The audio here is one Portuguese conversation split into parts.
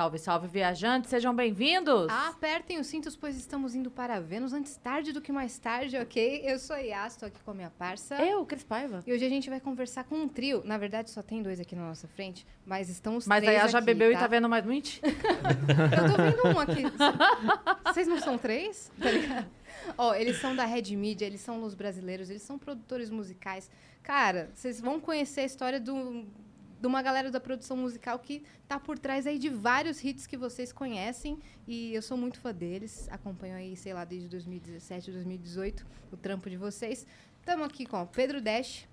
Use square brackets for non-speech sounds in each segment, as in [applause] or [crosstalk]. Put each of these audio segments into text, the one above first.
Salve, salve, viajantes, sejam bem-vindos! Apertem os cintos, pois estamos indo para Vênus antes tarde do que mais tarde, ok? Eu sou a Yas, estou aqui com a minha parça. Eu, Cris Paiva. E hoje a gente vai conversar com um trio. Na verdade, só tem dois aqui na nossa frente, mas estão os Mas três a Yas já bebeu tá? e tá vendo mais muito? [laughs] Eu tô vendo um aqui. Vocês não são três? Tá ligado? Ó, eles são da Red Media, eles são los brasileiros, eles são produtores musicais. Cara, vocês vão conhecer a história do, de uma galera da produção musical que tá por trás aí de vários hits que vocês conhecem. E eu sou muito fã deles. Acompanho aí, sei lá, desde 2017, 2018, o trampo de vocês. Estamos aqui com o Pedro Dash,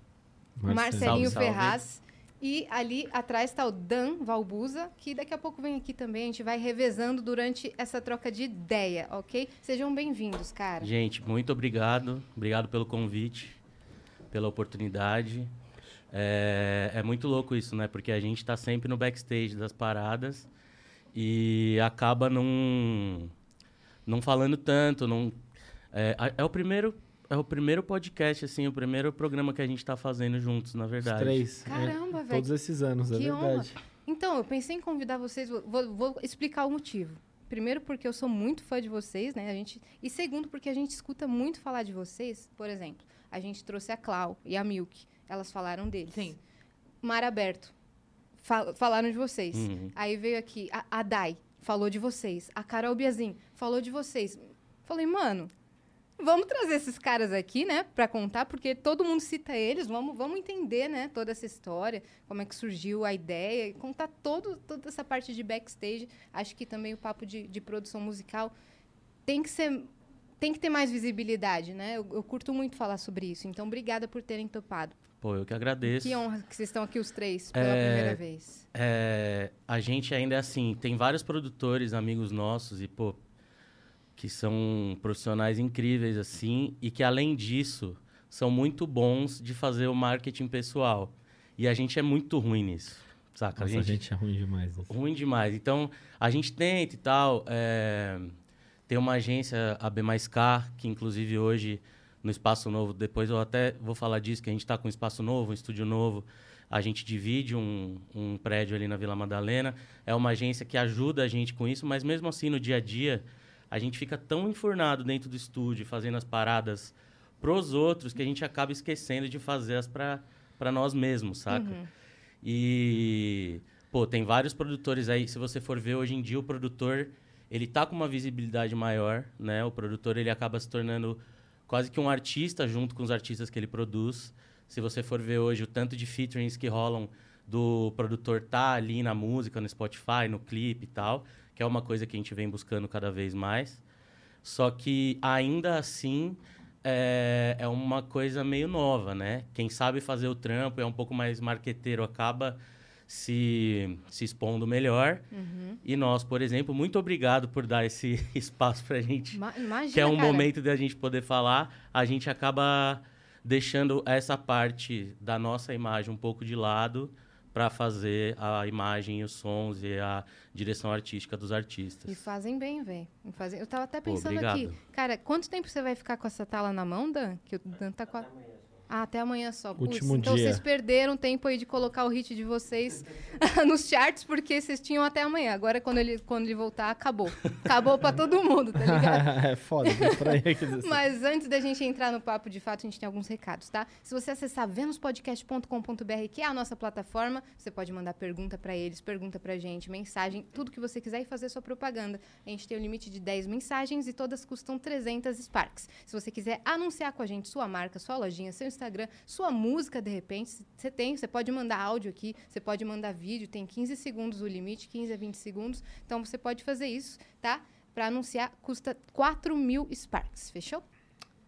Marcelinho Salve, salve. Ferraz. E ali atrás está o Dan Valbuza, que daqui a pouco vem aqui também. A gente vai revezando durante essa troca de ideia, ok? Sejam bem-vindos, cara. Gente, muito obrigado. Obrigado pelo convite, pela oportunidade. É, é muito louco isso, né? Porque a gente tá sempre no backstage das paradas e acaba não, não falando tanto. Não, é, é o primeiro. É o primeiro podcast, assim, o primeiro programa que a gente tá fazendo juntos, na Os verdade. três. é, Caramba, velho. Todos esses anos, é Que verdade. Então, eu pensei em convidar vocês. Vou, vou explicar o motivo. Primeiro, porque eu sou muito fã de vocês, né? A gente, e segundo, porque a gente escuta muito falar de vocês. Por exemplo, a gente trouxe a Clau e a Milk. Elas falaram deles. Sim. Mar Aberto. Fal- falaram de vocês. Uhum. Aí veio aqui a, a Dai, falou de vocês. A Carol Biazin falou de vocês. Falei, mano, vamos trazer esses caras aqui, né, pra contar, porque todo mundo cita eles. Vamos, vamos entender, né, toda essa história, como é que surgiu a ideia, e contar todo, toda essa parte de backstage. Acho que também o papo de, de produção musical tem que ser. Tem que ter mais visibilidade, né? Eu, eu curto muito falar sobre isso. Então, obrigada por terem topado. Pô, eu que agradeço. Que honra que vocês estão aqui os três pela É, primeira vez. É, a gente ainda é assim, tem vários produtores, amigos nossos, e, pô, que são profissionais incríveis, assim, e que, além disso, são muito bons de fazer o marketing pessoal. E a gente é muito ruim nisso, saca? Nossa, a gente é ruim demais. nisso. Ruim demais. Então, a gente tenta e tal. é, Tem uma agência, a B mais K, que inclusive hoje no Espaço Novo, depois eu até vou falar disso, que a gente está com um espaço novo, um estúdio novo. A gente divide um, um prédio ali na Vila Madalena. É uma agência que ajuda a gente com isso, mas mesmo assim, no dia a dia, a gente fica tão enfurnado dentro do estúdio, fazendo as paradas pros outros, que a gente acaba esquecendo de fazer-as para nós mesmos, saca? E, pô, tem vários produtores aí. Se você for ver hoje em dia, o produtor, ele tá com uma visibilidade maior, né? O produtor, ele acaba se tornando quase que um artista junto com os artistas que ele produz. Se você for ver hoje o tanto de featurings que rolam do produtor tá ali na música, no Spotify, no clipe e tal, que é uma coisa que a gente vem buscando cada vez mais. Só que ainda assim é, é uma coisa meio nova, né? Quem sabe fazer o trampo é um pouco mais marqueteiro, acaba se, se expondo melhor. E nós, por exemplo, muito obrigado por dar esse [laughs] espaço pra gente Ma- imagina, que é um cara. momento da gente poder falar, a gente acaba deixando essa parte da nossa imagem um pouco de lado para fazer a imagem, os sons e a direção artística dos E artistas. fazem bem, velho. Eu tava até Pô, pensando obrigado. aqui. Cara, quanto tempo você vai ficar com essa tala na mão, Dan? Que o Dan tá com a... Ah, até amanhã só. Último então dia. vocês perderam tempo aí de colocar o hit de vocês [laughs] nos charts, porque vocês tinham até amanhã. Agora, quando ele, quando ele voltar, acabou. Acabou pra todo mundo, tá ligado? [laughs] é foda, aqui desse- [laughs] Mas antes da gente entrar no papo de fato, a gente tem alguns recados, tá? Se você acessar venuspodcast.com.br, que é a nossa plataforma, você pode mandar pergunta pra eles, pergunta pra gente, mensagem, tudo que você quiser e fazer sua propaganda. A gente tem o limite de 10 mensagens e todas custam 300 Sparks. Se você quiser anunciar com a gente sua marca, sua lojinha, seu Instagram, sua música, de repente, você tem, você pode mandar áudio aqui, você pode mandar vídeo, tem 15 segundos o limite, 15 a 20 segundos. Então você pode fazer isso, tá? Para anunciar, custa 4 mil Sparks, fechou?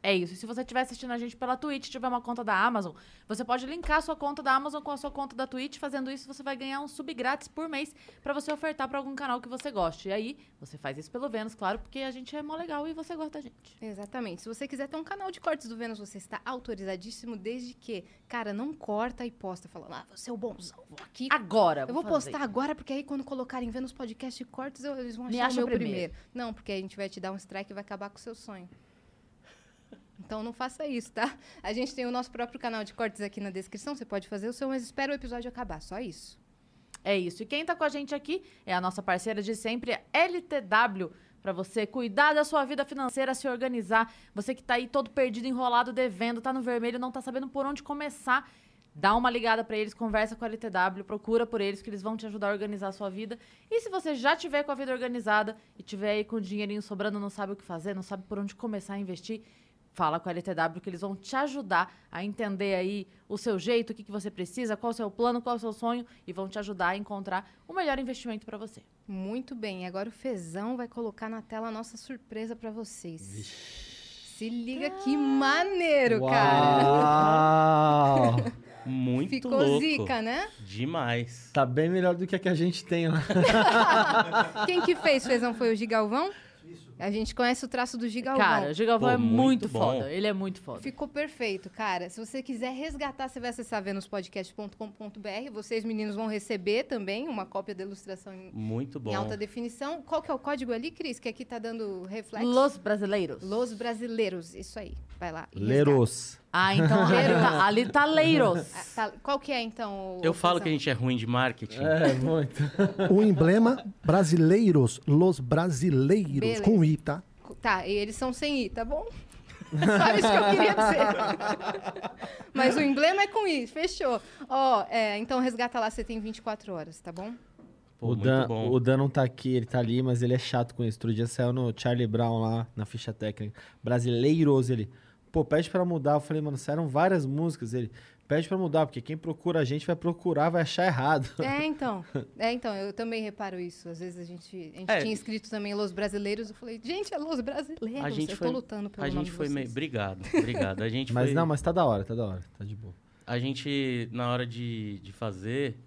É isso. E se você estiver assistindo a gente pela Twitch, tiver uma conta da Amazon, você pode linkar a sua conta da Amazon com a sua conta da Twitch. Fazendo isso, você vai ganhar um sub grátis por mês pra você ofertar pra algum canal que você goste. E aí, você faz isso pelo Vênus, claro, porque a gente é mó legal e você gosta da gente. Exatamente. Se você quiser ter um canal de cortes do Vênus, você está autorizadíssimo, desde que, cara, não corta e posta falando, ah, você é o bonzão, vou aqui. Agora, eu vou fazer. postar agora, porque aí quando colocarem Vênus Podcast e cortes, eu- eles vão Me achar o acha meu primeiro. primeiro. Não, porque a gente vai te dar um strike e vai acabar com o seu sonho. Então não faça isso, tá? [laughs] A gente tem o nosso próprio canal de cortes aqui na descrição, você pode fazer o seu, mas espera o episódio acabar, só isso. É isso. E quem tá com a gente aqui é a nossa parceira de sempre, LTW, para você cuidar da sua vida financeira, se organizar. Você que tá aí todo perdido, enrolado, devendo, tá no vermelho, não tá sabendo por onde começar. Dá uma ligada para eles, conversa com a LTW, procura por eles que eles vão te ajudar a organizar a sua vida. E se você já tiver com a vida organizada e tiver aí com o dinheirinho sobrando, não sabe o que fazer, não sabe por onde começar a investir, fala com a LTW que eles vão te ajudar a entender aí o seu jeito, o que, que você precisa, qual o seu plano, qual o seu sonho e vão te ajudar a encontrar o melhor investimento para você. Muito bem. Agora o Fezão vai colocar na tela a nossa surpresa para vocês. Se liga que maneiro, cara. [laughs] Uau! Muito Ficou louco. zica, né? Demais. Tá bem melhor do que a que a gente tem lá. [laughs] Quem que fez Fezão foi o Gigalvão? A gente conhece o traço do Gigalvão. Cara, o Gigalvão Pô, é muito, muito foda. Ele é muito foda. Ficou perfeito, cara. Se você quiser resgatar, você vai acessar venuspodcast.com.br. Vocês, meninos, vão receber também uma cópia da ilustração em, Muito em bom. alta definição. Qual que é o código ali, Cris? Que aqui tá dando reflexo. Los brasileiros. Los brasileiros. Isso aí. Vai lá. Leros. Ah, então [laughs] ali tá, ali tá Leiros. Ah, tá. Qual que é, então? o- Eu falo que a gente é ruim de marketing. É, muito. O emblema brasileiros, los brasileiros, Beleza. com I, tá? Tá, e eles são sem I, tá bom? [laughs] Só isso que eu queria dizer. [laughs] Mas o emblema é com I, fechou. Ó, é, então resgata lá, você tem 24 horas, tá bom? Pô, o, Dan, bom. o Dan não tá aqui, ele tá ali, mas ele é chato com isso. Outro dia saiu no Charlie Brown lá, na ficha técnica. Brasileiros, ele. Pô, pede pra mudar. Eu falei, mano, saíram várias músicas. Ele, pede pra mudar, porque quem procura a gente vai procurar, vai achar errado. É, [laughs] então. É, então, eu também reparo isso. Às vezes a gente, a gente É. tinha escrito também Los Brasileiros. Eu falei, gente, é Los Brasileiros. A gente eu foi- tô lutando pelo A nome gente foi meio. Obrigado, obrigado. A [laughs] gente Mas foi... não, mas tá da hora, tá da hora. Tá de boa. A gente, na hora de, de fazer,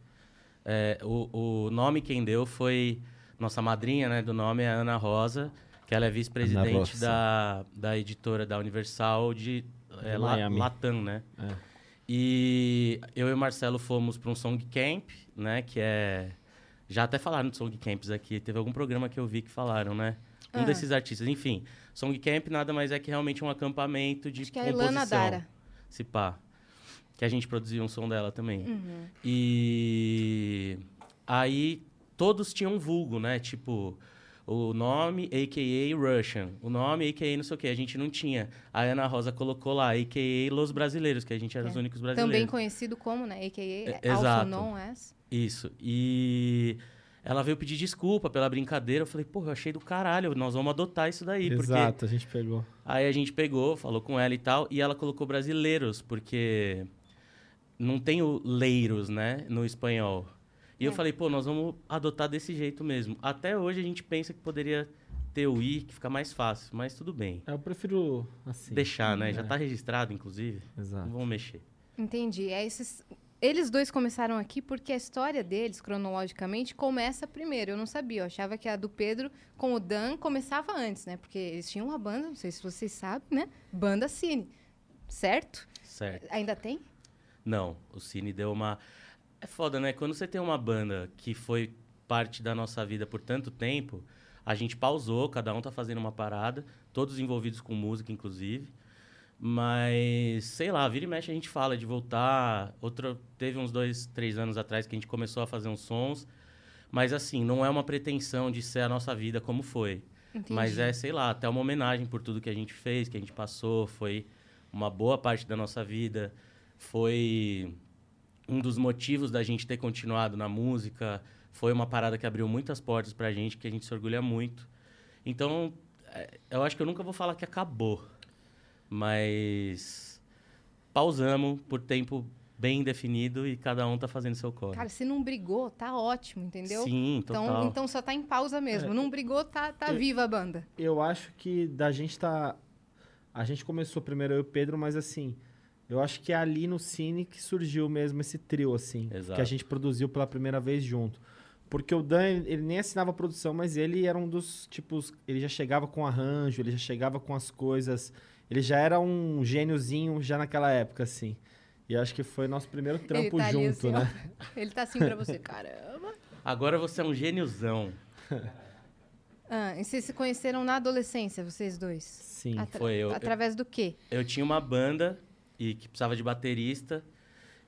é, o, o nome quem deu foi nossa madrinha, né, do nome é Ana Rosa, que ela é vice-presidente da, da editora da Universal de é, De La- Miami. Latam, né? É. E eu e o Marcelo fomos para um Song Camp, né, que é... Já até falaram de Song Camps aqui, teve algum programa que eu vi que falaram, né? Um Ah. desses artistas, enfim. Song Camp nada mais é que realmente um acampamento de Acho que é a composição. Ilana Dara. Se pá. Que a gente produziu um som dela também. Uhum. E aí todos tinham um vulgo, né? Tipo, o nome, a.k.a. Russian. O nome, a.k.a. não sei o quê. A gente não tinha. A Ana Rosa colocou lá, a.k.a. Los Brasileiros, que a gente era os É. únicos Também brasileiros. conhecido como, né? A.K.A. É, exato. known as. Isso. E ela veio pedir desculpa pela brincadeira. Eu falei, pô, eu achei do caralho, nós vamos adotar isso daí. Porque Exato, a gente pegou. Aí a gente pegou, falou com ela e tal, e ela colocou brasileiros, porque não tem o leiros, né, no espanhol. E eu É. falei, pô, nós vamos adotar desse jeito mesmo. Até hoje a gente pensa que poderia ter o i, que fica mais fácil, mas tudo bem. Eu prefiro assim. Deixar, né? Já É. tá registrado, inclusive. Exato. Não vamos mexer. Entendi. É esses... Eles dois começaram aqui porque a história deles, cronologicamente, começa primeiro. Eu não sabia. Eu achava que a do Pedro com o Dan começava antes, né? Porque eles tinham uma banda, não sei se vocês sabem, né? Banda Cine. Certo? Certo. Ainda tem? Não, o Cine deu uma. É foda, né? Quando você tem uma banda que foi parte da nossa vida por tanto tempo, a gente pausou, cada um tá fazendo uma parada, todos envolvidos com música, inclusive. Mas, sei lá, vira e mexe a gente fala de voltar. Outro, teve uns dois, três anos atrás que a gente começou a fazer uns sons. Mas, assim, não é uma pretensão de ser a nossa vida como foi. Entendi. Mas é, sei lá, até uma homenagem por tudo que a gente fez, que a gente passou. Foi uma boa parte da nossa vida. Foi um dos motivos da gente ter continuado na música. Foi uma parada que abriu muitas portas pra gente, que a gente se orgulha muito. Então, é, eu acho que eu nunca vou falar que acabou. Mas pausamos por tempo bem definido e cada um tá fazendo seu corre. Cara, se não brigou, tá ótimo, entendeu? Sim, então, total. então só tá em pausa mesmo. É. Não brigou, tá, tá Eu- viva a banda. Eu acho que da gente tá. A gente começou primeiro eu e o Pedro, mas assim. Eu acho que é ali no Cine que surgiu mesmo esse trio, assim. Exato. Que a gente produziu pela primeira vez junto. Porque o Dan, ele nem assinava a produção, mas ele era um dos tipos. Ele já chegava com arranjo, ele já chegava com as coisas. Ele já era um gêniozinho já naquela época, assim. E eu acho que foi nosso primeiro trampo tá ali junto, assim, ó. né? [laughs] Ele tá assim pra você, caramba. Agora você é um gêniozão. Ah, e vocês se conheceram na adolescência, vocês dois? Sim. Atra- Foi eu- eu- Através do quê? Eu tinha uma banda e que precisava de baterista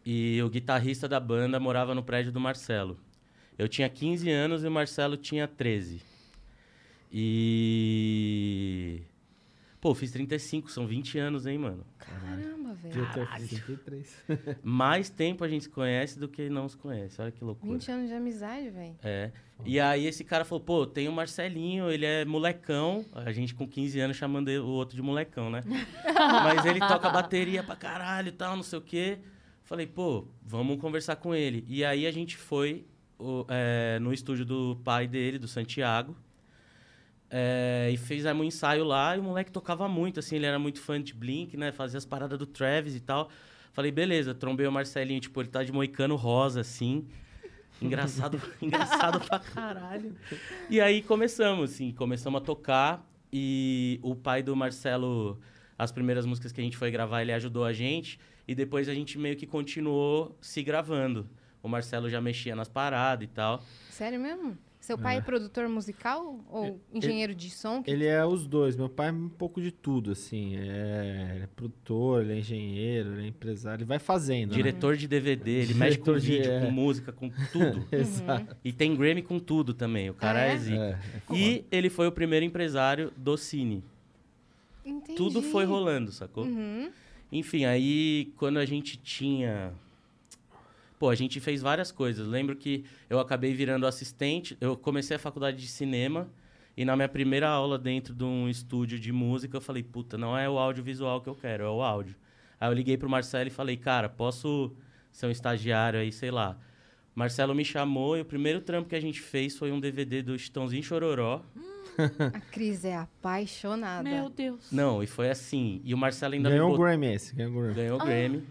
e o guitarrista da banda morava no prédio do Marcelo. Eu tinha 15 anos e o Marcelo tinha 13. E. Pô, fiz 35, são 20 anos, hein, mano? Caramba, velho. Ter 33. [laughs] [laughs] Mais tempo a gente se conhece do que não se conhece. Olha que loucura. 20 anos de amizade, velho. É. E aí esse cara falou, pô, tem o Marcelinho, ele é molecão. A gente com 15 anos chamando o outro de molecão, né? [laughs] Mas ele toca bateria pra caralho e tal, não sei o quê. Falei, pô, vamos conversar com ele. E aí a gente foi o- é, no estúdio do pai dele, do Santiago. É, e fizemos um ensaio lá e o moleque tocava muito, assim, ele era muito fã de Blink, né? Fazia as paradas do Travis e tal. Falei, beleza, trombei o Marcelinho, tipo, ele tá de moicano rosa, assim. [laughs] Engraçado, [laughs] engraçado pra caralho. E aí começamos, assim, começamos a tocar e o pai do Marcelo, as primeiras músicas que a gente foi gravar, ele ajudou a gente e depois a gente meio que continuou se gravando. O Marcelo já mexia nas paradas e tal. Sério mesmo? Seu pai é, produtor musical ou engenheiro de som? Que- Ele é os dois. Meu pai é um pouco de tudo, assim. É, ele é produtor, ele é engenheiro, ele é empresário. Ele vai fazendo, né? Diretor de DVD, ele mexe com Diretor de- vídeo, é. com música, com tudo. [laughs] Exato. E tem Grammy com tudo também. O cara Ah, é, é? zica. É, é E ele foi o primeiro empresário do Cine. Entendi. Tudo foi rolando, sacou? Uhum. Enfim, aí quando a gente tinha. Pô, a gente fez várias coisas. Lembro que eu acabei virando assistente. Eu comecei a faculdade de cinema. E na minha primeira aula dentro de um estúdio de música, eu falei, puta, não é o audiovisual que eu quero, é o áudio. Aí eu liguei pro Marcelo e falei, cara, posso ser um estagiário aí, sei lá. Marcelo me chamou e o primeiro trampo que a gente fez foi um DVD do Chitãozinho Chororó. A Cris é apaixonada. Meu Deus. Não, e foi assim. E o Marcelo ainda Ganhou me o. Grammy esse, ganhou o Grammy. Ganhou o Grammy.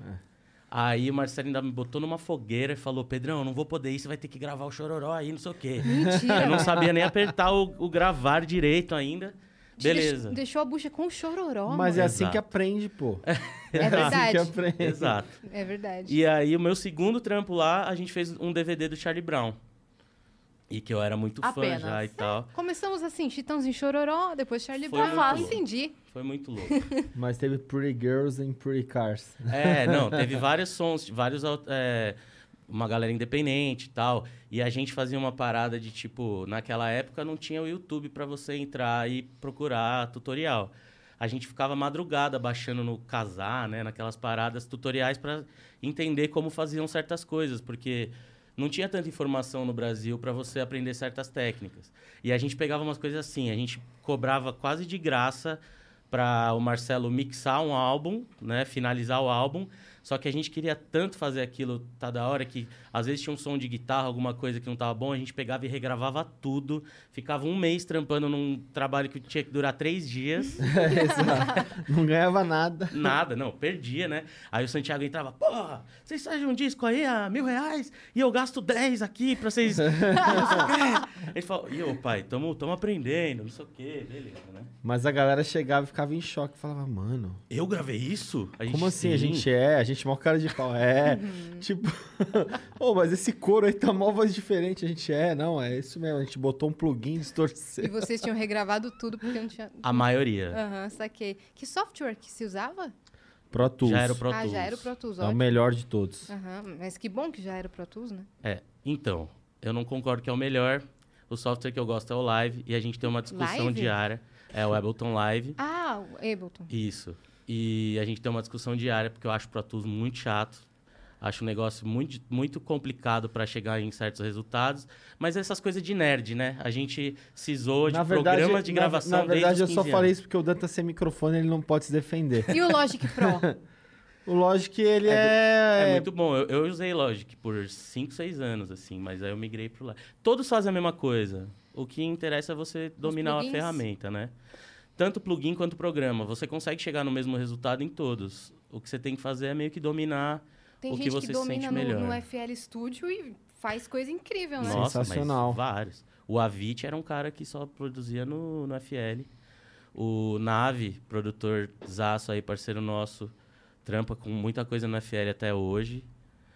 Aí o Marcelo ainda me botou numa fogueira e falou: Pedrão, eu não vou poder ir, você vai ter que gravar o chororó aí, não sei o quê. Mentira. Eu não sabia nem apertar o, o gravar direito ainda. Beleza. Deixou, deixou a bucha com chororó, Mas é mano. [laughs] assim que Exato. aprende, pô. É assim verdade. que aprende. Exato. É verdade. E aí, o meu segundo trampo lá, a gente fez um DVD do Charlie Brown. E que eu era muito fã Apenas. já e tal. Começamos assim, Chitãozinho Chororó, depois Charlie Brown. louco. Entendi. Foi muito louco. [laughs] Mas teve Pretty Girls and Pretty Cars. É, não, [laughs] teve vários sons, vários. é, uma galera independente e tal. E a gente fazia uma parada de tipo, naquela época não tinha o YouTube pra você entrar e procurar tutorial. A gente ficava madrugada baixando no casar, né, naquelas paradas tutoriais pra entender como faziam certas coisas, porque não tinha tanta informação no Brasil pra você aprender certas técnicas. E a gente pegava umas coisas assim, a gente cobrava quase de graça para o Marcelo mixar um álbum, né, finalizar o álbum. Só que a gente queria tanto fazer aquilo, tá da hora, que às vezes tinha um som de guitarra, alguma coisa que não tava bom, a gente pegava e regravava tudo. Ficava um mês trampando num trabalho que tinha que durar três dias. [laughs] Exato. Não ganhava nada. Nada, não, perdia, né? Aí o Santiago entrava, porra, vocês fazem um disco aí a mil reais e eu gasto 10 aqui pra vocês. [laughs] não sei o quê." Ele falou, e ô pai, tamo, tamo aprendendo, não sei o quê, beleza, né? Mas a galera chegava e ficava em choque. Falava, mano, Eu gravei isso? A como assim? A "Sim." gente é, a gente é mó cara de pau. É. Tipo, [laughs] ô, mas esse couro aí tá mó voz diferente. A gente é, não, é isso mesmo. A gente botou um plugin, E distorceu. vocês tinham regravado tudo porque não tinha. A maioria. Aham, saquei. Que software que se usava? Pro Tools. Já era o Pro ah, Tools. já era o Pro Tools, É o melhor de todos. Aham, mas que bom que já era o Pro Tools, né? É, então, eu não concordo que é o melhor. O software que eu gosto é o Live e a gente tem uma discussão Live? diária. É o Ableton Live. Ah, o Ableton. Isso. E a gente tem uma discussão diária porque eu acho o Pro Tools muito chato. Acho um negócio muito, muito complicado para chegar em certos resultados. Mas essas coisas de nerd, né? A gente se zoa de programas de na- gravação Na, verdade, desde eu só 15 falei anos. isso porque o Dan tá sem microfone ele não pode se defender. E o Logic Pro? [laughs] O Logic, ele É é. muito bom. Eu, eu usei Logic por 5, 6 anos, assim, mas aí eu migrei pro lá. Todos fazem a mesma coisa. O que interessa é você dominar a ferramenta, né? Tanto plugin quanto programa. Você consegue chegar no mesmo resultado em todos. O que você tem que fazer é meio que dominar. Tem O que gente você que se domina sente no, melhor. no FL Studio e faz coisa incrível, né? Nossa, Sensacional. mas vários. O Avit era um cara que só produzia no, no FL. O Nave, produtor zaço aí, parceiro nosso, trampa com muita coisa no FL até hoje.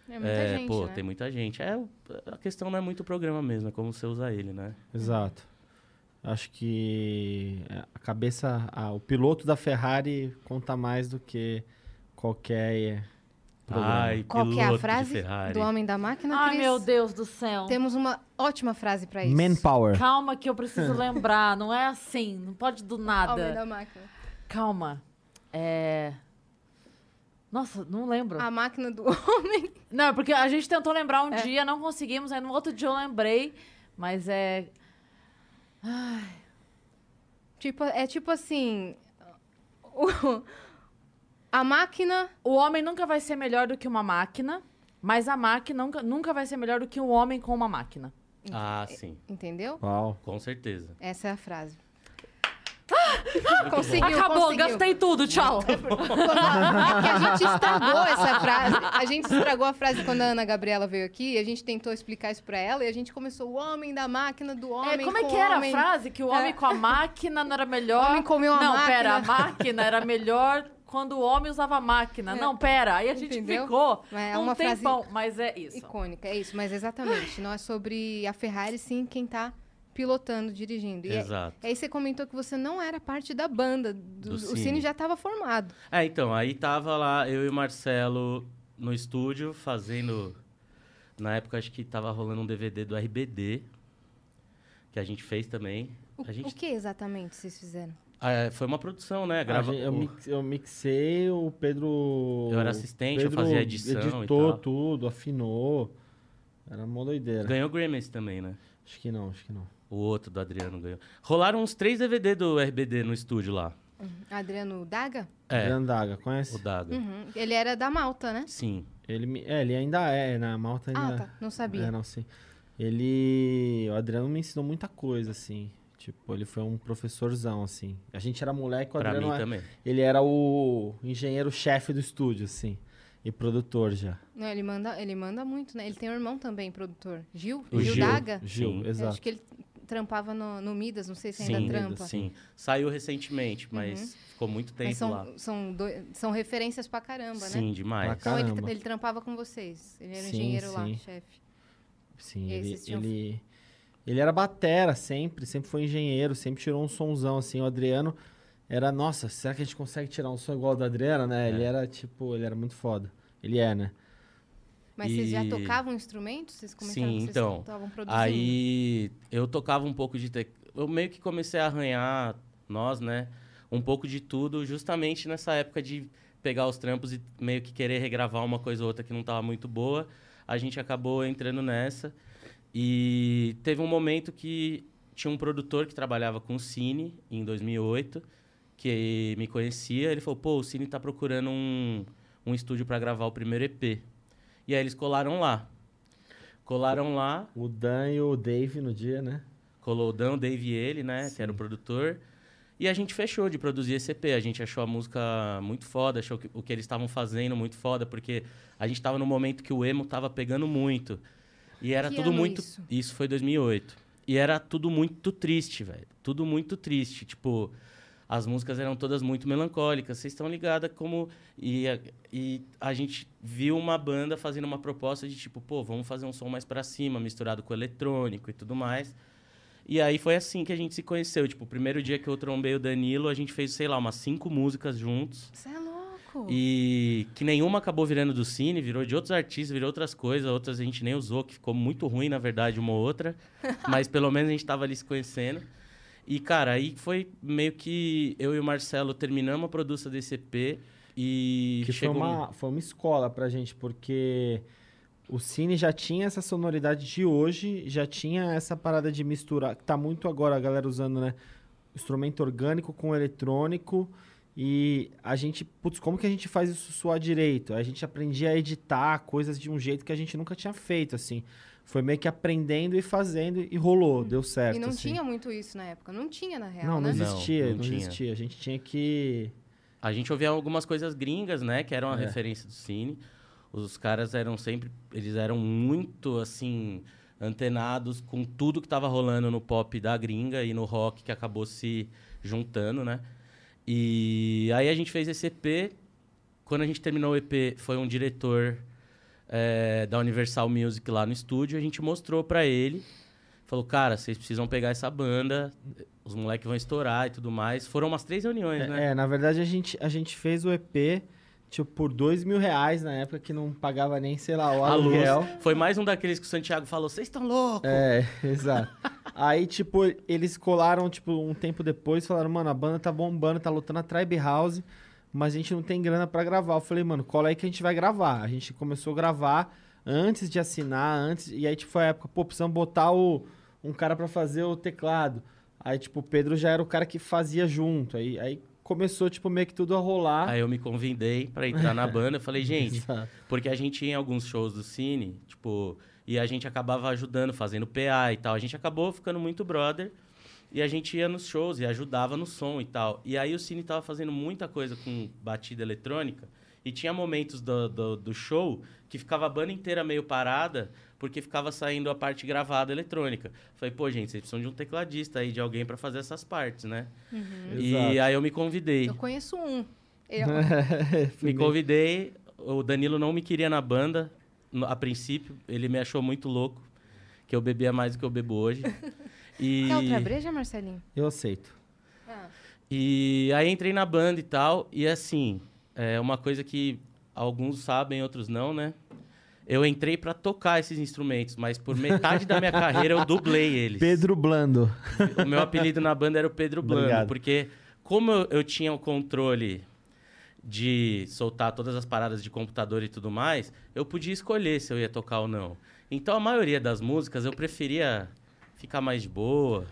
É muita gente, pô, né? tem muita gente. É, a questão não é muito o programa mesmo, é como você usa ele, né? Exato. Acho que a cabeça, a- o piloto da Ferrari conta mais do que qualquer programa. Ai, Qual que é a frase Ferrari. do Homem da Máquina, Ai, Cris? meu Deus do céu. Temos uma ótima frase pra isso. Manpower. Calma que eu preciso [laughs] lembrar. Não é assim. Não pode do Homem nada. da Máquina. Calma. É... Nossa, não lembro. A máquina do [laughs] homem. Não, porque a gente tentou lembrar um É. dia, não conseguimos. Aí no outro dia eu lembrei. Mas é... Tipo, é tipo assim... o- a máquina... O homem nunca vai ser melhor do que uma máquina. Mas a máquina nunca, nunca vai ser melhor do que um homem com uma máquina. Ah, sim. Entendeu? Uau. Com certeza. Essa é a frase. Conseguiu, Acabou, conseguiu. gastei tudo, tchau. É que a gente estragou essa frase. A gente estragou a frase quando a Ana Gabriela veio aqui. A gente tentou explicar isso pra ela e a gente começou o homem da máquina do É, homem. como é que era homem. a frase? Que o homem É. com a máquina não era melhor. O homem comeu a não, máquina. pera, a máquina era melhor quando o homem usava a máquina. É. Não, pera. Aí a gente Entendeu? ficou É um uma frase tempão, mas é isso. Icônica, é isso. Mas exatamente, não é sobre a Ferrari, sim, quem tá pilotando, dirigindo. E é- Exato. aí você comentou que você não era parte da banda. do- Do o Cine. Cine já estava formado. É, então, aí tava lá eu e o Marcelo no estúdio fazendo. Na época acho que tava rolando um DVD do RBD, que a gente fez também. O, A gente- o que exatamente vocês fizeram? Ah, é, foi uma produção, né? A Grava... gente- eu, mix- eu mixei, o Pedro. Eu era assistente, eu Pedro fazia edição e Editou tal. tudo, afinou. Era uma doideira. Ganhou Grammys também, né? Acho que não, acho que não. O outro do Adriano ganhou. Rolaram uns três DVD do RBD no estúdio lá. Adriano Daga? É, Adriano Daga, conhece? o Daga. Uhum. Ele era da Malta, né? Sim. Ele, me- é, ele ainda é, na Malta ainda. Ah, tá. Não sabia. É, não, sim. Ele. O Adriano me ensinou muita coisa, assim. Tipo, ele foi um professorzão, assim. A gente era moleque, o Pra Adriano. mim também. Ele era o engenheiro-chefe do estúdio, assim. E produtor já. Não, ele manda, ele manda muito, né? Ele tem um irmão também, produtor. Gil? O Gil, Gil. Daga? Gil, Sim. Eu exato. acho que ele trampava no, no Midas, não sei se Sim, ainda trampa. sim. Saiu recentemente, mas ficou muito tempo Uhum. Mas são, lá. são, doi- são referências pra caramba, né? Sim, demais. Pra Então ele, ele trampava com vocês. Ele era Sim, engenheiro lá, sim. chefe. Sim, E ele, tinham- ele, ele era batera sempre, sempre foi engenheiro, sempre tirou um sonzão, assim. O Adriano era, nossa, será que a gente consegue tirar um som igual ao do Adriano, né? Ele era, tipo, ele era muito foda. Ele é, né? Mas vocês já E- tocavam instrumentos? Vocês comentaram Sim, vocês então, estavam produzindo. Aí eu tocava um pouco de. Te... Eu meio que comecei a arranhar, nós, né? Um pouco de tudo, justamente nessa época de pegar os trampos e meio que querer regravar uma coisa ou outra que não estava muito boa. A gente acabou entrando nessa. E teve um momento que tinha um produtor que trabalhava com o Cine em 2008, que me conhecia. Ele falou: pô, o Cine tá procurando um, um estúdio para gravar o primeiro EP. E aí eles colaram lá. Colaram lá, O Dan e o Dave no dia, né? colou o Dan, o Dave e ele, né? Que era o produtor. E a gente fechou de produzir esse EP. A gente achou a música muito foda, achou que- o que eles estavam fazendo muito foda, porque a gente tava no momento que o emo tava pegando muito. E era Que tudo muito. isso? Isso foi 2008. E era tudo muito triste, velho. Tudo muito triste. Tipo, as músicas eram todas muito melancólicas. Vocês estão ligadas como. E a, e a gente viu uma banda fazendo uma proposta de tipo, pô, vamos fazer um som mais pra cima, misturado com eletrônico e tudo mais. E aí foi assim que a gente se conheceu. Tipo, o primeiro dia que eu trombei o Danilo, a gente fez, sei lá, umas cinco músicas juntos. Você é louco. E que nenhuma acabou virando do Cine, virou de outros artistas, virou outras coisas, outras a gente nem usou, que ficou muito ruim, na verdade, uma ou outra. [laughs] mas pelo menos a gente tava ali se conhecendo. E, cara, aí foi meio que eu e o Marcelo terminamos a produção desse EP e Que foi chegou... um uma, foi uma escola pra gente, porque o Cine já tinha essa sonoridade de hoje, já tinha essa parada de misturar, que tá muito agora a galera usando, né? Instrumento orgânico com eletrônico. E a gente, putz, como que a gente faz isso soar direito? A gente aprendia a editar coisas de um jeito que a gente nunca tinha feito, assim. Foi meio que aprendendo e fazendo e rolou, deu certo. E não assim. tinha muito isso na época. Não tinha, na real, Não, não né? Não, existia, não não, tinha. existia. A gente tinha que. A gente ouvia algumas coisas gringas, né? Que eram a É. referência do Cine. Os caras eram sempre... Eles eram muito, assim... Antenados com tudo que tava rolando no pop da gringa e no rock que acabou se juntando, né? E aí a gente fez esse EP. Quando a gente terminou o EP, foi um diretor eh, da Universal Music lá no estúdio. A gente mostrou pra ele. Falou, cara, vocês precisam pegar essa banda. Os moleques vão estourar e tudo mais. Foram umas três reuniões, É, né? é, na verdade a gente, a gente fez o EP tipo, por dois mil reais na época que não pagava nem, sei lá, o aluguel. Foi mais um daqueles que o Santiago falou, vocês estão loucos. É, [laughs] exato. Aí, tipo, eles colaram, tipo, um tempo depois, falaram, mano, a banda tá bombando, tá lutando a Tribe House, mas a gente não tem grana pra gravar. Eu falei, mano, cola aí que a gente vai gravar. A gente começou a gravar antes de assinar, antes. E aí, tipo, foi a época, pô, precisamos botar o, um cara pra fazer o teclado. Aí, tipo, o Pedro já era o cara que fazia junto. Aí, aí começou, tipo, meio que tudo a rolar. Aí eu me convidei pra entrar na banda. Eu falei, [laughs] gente, porque a gente ia em alguns shows do Cine, tipo, e a gente acabava ajudando, fazendo PA e tal. A gente acabou ficando muito brother. E a gente ia nos shows e ajudava no som e tal. E aí o Cine tava fazendo muita coisa com batida eletrônica. E tinha momentos do, do, do show que ficava a banda inteira meio parada, porque ficava saindo a parte gravada eletrônica. Falei, pô, gente, vocês precisam de um tecladista aí, de alguém pra fazer essas partes, né? E Exato. aí eu me convidei. Eu conheço um. [laughs] Eu, Me convidei, o Danilo não me queria na banda, a princípio, ele me achou muito louco, que eu bebia mais do que eu bebo hoje. [laughs] E, Quer outra breja, Marcelinho? Eu aceito. Ah. e aí entrei na banda e tal, e assim, é uma coisa que alguns sabem, outros não, né? Eu entrei pra tocar esses instrumentos, mas por metade da minha [laughs] carreira eu dublei eles. Pedro Blando. O meu apelido na banda era o Pedro Blando, Obrigado. porque como eu, eu tinha o controle de soltar todas as paradas de computador e tudo mais, eu podia escolher se eu ia tocar ou não. Então a maioria das músicas eu preferia ficar mais de boa.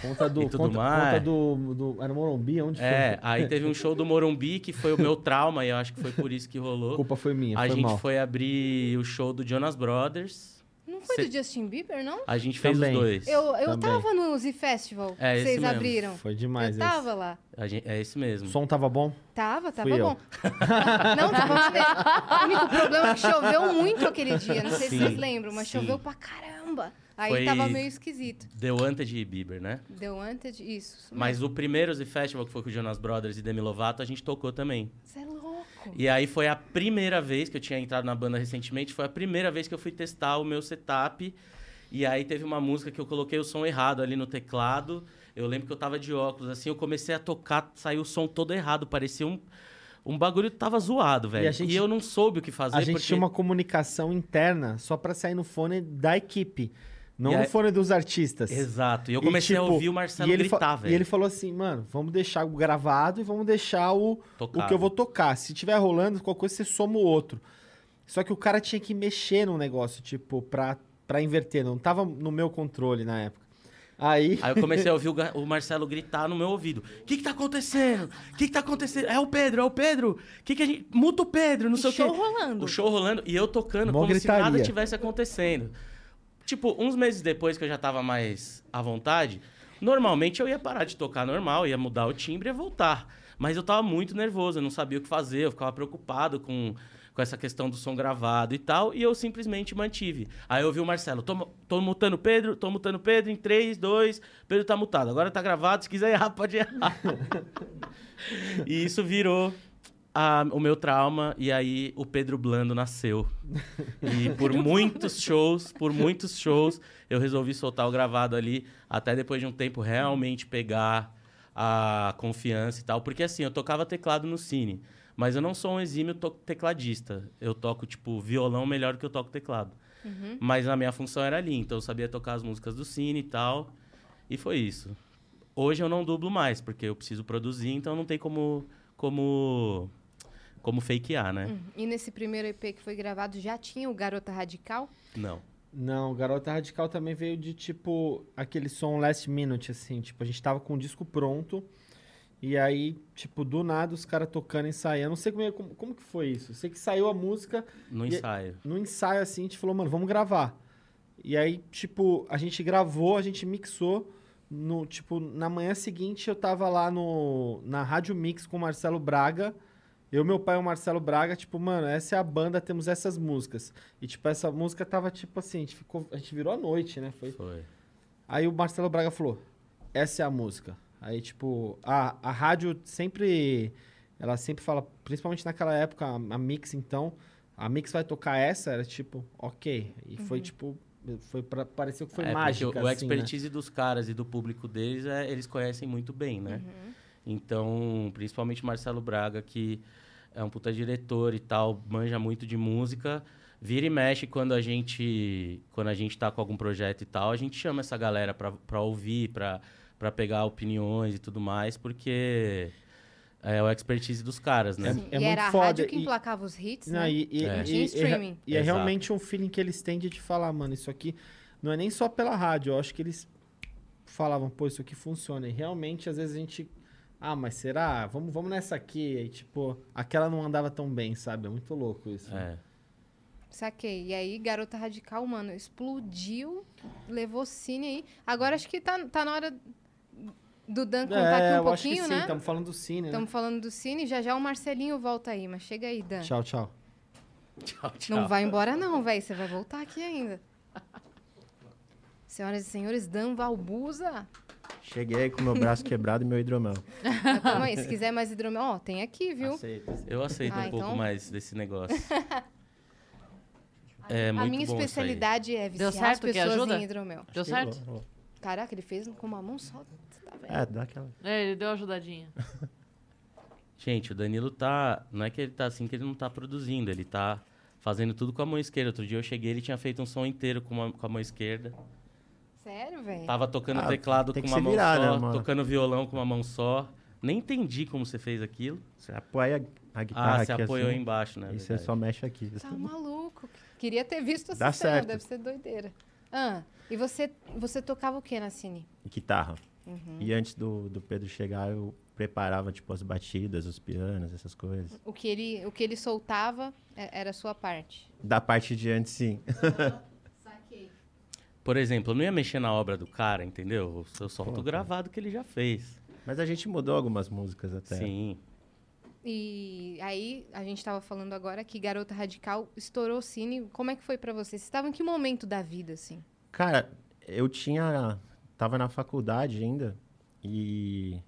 Conta do. E tudo conta, mais. conta do, do. Era Morumbi? Onde É, foi? aí teve um show do Morumbi que foi o meu trauma e eu acho que foi por isso que A rolou. [laughs] culpa foi minha. A foi gente mal. foi abrir o show do Jonas Brothers. Não foi Cê- do Justin Bieber, não? A gente fez Também. os dois. Eu, eu Também. tava no Z Festival. É, que vocês mesmo. abriram. Foi demais eu esse. tava lá. A gente- é esse O mesmo. som tava bom? Tava, tava Fui eu. bom. [laughs] não, tava bem. O único problema é que choveu muito aquele dia. Não sei se Sim, vocês lembram, mas sim. choveu pra caramba. Aí Foi- tava meio esquisito. The Wanted e Bieber, né? Deu antes de isso. Mas o primeiro Z Festival, que foi com o Jonas Brothers e Demi Lovato, a gente tocou também. Você é louco. E aí foi a primeira vez que eu tinha entrado na banda recentemente, foi a primeira vez que eu fui testar o meu setup. E aí teve uma música que eu coloquei o som errado ali no teclado. Eu lembro que eu tava de óculos, assim, eu comecei a tocar, saiu o som todo errado, parecia um, um bagulho tava zoado, velho. E E, gente- eu não soube o que fazer, A gente porque... tinha uma comunicação interna só pra sair no fone da equipe. Não E aí- fone dos artistas. Exato, e eu E, comecei a tipo, ouvir o Marcelo e gritar, E velho. ele falou assim, mano, vamos deixar o gravado e vamos deixar o, o que eu vou tocar. Se tiver rolando, qualquer coisa você soma o outro. Só que o cara tinha que mexer no negócio, tipo, pra, pra inverter. Não tava no meu controle na época. Aí, Aí eu comecei a [laughs] ouvir o, o Marcelo gritar no meu ouvido. O que que tá acontecendo? O que que tá acontecendo? É o Pedro, é o Pedro. O que que a gente... Muta o Pedro, não E sei o quê. show rolando. O show rolando e eu tocando Mó como se nada gritaria. tivesse acontecendo. Tipo, uns meses depois que eu já tava mais à vontade, normalmente eu ia parar de tocar normal, ia mudar o timbre e ia voltar. Mas eu tava muito nervoso, eu não sabia o que fazer, eu ficava preocupado com, com essa questão do som gravado e tal, e eu simplesmente mantive. Aí eu ouvi o Marcelo, tô, tô mutando o Pedro, tô mutando o Pedro em 3, 2, Pedro tá mutado. Agora tá gravado, se quiser errar, pode errar. [laughs] e isso virou a- o meu trauma, e aí o Pedro Blando nasceu. E [laughs] por muitos shows, por [laughs] muitos shows, eu resolvi soltar o gravado ali, até depois de um tempo realmente pegar a confiança e tal. Porque assim, eu tocava teclado no cine, mas eu não sou um exímio tecladista. Eu toco, tipo, violão melhor do que eu toco teclado. Mas a minha função era ali, então eu sabia tocar as músicas do cine e tal. E foi isso. Hoje eu não dublo mais, porque eu preciso produzir, então não tem como como como fakear, né? Hum, E nesse primeiro EP que foi gravado, já tinha o Garota Radical? Não. não, Garota Radical também veio de, tipo, aquele som last minute, assim. Tipo, a gente tava com o disco pronto. E aí, tipo, do nada, os caras tocando, ensaiando. Não sei como, é- como, como que foi isso. Sei que saiu a música, No E- ensaio. no ensaio, assim, a gente falou, mano, vamos gravar. E aí, tipo, a gente gravou, a gente mixou. No, tipo, na manhã seguinte eu tava lá no, na Rádio Mix com o Marcelo Braga. Eu, meu pai e o Marcelo Braga, tipo, mano, essa é a banda, temos essas músicas. E, tipo, essa música tava, tipo assim, a gente, ficou, a gente virou a noite, né? Foi. Foi. Aí o Marcelo Braga falou: essa é a música. Aí, tipo, a, a rádio sempre. Ela sempre fala, principalmente naquela época, a, a Mix, então, a Mix vai tocar essa, era tipo, ok. E foi tipo. Foi pra, pareceu que foi É, mágica. porque o assim, né? expertise dos caras e do público deles, é, eles conhecem muito bem, né? Uhum. Então, principalmente Marcelo Braga, que é um puta diretor e tal, manja muito de música. Vira e mexe quando a gente quando a gente tá com algum projeto e tal, a gente chama essa galera pra, pra ouvir, pra, pra pegar opiniões e tudo mais, porque é o expertise dos caras, né? Sim. É e muito era a foda, rádio que e- emplacava os hits, Não, né? e, e, É. e- Tinha e- streaming. e é realmente um feeling que eles têm de te falar, mano, isso aqui não é nem só pela rádio, eu acho que eles falavam, pô, isso aqui funciona. E realmente, às vezes a gente. Ah, mas será? Vamos, vamos nessa aqui. E, tipo, aquela não andava tão bem, sabe? É muito louco isso. É. Saquei. E aí, Garota Radical, mano, explodiu, levou cine aí. Agora acho que tá, tá na hora do Dan contar É, aqui um eu acho que pouquinho, sim, né? estamos falando do cine, né? Estamos falando do cine, já já o Marcelinho volta aí, mas chega aí, Dan. Tchau, tchau. Tchau, tchau. Não vai embora não, velho, você vai voltar aqui ainda. Senhoras e senhores, Dan Valbuza. Cheguei com meu braço quebrado e meu hidromel. Mas Tamo aí, se quiser mais hidromel, ó, tem aqui, viu? Aceito. Eu aceito Ah, um pouco então? mais desse negócio. [laughs] É muito A minha bom isso aí. especialidade é viciar certo as que pessoas ajuda? em hidromel. Deu certo? Rolou, rolou. Caraca, ele fez com uma mão só. Tá? É, dá aquela. É, ele deu uma ajudadinha. [laughs] Gente, o Danilo tá. Não é que ele tá assim que ele não tá produzindo, ele tá fazendo tudo com a mão esquerda. Outro dia eu cheguei, ele tinha feito um som inteiro com, uma- com a mão esquerda. Sério, velho? Tava tocando Ah, teclado com uma mão virar, só, né, tocando violão com uma mão só. Nem entendi como você fez aquilo. Você apoia a, a guitarra Ah, você aqui apoiou assim, embaixo, né? E você verdade. só mexe aqui. Tá maluco. Queria ter visto essa Dá cena, certo. deve ser doideira. Ah, e você, você tocava o que na Cine? E guitarra. Uhum. E antes do, do Pedro chegar, eu preparava, tipo, as batidas, os pianos, essas coisas. O que ele, o que ele soltava é- era a sua parte. Da parte de antes, sim. Saquei. [laughs] Por exemplo, eu não ia mexer na obra do cara, entendeu? Eu solto Pô, o gravado que ele já fez. Mas a gente mudou algumas músicas até. Sim. E aí, a gente tava falando agora que Garota Radical estourou o Cine. Como é que foi pra você? Você estava em que momento da vida, assim? Cara, eu tinha. Tava na faculdade ainda. E.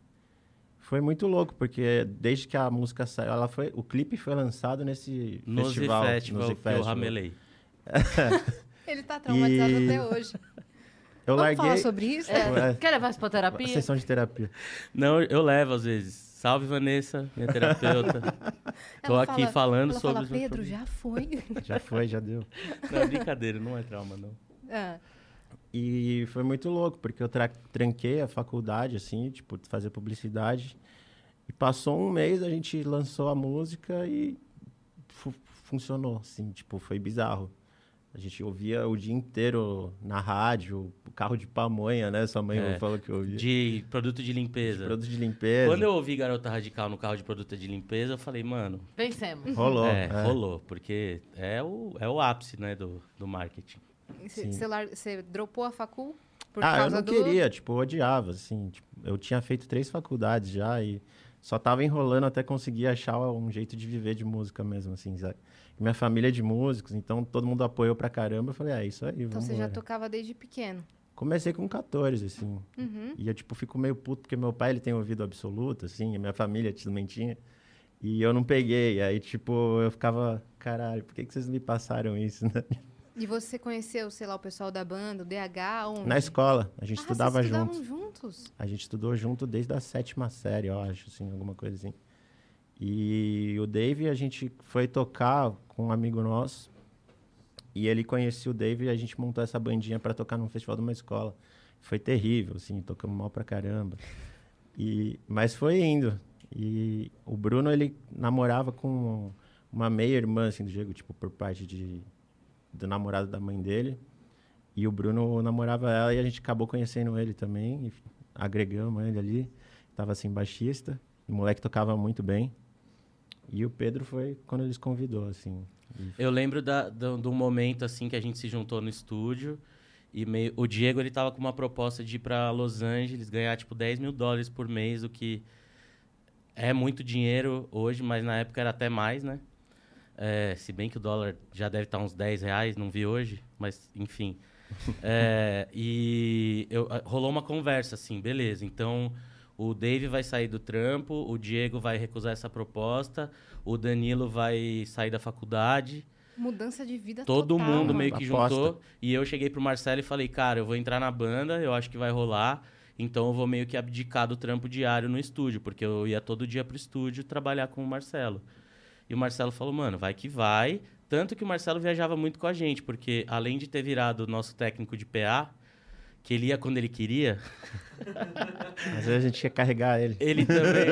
Foi muito louco, porque desde que a música saiu, ela foi, o clipe foi lançado nesse No festival, Festival, no que eu ramelei. [laughs] Ele tá traumatizado E- até hoje. Eu Vamos larguei falar sobre isso? É, É. Quer levar isso pra a terapia? sessão de terapia. Não, eu levo às vezes. Salve, Vanessa, minha terapeuta. [laughs] Tô Ela aqui fala- falando Ela sobre fala, meus Pedro, já foi. [laughs] Já foi, já deu. Não, é brincadeira, não é trauma, não. Ah, E foi muito louco, porque eu tra- tranquei a faculdade, assim, tipo, de fazer publicidade. E passou um mês, a gente lançou a música e fu- funcionou, assim, tipo, foi bizarro. A gente ouvia o dia inteiro na rádio, o carro de pamonha, né? Sua mãe É, falou que eu ouvia. De produto de limpeza. Produto de limpeza. Quando eu ouvi Garota Radical no carro de produto de limpeza, eu falei, mano, Vencemos. [laughs] Rolou. é, é. rolou. Porque é o, é o ápice, né, do, do marketing. Você, dropou a facul por ah, eu não do... queria, tipo, eu odiava, assim. tipo, eu tinha feito três faculdades já e só tava enrolando até conseguir achar um jeito de viver de música mesmo, assim, sabe? Minha família é de músicos, então todo mundo apoiou pra caramba. Eu falei, é isso aí, Então vamos você já tocava desde pequeno. Comecei com 14, assim. Uhum. E eu, tipo, fico meio puto porque meu pai, ele tem ouvido absoluto, assim, a minha família também tinha. E eu não peguei. Aí, tipo, eu ficava, caralho, por que, que vocês me passaram isso, né? E você conheceu, sei lá, o pessoal da banda, o DH, onde? Na escola, a gente ah, estudava vocês junto. estudavam juntos? A gente estudou junto desde a sétima série, eu acho, assim, alguma coisa assim. E o Dave, a gente foi tocar com um amigo nosso. E ele conhecia o Dave e a gente montou essa bandinha para tocar num festival de uma escola. Foi terrível, assim, tocamos mal pra caramba. E, mas foi indo. E o Bruno, ele namorava com uma meia-irmã, assim, do Diego, tipo, por parte de, do namorado da mãe dele. E o Bruno namorava ela e a gente acabou conhecendo ele também. Agregamos ele ali. Tava assim, baixista. O moleque tocava muito bem. E o Pedro foi quando eles convidou, assim. Eu lembro da, do, do momento, assim, que a gente se juntou no estúdio. E meio, o Diego, ele tava com uma proposta de ir pra Los Angeles, ganhar, tipo, 10 mil dólares por mês, o que é muito dinheiro hoje, mas na época era até mais, né? É, se bem que o dólar já deve estar uns 10 reais, não vi hoje, mas enfim. [laughs] É, e eu- a- rolou uma conversa, assim, beleza. Então, o Dave vai sair do trampo, o Diego vai recusar essa proposta, o Danilo vai sair da faculdade. Mudança de vida Todo total, mundo mano. meio que Aposta. juntou. E eu cheguei pro Marcelo e falei, cara, eu vou entrar na banda, eu acho que vai rolar. Então eu vou meio que abdicar do trampo diário no estúdio, porque eu ia todo dia pro estúdio trabalhar com o Marcelo. E o Marcelo falou, mano, vai que vai. Tanto que o Marcelo viajava muito com a gente, porque além de ter virado nosso técnico de PA, que ele ia quando ele queria, [laughs] Às vezes a gente ia carregar ele. ele também.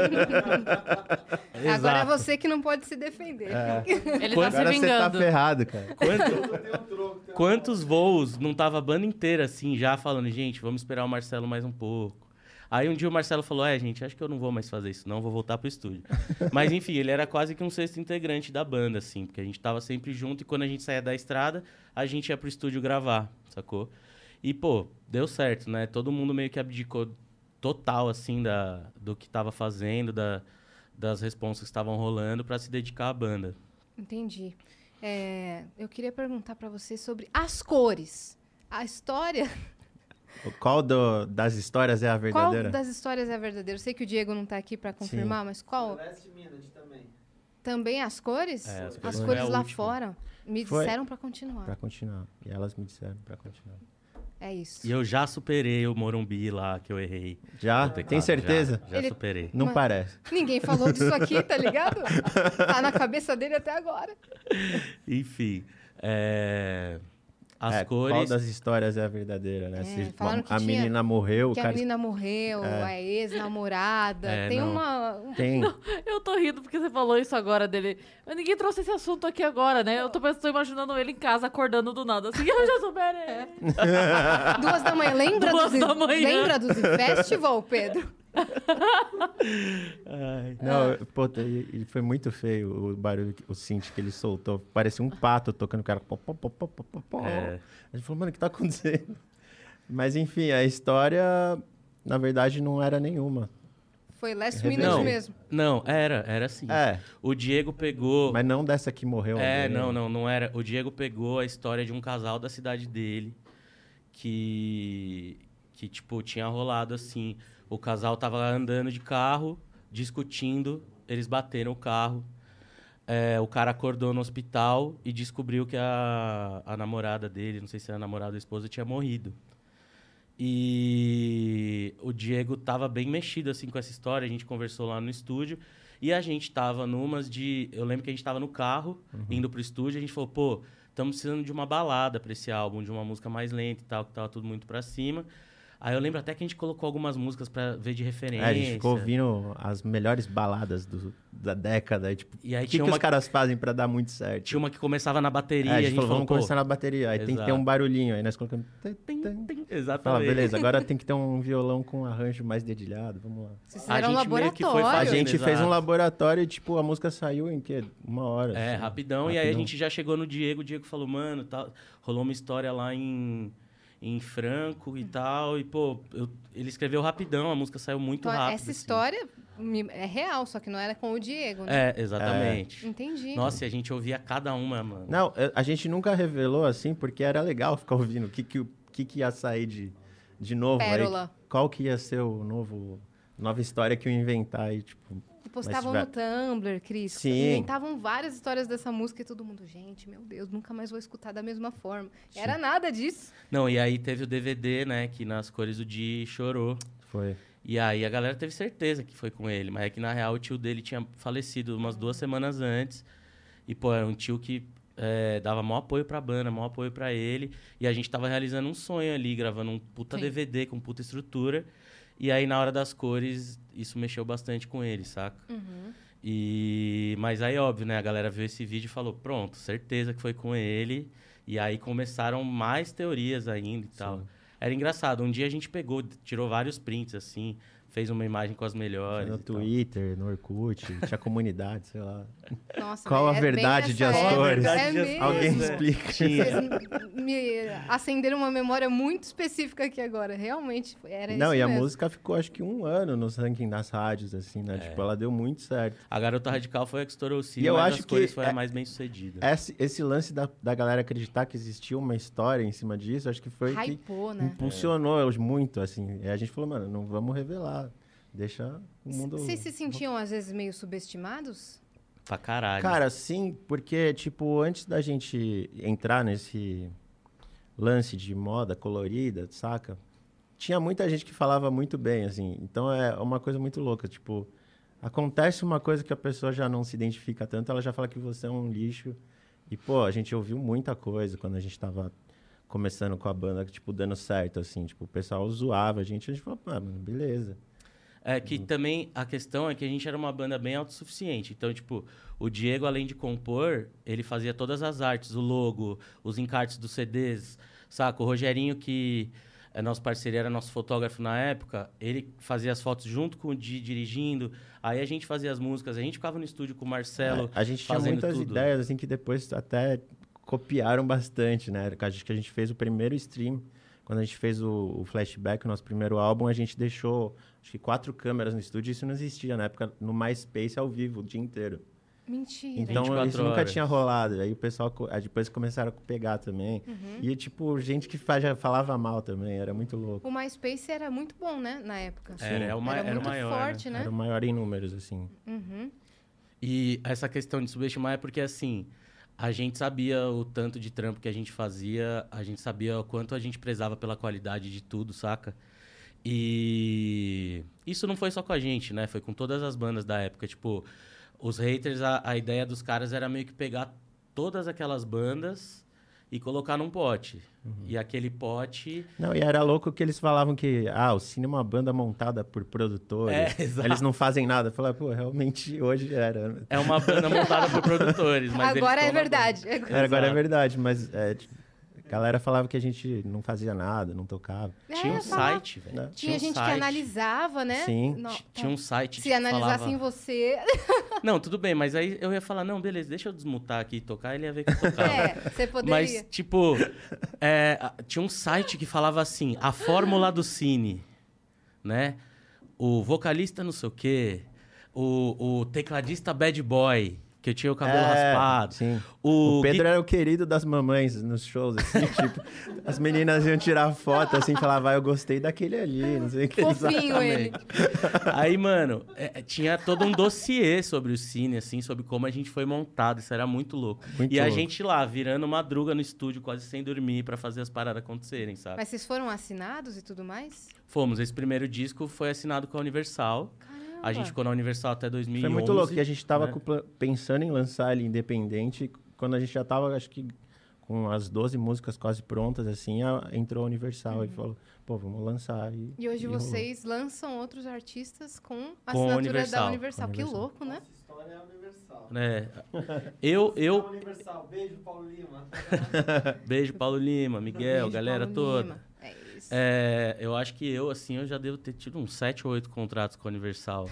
[laughs] Agora é você que não pode se defender. [laughs] Ele Quando- tá se Agora você tá vingando. ferrado, cara. Quanto- quantos voos não tava a banda inteira assim, já falando, gente, vamos esperar o Marcelo mais um pouco. Aí um dia o Marcelo falou, é, gente, acho que eu não vou mais fazer isso, não, vou voltar pro estúdio. [laughs] Mas enfim, ele era quase que um sexto integrante da banda, assim, porque a gente tava sempre junto e quando a gente saía da estrada, a gente ia pro estúdio gravar, sacou? E, pô, deu certo, né? Todo mundo meio que abdicou total, assim, da, do que tava fazendo, da, das responsas que estavam rolando pra se dedicar à banda. Entendi. É, eu queria perguntar pra você sobre as cores. A história. Qual do- das histórias é a Qual verdadeira? das histórias é a verdadeira? Eu sei que o Diego não tá aqui pra confirmar, mas qual? Celeste Minad também. Também as cores? É, as as cores cores foi a lá última. fora. Me Foi. disseram pra continuar. Pra continuar. E elas me disseram pra continuar. É isso. E eu já superei o Morumbi lá, que eu errei. Já? teclado, Tem certeza? Já, já Ele- superei. Não Mas- parece. Ninguém falou disso aqui, tá [laughs] ligado? tá na cabeça dele até agora. Enfim, é, as É, cores... Qual das histórias é a verdadeira, né? É, Se falaram a, que a tinha- menina morreu, o que a cara... menina morreu, É. a ex-namorada. É, Tem não. uma. um- Tem. [laughs] Eu tô rindo porque você falou isso agora dele. Mas ninguém trouxe esse assunto aqui agora, né? Eu tô, pensando- tô imaginando ele em casa acordando do nada. Assim, [laughs] eu já superei. Duas da manhã. Lembra [laughs] Duas dos, da manhã. Lembra dos Festival, Pedro? Ai, Não, pô, e, e foi muito feio o barulho, o synth que ele soltou. Parecia um pato tocando o cara. Pó, pó, pó, pó, pó, pó. É. A gente falou, mano, o que tá acontecendo? Mas enfim, a história, na verdade, não era nenhuma. Foi last minute Não. mesmo. Não, era, era assim. É, O Diego pegou... mas não dessa que morreu. É, alguém. não, não, não era. O Diego pegou a história de um casal da cidade dele que, que tipo, tinha rolado assim. O casal tava andando de carro, discutindo, eles bateram o carro. É, o cara acordou no hospital e descobriu que a, a namorada dele, não sei se era a namorada ou a esposa, tinha morrido. E o Diego tava bem mexido assim com essa história, a gente conversou lá no estúdio. E a gente tava numas de. Eu lembro que a gente tava no carro, indo pro estúdio, a gente falou, pô, estamos precisando de uma balada pra esse álbum, de uma música mais lenta e tal, que tava tudo muito pra cima. Aí eu lembro até que a gente colocou algumas músicas pra ver de referência. É, a gente ficou ouvindo as melhores baladas do- da década. E, tipo, E aí o que, tinha que uma, os caras fazem pra dar muito certo? tinha uma que começava na bateria, É, a gente, falou, falou, vamos pô, começar na bateria. Aí tem que ter exato. um barulhinho. Aí nós colocamos... tim, Fala, Exatamente. beleza, agora [laughs] tem que ter um violão com um arranjo mais dedilhado. Vamos lá. Vocês A fizeram um gente meio que foi laboratório. A gente fez exato. um laboratório e, tipo, a música saiu em quê? Uma hora. É, assim. rapidão. E aí a Rapidão. gente já chegou no Diego. O Diego falou, mano, tá, rolou uma história lá em, em Franco e tal. E, pô, eu- ele escreveu rapidão, a música saiu muito Então, rápido. essa assim. história é real, só que não era com o Diego, né? É, exatamente. Entendi. Nossa, e a gente ouvia cada uma, mano. Não, é, a gente nunca revelou assim, porque era legal ficar ouvindo o que, que, que, que ia sair de, de novo. aí. Pérola. qual que ia ser o novo... Nova história que eu inventar aí, tipo... Postavam no Tumblr, Cris. Sim. Inventavam várias histórias dessa música e todo mundo, gente, meu Deus, nunca mais vou escutar da mesma forma. Era nada disso. Não, e aí teve o DVD, né, que nas cores do Di chorou. Foi. E aí a galera teve certeza que foi com ele. Mas é que, na real, o tio dele tinha falecido umas duas semanas antes. E, pô, era um tio que é, dava maior apoio pra banda, maior apoio pra ele. E a gente tava realizando um sonho ali, gravando um puta Sim. DVD com puta estrutura. E aí, na hora das cores, isso mexeu bastante com ele, saca? Uhum. E... Mas aí, óbvio, né? A galera viu esse vídeo e falou, pronto, certeza que foi com ele. E aí começaram mais teorias ainda e tal. Era engraçado. Um dia a gente pegou, tirou vários prints, assim, fez uma imagem com as melhores. no e tal. Twitter, no Orkut, tinha comunidade, sei lá. Nossa, Qual a é bem verdade de as época. cores? É Verdade de. Alguém é. explica. Vocês me acenderam uma memória muito específica aqui agora. Realmente, era Não, isso e a mesmo. música ficou acho que um ano no ranking das rádios, assim, né? Tipo, ela deu muito certo. A Garota Radical foi a que estourou o E eu acho que foi é- a mais bem sucedida. Esse, esse lance da, da galera acreditar que existia uma história em cima disso, acho que foi que Hypou, né? impulsionou eles muito, assim. E a gente falou, mano, não vamos revelar. Deixa o mundo. Vocês se sentiam, às vezes, meio subestimados? Pra caralho. Cara, sim, porque, tipo, antes da gente entrar nesse lance de moda colorida, saca? Tinha muita gente que falava muito bem, assim. Então é uma coisa muito louca. Tipo, acontece uma coisa que a pessoa já não se identifica tanto, ela já fala que você é um lixo. E, pô, a gente ouviu muita coisa quando a gente tava começando com a banda, tipo, dando certo, assim. Tipo, o pessoal zoava a gente, a gente falou, ah, mano, beleza. É que Uhum. também a questão é que a gente era uma banda bem autossuficiente. Então, tipo, o Diego, além de compor, ele fazia todas as artes, o logo, os encartes dos CDs, saca? O Rogerinho, que é nosso parceiro, era nosso fotógrafo na época, ele fazia as fotos junto com o Di dirigindo. Aí a gente fazia as músicas, a gente ficava no estúdio com o Marcelo. É, a gente tinha muitas tudo. ideias, assim, que depois até copiaram bastante, né? Acho que a gente fez o primeiro stream, quando a gente fez o, o flashback, o nosso primeiro álbum, a gente deixou, acho que quatro câmeras no estúdio, isso não existia na época, no MySpace ao vivo, o dia inteiro. Mentira. Então, 24 isso nunca horas. tinha rolado. Aí o pessoal, aí depois começaram a pegar também. Uhum. E, tipo, gente que já falava mal também, era muito louco. O MySpace era muito bom, né? Na época. Era, é o ma- era o muito maior, né? forte, né? Era o maior em números, assim. Uhum. E essa questão de subestimar é porque, assim, a gente sabia o tanto de trampo que a gente fazia, a gente sabia o quanto a gente prezava pela qualidade de tudo, saca? E isso não foi só com a gente, né? Foi com todas as bandas da época. Tipo, os haters, a, a ideia dos caras era meio que pegar todas aquelas bandas e colocar num pote. E aquele pote. Não, e era louco que eles falavam que, ah, o cine é uma banda montada por produtores. É, [laughs] exato. Eles não fazem nada. Eu falei, pô, realmente hoje era. É uma banda montada por produtores. Mas Agora é verdade. É, agora é verdade, mas é, tipo, galera falava que a gente não fazia nada, não tocava. banda. Tinha um É, falar- site, velho. Né? Tinha um gente que site. analisava, né? Sim. Não, T- Tinha um site Se que analisassem falava... você. [laughs] Não, tudo bem, mas aí eu ia falar, não, beleza, deixa eu desmutar aqui e tocar, ele ia ver que eu tocava. [laughs] É, você poderia. Mas, tipo, é, tinha um site que falava assim, a fórmula do cine, né? O vocalista não sei o quê, o, o tecladista bad boy, que eu tinha o cabelo É, raspado. Sim. O, O Pedro gui- era o querido das mamães nos shows, assim, [laughs] tipo, as meninas iam tirar foto, assim, falavam, ah, eu gostei daquele ali, não sei o que. Fofinho ele. Aí, mano, é, é, tinha todo um dossiê sobre o cine, assim, sobre como a gente foi montado. Isso era muito louco. Muito e a louco. gente lá, virando madruga no estúdio, quase sem dormir, pra fazer as paradas acontecerem, sabe? Mas vocês foram assinados e tudo mais? Fomos. Esse primeiro disco foi assinado com a Universal. A gente ficou na Universal até 2011. Foi muito louco, que a gente tava né? pensando em lançar ele independente, quando a gente já tava, acho que, com as 12 músicas quase prontas, assim, a- entrou a Universal e falou, pô, vamos lançar. E, E hoje e rolou. vocês lançam outros artistas com a Com a assinatura Universal. da Universal. A Que Universal. louco, né? Essa história é universal. É. Eu, eu... [laughs] Universal. Beijo, Paulo Lima. [laughs] Beijo, Paulo Lima, Miguel, Beijo, galera Paulo toda. Lima. É. É, eu acho que eu, assim, eu já devo ter tido uns 7 ou 8 contratos com a Universal.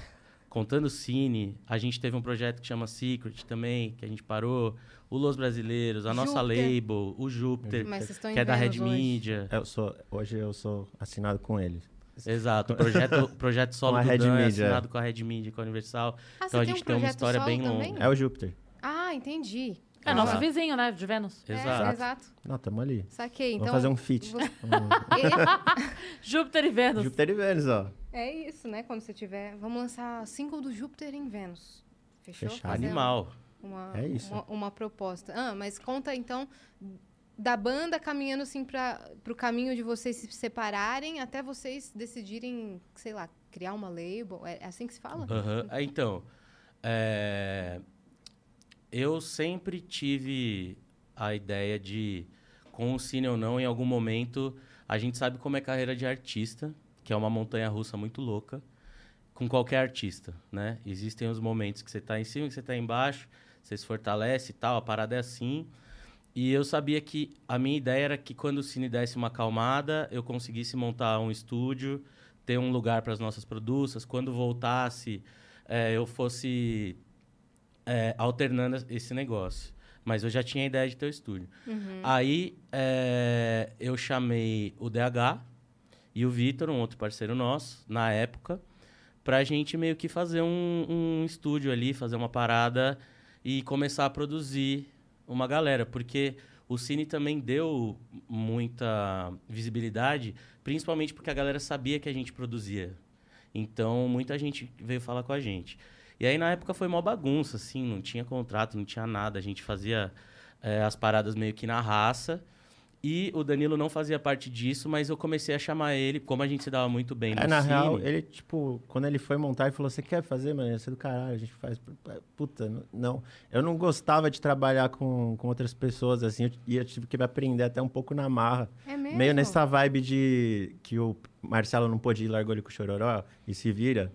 Contando o Cine, a gente teve um projeto que chama Secret também, que a gente parou. O Los Brasileiros, a nossa Júpiter. label, o Júpiter, que é da Red hoje. Media. Eu sou, hoje eu sou assinado com eles. Exato, o projeto, [laughs] projeto solo Com a do Red Dan é Media. assinado com a Red Media, com a Universal. Ah, então a gente um tem uma história bem também? longa. É o Júpiter. Ah, entendi. É nosso lá. vizinho, né? De Vênus. É, Exato. exato. Não, tamo ali. Saquei. Então, Vamos fazer um você- Um [laughs] [laughs] Júpiter e Vênus. Júpiter e Vênus, ó. É isso, né? Quando você tiver. Vamos lançar single do Júpiter em Vênus. Fechou? Fechado. Fazer Animal. Uma, É isso. Uma, uma proposta. Ah, mas conta então da banda caminhando assim para o caminho de vocês se separarem até vocês decidirem, sei lá, criar uma label. É assim que se fala? Aham. Ah, Então, é, eu sempre tive a ideia de, com o cine ou não, em algum momento, a gente sabe como é carreira de artista, que é uma montanha russa muito louca, com qualquer artista, né? Existem os momentos que você está em cima, que você está embaixo, você se fortalece e tal, a parada é assim. E eu sabia que a minha ideia era que quando o cine desse uma acalmada, eu conseguisse montar um estúdio, ter um lugar para as nossas produções. Quando voltasse, eh, eu fosse eh, alternando esse negócio. Mas eu já tinha a ideia de ter o estúdio. Aí eh, eu chamei o DH e o Vitor, um outro parceiro nosso, na época, pra gente meio que fazer um, um estúdio ali, fazer uma parada e começar a produzir uma galera. Porque o Cine também deu muita visibilidade, principalmente porque a galera sabia que a gente produzia. Então, muita gente veio falar com a gente. E aí, na época, foi mó bagunça, assim, não tinha contrato, não tinha nada. A gente fazia eh, as paradas meio que na raça. E o Danilo não fazia parte disso, mas eu comecei a chamar ele, como a gente se dava muito bem no É, na cine. real, ele, tipo, quando ele foi montar, ele falou: Você quer fazer, mano? Isso é do caralho, a gente faz. Puta, n- não. Eu não gostava de trabalhar com, com outras pessoas, assim, eu- e eu tive que aprender até um pouco na marra. É mesmo? Meio nessa vibe de que o Marcelo não pôde ir, largou ele com o Chororó e se vira.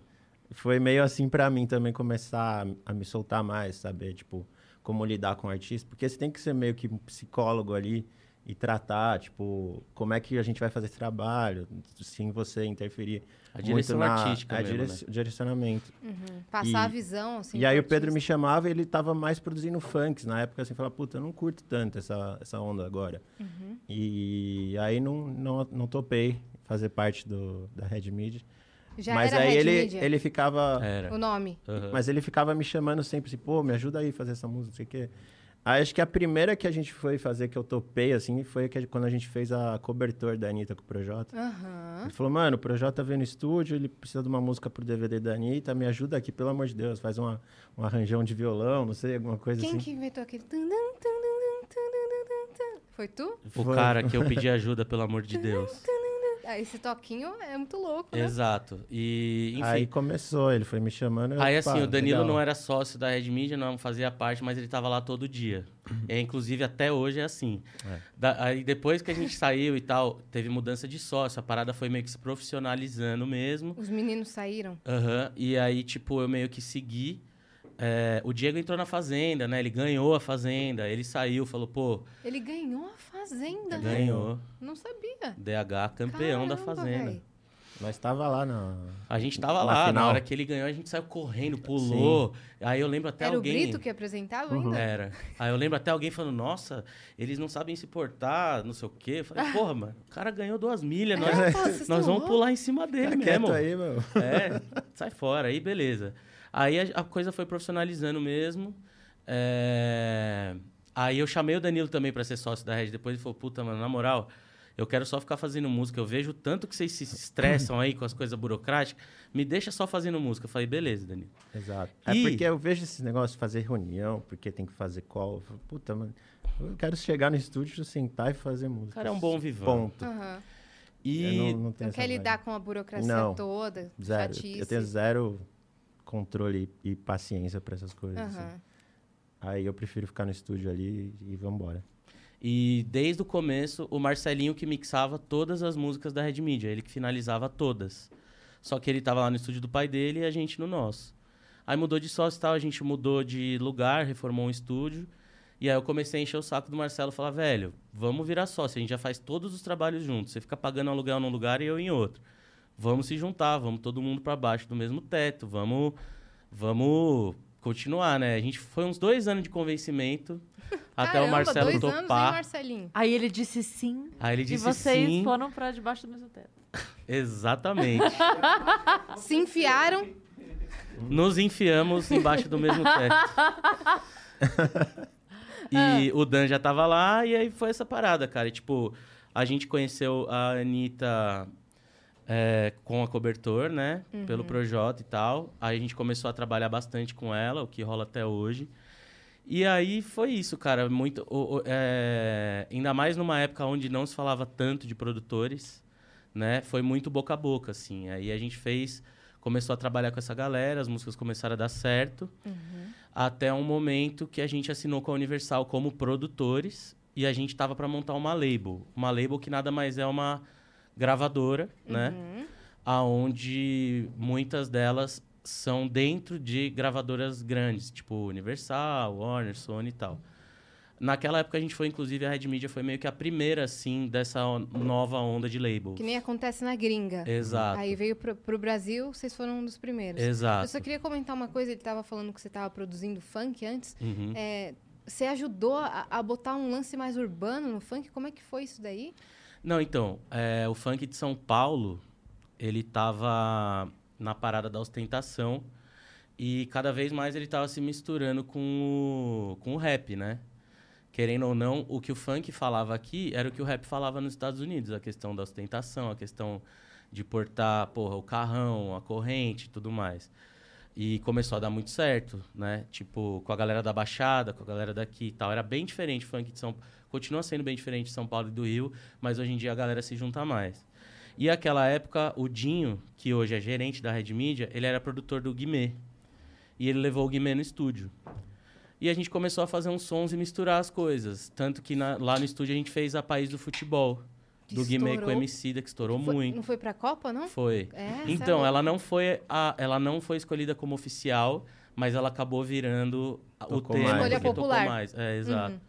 Foi meio assim pra mim também começar a, a me soltar mais, saber, tipo, como lidar com o artista. Porque você tem que ser meio que um psicólogo ali e tratar, tipo, como é que a gente vai fazer esse trabalho, sem você interferir A muito direção na artística é, mesmo, direc- direcionamento. Uhum. Passar E- a visão, assim. e aí o Pedro me chamava e ele tava mais produzindo funks na época, assim, falava, puta, eu não curto tanto essa, essa onda agora. Uhum. E aí não, não, não topei fazer parte do, da Red Media. Já Mas era aí Red ele, Media, ele ficava. Era. o nome. Aham. Mas ele ficava me chamando sempre assim, pô, me ajuda aí a fazer essa música, não sei o quê. Aí acho que a primeira que a gente foi fazer, que eu topei, assim, foi que a- quando a gente fez a cobertor da Anitta com o Projota. Aham. Ele falou, mano, o Projota veio no estúdio, ele precisa de uma música pro DVD da Anitta, me ajuda aqui, pelo amor de Deus, faz uma, um arranjão de violão, não sei, alguma coisa Quem assim. que inventou aquele... Foi tu? O Foi. cara que eu [laughs] pedi ajuda, pelo amor de Deus. Ah, esse toquinho é muito louco, né? Exato. E, enfim. Aí começou, ele foi me chamando. eu, Aí, pá, assim, o Danilo legal. não era sócio da Red Media, não fazia parte, mas ele tava lá todo dia. E, inclusive, até hoje é assim. É. Da- aí, depois que a gente saiu e tal, teve mudança de sócio. A parada foi meio que se profissionalizando mesmo. Os meninos saíram. Aham. E aí, tipo, eu meio que segui. É, o Diego entrou na Fazenda, né? Ele ganhou a Fazenda. Ele saiu, falou, pô, Ele ganhou a Fazenda. ganhou. Não sabia. DH campeão da Caramba, Fazenda. véi. Nós tava lá na. A gente tava Na lá, na final. hora que ele ganhou, a gente saiu correndo, pulou. Aí eu lembro até Era alguém. o Brito que apresentava Uhum. ainda? Era. Aí eu lembro até alguém falando, nossa, eles não sabem se portar, não sei o quê. Eu falei, porra, mano, o cara ganhou duas milhas, nós, É, tão nós vamos pular em cima dele Fica mesmo. aí, meu. É, sai fora, aí beleza. Aí a, a coisa foi profissionalizando mesmo. É, Aí eu chamei o Danilo também pra ser sócio da Red. Depois ele falou, puta, mano, na moral, eu quero só ficar fazendo música. Eu vejo tanto que vocês se estressam aí com as coisas burocráticas. Me deixa só fazendo música. Eu falei, beleza, Danilo. Exato. É E- porque eu vejo esses negócios de fazer reunião, porque tem que fazer call. Eu falo, Puta, mano, eu quero chegar no estúdio, sentar e fazer música. O cara é um bom vivão. Ponto. Aham. E Eu não, não Não quer lidar com a burocracia Não. toda, Zero. chatice. Eu tenho zero controle e paciência pra essas coisas. assim. Aham. Aí eu prefiro ficar no estúdio ali e vambora. E desde o começo, o Marcelinho que mixava todas as músicas da Red Media, ele que finalizava todas. Só que ele tava lá no estúdio do pai dele e a gente no nosso. Aí mudou de sócio e tal, a gente mudou de lugar, reformou um estúdio. E aí eu comecei a encher o saco do Marcelo e falar, velho, vamos virar sócio, a gente já faz todos os trabalhos juntos. Você fica pagando aluguel num lugar e eu em outro. Vamos se juntar, vamos todo mundo para baixo do mesmo teto, vamos, vamos continuar, né? A gente foi uns dois anos de convencimento [laughs] até Caramba, o Marcelo dois anos, hein, topar. Marcelinho? Aí ele disse sim. Aí ele e disse vocês sim. foram pra debaixo do mesmo teto. [laughs] Exatamente. [laughs] Se enfiaram. Nos enfiamos embaixo do mesmo teto. e o Dan já tava lá, e aí foi essa parada, cara. E, tipo, a gente conheceu a Anitta é, com a cobertor, né? Pelo Projota e tal. Aí a gente começou a trabalhar bastante com ela, o que rola até hoje. E aí foi isso, cara. Muito, o- o- é, ainda mais numa época onde não se falava tanto de produtores, né? Foi muito boca a boca, assim. Aí a gente fez, começou a trabalhar com essa galera, as músicas começaram a dar certo, até um momento que a gente assinou com a Universal como produtores e a gente tava para montar uma label, uma label que nada mais é uma gravadora, né? Uhum. aonde muitas delas são dentro de gravadoras grandes, tipo Universal, Warner, Sony e tal. Naquela época a gente foi, inclusive, a Red Media foi meio que a primeira, assim, dessa nova onda de labels. Que nem acontece na gringa. Exato. Aí veio pro, pro Brasil, vocês foram um dos primeiros. Eu Exato. só queria comentar uma coisa, ele tava falando que você tava produzindo funk antes. Uhum. É, você ajudou a, a botar um lance mais urbano no funk? Como é que foi isso daí? Não, então, é, o funk de São Paulo, ele tava na parada da ostentação e cada vez mais ele tava se misturando com o, com o rap, né? Querendo ou não, o que o funk falava aqui era o que o rap falava nos Estados Unidos, a questão da ostentação, a questão de portar, porra, o carrão, a corrente tudo mais. E começou a dar muito certo, né? Tipo, com a galera da Baixada, com a galera daqui e tal. Era bem diferente o funk de São Paulo. Continua sendo bem diferente de São Paulo e do Rio, mas hoje em dia a galera se junta mais. E aquela época, o Dinho, que hoje é gerente da Red Media, ele era produtor do Guimê. E ele levou o Guimê no estúdio. E a gente começou a fazer uns sons e misturar as coisas. Tanto que na- lá no estúdio a gente fez a País do Futebol. Que Do Guimê com o. Emicida, que estourou Foi- muito. Não foi pra Copa, não? Foi. É, Então, sério? ela não foi a, ela não foi escolhida como oficial, mas ela acabou virando a- o Tocou tema mais. Escolha popular. tocou mais. É, exato. Uhum.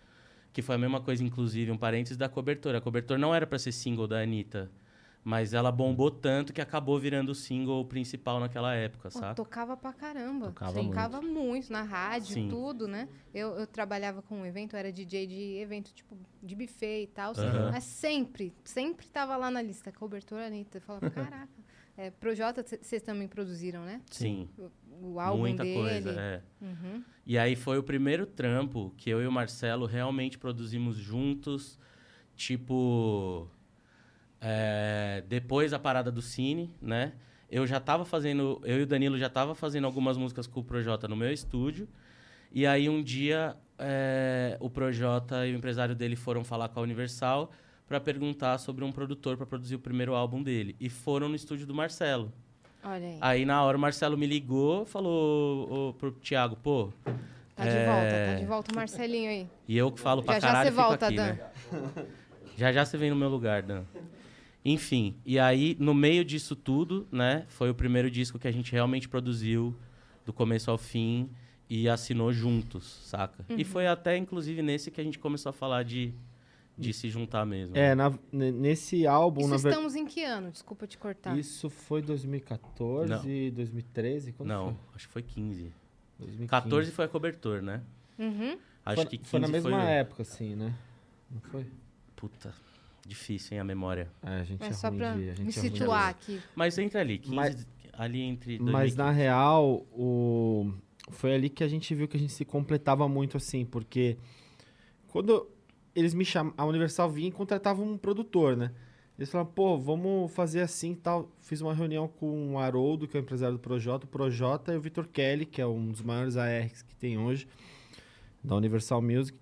Que foi a mesma coisa, inclusive, um parênteses da cobertura. A cobertura não era pra ser single da Anitta, mas ela bombou tanto que acabou virando o single principal naquela época, Pô, saca? tocava pra caramba. Tocava Tocava muito. na rádio, Sim. tudo, né? Eu, eu trabalhava com um evento, era DJ de evento, tipo, de buffet e tal. Mas sempre, sempre tava lá na lista. Cobertura Anitta. Eu falava, [laughs] caraca. É, Projota, vocês também produziram, né? Sim, O, o álbum muita dele. coisa, é. Uhum. E aí foi o primeiro trampo que eu e o Marcelo realmente produzimos juntos, tipo. é, depois da parada do Cine, né? Eu já tava fazendo. Eu e o Danilo já tava fazendo algumas músicas com o Projota no meu estúdio. E aí um dia é, o Projota e o empresário dele foram falar com a Universal para perguntar sobre um produtor para produzir o primeiro álbum dele. E foram no estúdio do Marcelo. Olha aí. Aí na hora o Marcelo me ligou, falou ô, pro Thiago, pô. Tá de é, volta, tá de volta o Marcelinho aí. E eu que falo pra Já já caralho, você fico volta, aqui, Dan. né? Já já você vem no meu lugar, Dan. Enfim, e aí no meio disso tudo, né, foi o primeiro disco que a gente realmente produziu do começo ao fim e assinou juntos, saca? Uhum. E foi até inclusive nesse que a gente começou a falar de, de se juntar mesmo. É, na- ne- nesse álbum, Isso na estamos em que ano? Desculpa te cortar. Isso foi 2014, Não. 2013? Quando Não, foi? acho que foi 15. 2015. 14 foi a cobertor, né? Uhum. Acho foi, que 15 foi na mesma foi... época, assim, né? Não foi? Puta, difícil, hein, a memória. É, a gente é, É só ruim pra de- a gente me é situar aqui. Mas entra ali, 15, Mas- ali entre Mas 2015. na real, o... foi ali que a gente viu que a gente se completava muito, assim, porque quando eles me chamam, a Universal vinha e contratava um produtor, né? Eles falaram, pô, vamos fazer assim e tal. Fiz uma reunião com o Haroldo, que é o empresário do Projota, o Projota e o Vitor Kelly, que é um dos maiores ARs que tem hoje, da Universal Music.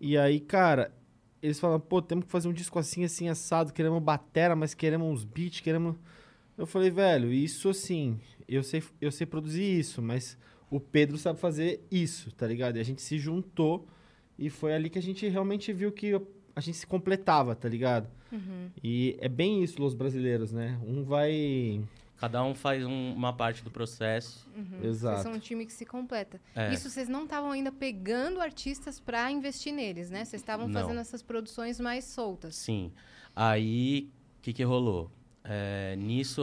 E aí, cara, eles falaram, pô, temos que fazer um disco assim, assim, assado, queremos batera, mas queremos uns beats, queremos... Eu falei, velho, isso assim, eu sei, eu sei produzir isso, mas o Pedro sabe fazer isso, tá ligado? E a gente se juntou e foi ali que a gente realmente viu que a gente se completava, tá ligado? Uhum. E é bem isso, los brasileiros, né? Um vai. Cada um faz um- uma parte do processo. Uhum. Vocês Exato. são um time que se completa. É. Isso vocês não estavam ainda pegando artistas pra investir neles, né? Vocês estavam fazendo essas produções mais soltas. Sim. Aí, o que que rolou? É, nisso,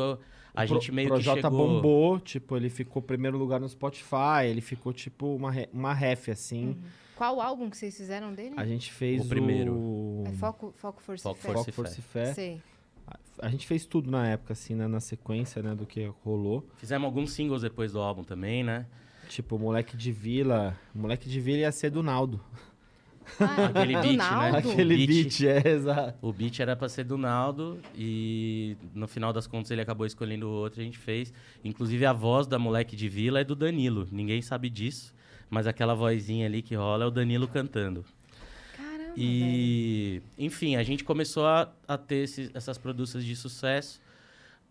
a O Pro- gente meio que Projota chegou... bombou, tipo, ele ficou primeiro lugar no Spotify, ele ficou tipo uma, re- uma ref, assim. Uhum. Qual álbum que vocês fizeram dele? A gente fez O primeiro. o. É Foco, Foco Força Foco, e Fé. Força Foco, Força e Fé. Sei. A gente fez tudo na época, assim, né? Na sequência, né? Do que rolou. Fizemos alguns singles depois do álbum também, né? Tipo, Moleque de Vila. Moleque de Vila ia ser do Naldo. Ah, Aquele do beat, né? Aquele beat. beat, é, exato. O beat era pra ser do Naldo e no final das contas ele acabou escolhendo o outro e a gente fez. Inclusive a voz da moleque de vila é do Danilo. Ninguém sabe disso, mas aquela vozinha ali que rola é o Danilo cantando. Caramba, velho. E, enfim, a gente começou a, a ter esses- essas produções de sucesso.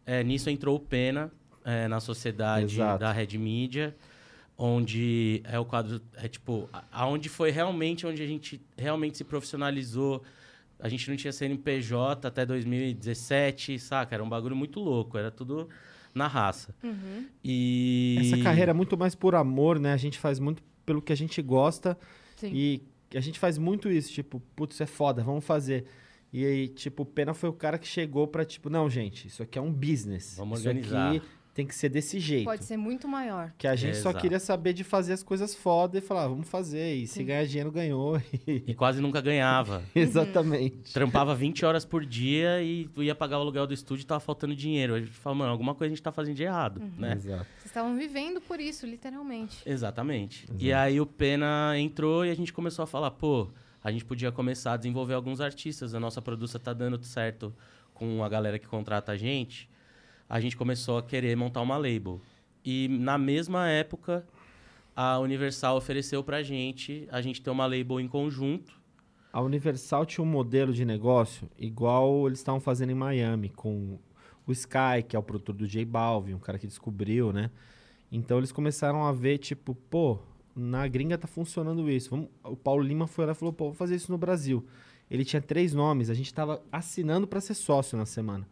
É, nisso entrou o Pena é, na sociedade Exato. da Red Media, onde é o quadro, é tipo, aonde foi realmente onde a gente realmente se profissionalizou. A gente não tinha CNPJ até 2017, saca? Era um bagulho muito louco, era tudo na raça. Uhum. E Essa carreira é muito mais por amor, né? A gente faz muito pelo que a gente gosta. Sim. E a gente faz muito isso, tipo, putz, isso é foda, vamos fazer. E aí, tipo, o Pena foi o cara que chegou pra, tipo, não, gente, isso aqui é um business. Vamos isso organizar. aqui tem que ser desse jeito. Pode ser muito maior. Que a gente só Exato. queria saber de fazer as coisas foda e falar, ah, vamos fazer. E se Sim. ganhar dinheiro, ganhou. [laughs] E quase nunca ganhava. [laughs] Exatamente. Trampava 20 horas por dia e tu ia pagar o aluguel do estúdio e tava faltando dinheiro. A gente fala, mano, alguma coisa a gente tá fazendo de errado, né? Exato. Vocês estavam vivendo por isso, literalmente. Exatamente. E aí o Pena entrou e a gente começou a falar, pô, a gente podia começar a desenvolver alguns artistas. A nossa produção tá dando certo com a galera que contrata a gente. A gente começou a querer montar uma label. E na mesma época, a Universal ofereceu pra gente a gente ter uma label em conjunto. A Universal tinha um modelo de negócio igual eles estavam fazendo em Miami, com o Sky, que é o produtor do J Balvin, um cara que descobriu, né? Então eles começaram a ver, tipo, pô, na gringa tá funcionando isso. Vamos- O Paulo Lima foi lá e falou, pô, vou fazer isso no Brasil. Ele tinha três nomes, a gente tava assinando pra ser sócio na semana.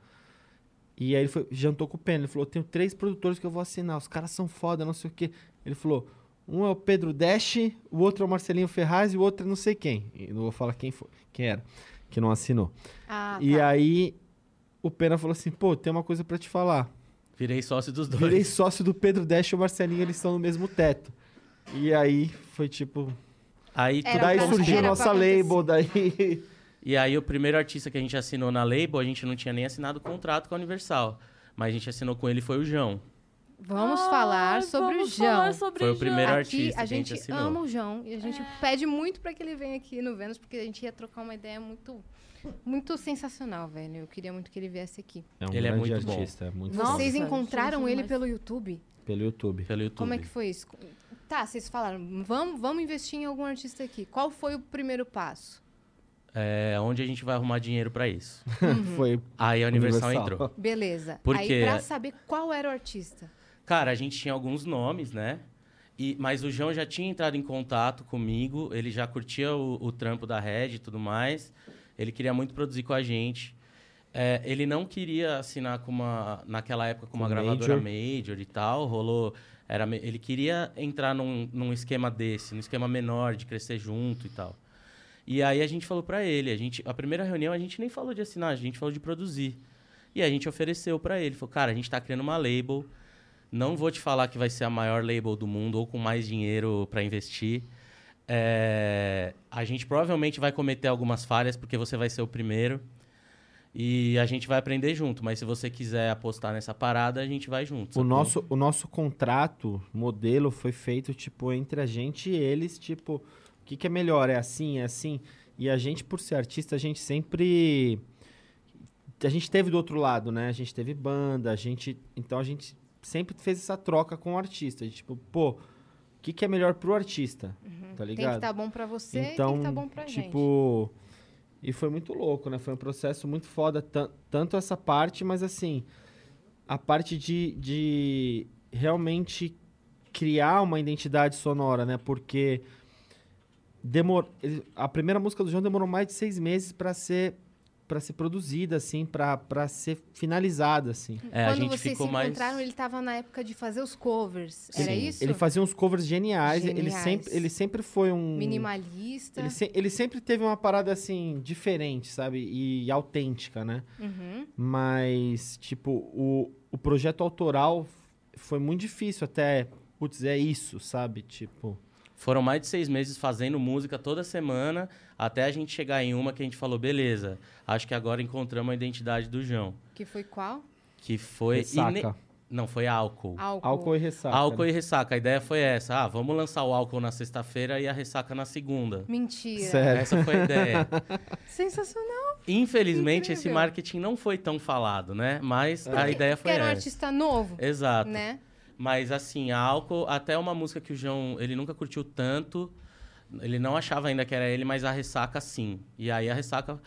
E aí ele foi, jantou com o Pena, ele falou, tenho três produtores que eu vou assinar, os caras são foda, não sei o quê. Ele falou, um é o Pedro Dash, o outro é o Marcelinho Ferraz e o outro é não sei quem. E não vou falar quem foi, quem era, que não assinou. Ah, E tá. aí o Pena falou assim, pô, tem uma coisa pra te falar. Virei sócio dos dois. Virei sócio do Pedro Dash e o Marcelinho, eles estão no mesmo teto. E aí foi tipo. Aí tudo daí surgiu nossa label, daí. E aí o primeiro artista que a gente assinou na label, a gente não tinha nem assinado contrato com a Universal. Mas a gente assinou com ele foi o João. Vamos Ai, falar sobre vamos o João. falar sobre Foi o João. primeiro Aqui artista a que a gente gente assinou. ama o João e a gente pede muito pra que ele venha aqui no Vênus, porque a gente ia trocar uma ideia muito, muito sensacional, velho. Eu queria muito que ele viesse aqui. É um Ele é muito bom. artista, é muito Nossa, Vocês gente, encontraram ele pelo YouTube? pelo YouTube. Pelo YouTube. Como é que foi isso? Tá, vocês falaram, vamos, vamos investir em algum artista aqui. Qual foi o primeiro passo? É, onde a gente vai arrumar dinheiro pra isso? [laughs] Foi Aí a Universal, Universal. entrou. Beleza. Por Aí, pra saber qual era o artista. Cara, a gente tinha alguns nomes, né? E, mas o João já tinha entrado em contato comigo, ele já curtia o, o trampo da Red e tudo mais. Ele queria muito produzir com a gente. É, ele não queria assinar com uma, naquela época com uma Com gravadora major. major e tal. Rolou. Era, ele queria entrar num, num esquema desse, num esquema menor, de crescer junto e tal. E aí a gente falou pra ele, a, gente, a primeira reunião a gente nem falou de assinar, a gente falou de produzir. E a gente ofereceu pra ele, falou, cara, a gente tá criando uma label, não vou te falar que vai ser a maior label do mundo ou com mais dinheiro pra investir. É, a gente provavelmente vai cometer algumas falhas porque você vai ser o primeiro. E a gente vai aprender junto, mas se você quiser apostar nessa parada, a gente vai junto. O nosso, o nosso contrato, modelo, foi feito, tipo, entre a gente e eles, tipo, que, que é melhor? É assim, é assim? E a gente, por ser artista, a gente sempre. A gente teve do outro lado, né? A gente teve banda, a gente. Então a gente sempre fez essa troca com o artista. de, Tipo, pô, o que, que é melhor pro artista? Tá Tem que ligado? estar bom pra você e tem Então, que estar bom pra gente. tipo, e foi muito louco, né? Foi um processo muito foda, tan- tanto essa parte, mas assim, a parte de, de realmente criar uma identidade sonora, né? Porque demor... ele- a primeira música do João demorou mais de seis meses para ser para ser produzida, assim, para ser finalizada, assim. É, a Quando gente vocês ficou se mais. encontraram, ele tava na época de fazer os covers. Era Sim. isso? Ele fazia uns covers geniais, Ele, Geniais. sempre, ele sempre foi um... Minimalista. Ele, se- ele sempre teve uma parada assim, diferente, sabe? E, autêntica, né? Uhum. Mas, tipo, o, o projeto autoral foi muito difícil até. Putz, é isso, sabe? Tipo. Foram mais de seis meses fazendo música toda semana, até a gente chegar em uma que a gente falou, beleza, acho que agora encontramos a identidade do João. Que foi qual? Que foi. Ressaca. ine- Não, foi álcool. Álcool. Álcool e ressaca. Álcool e ressaca. A ideia foi essa. Ah, vamos lançar o álcool na sexta-feira e a ressaca na segunda. Mentira. Sério. Essa foi a ideia. [laughs] Sensacional. Infelizmente, esse Incrível. marketing não foi tão falado, né? Mas a Porque- ideia porque foi era um essa. artista novo, Exato. né? Mas assim, a álcool, até uma música que o João, ele nunca curtiu tanto, ele não achava ainda que era ele, mas a ressaca sim. E aí a ressaca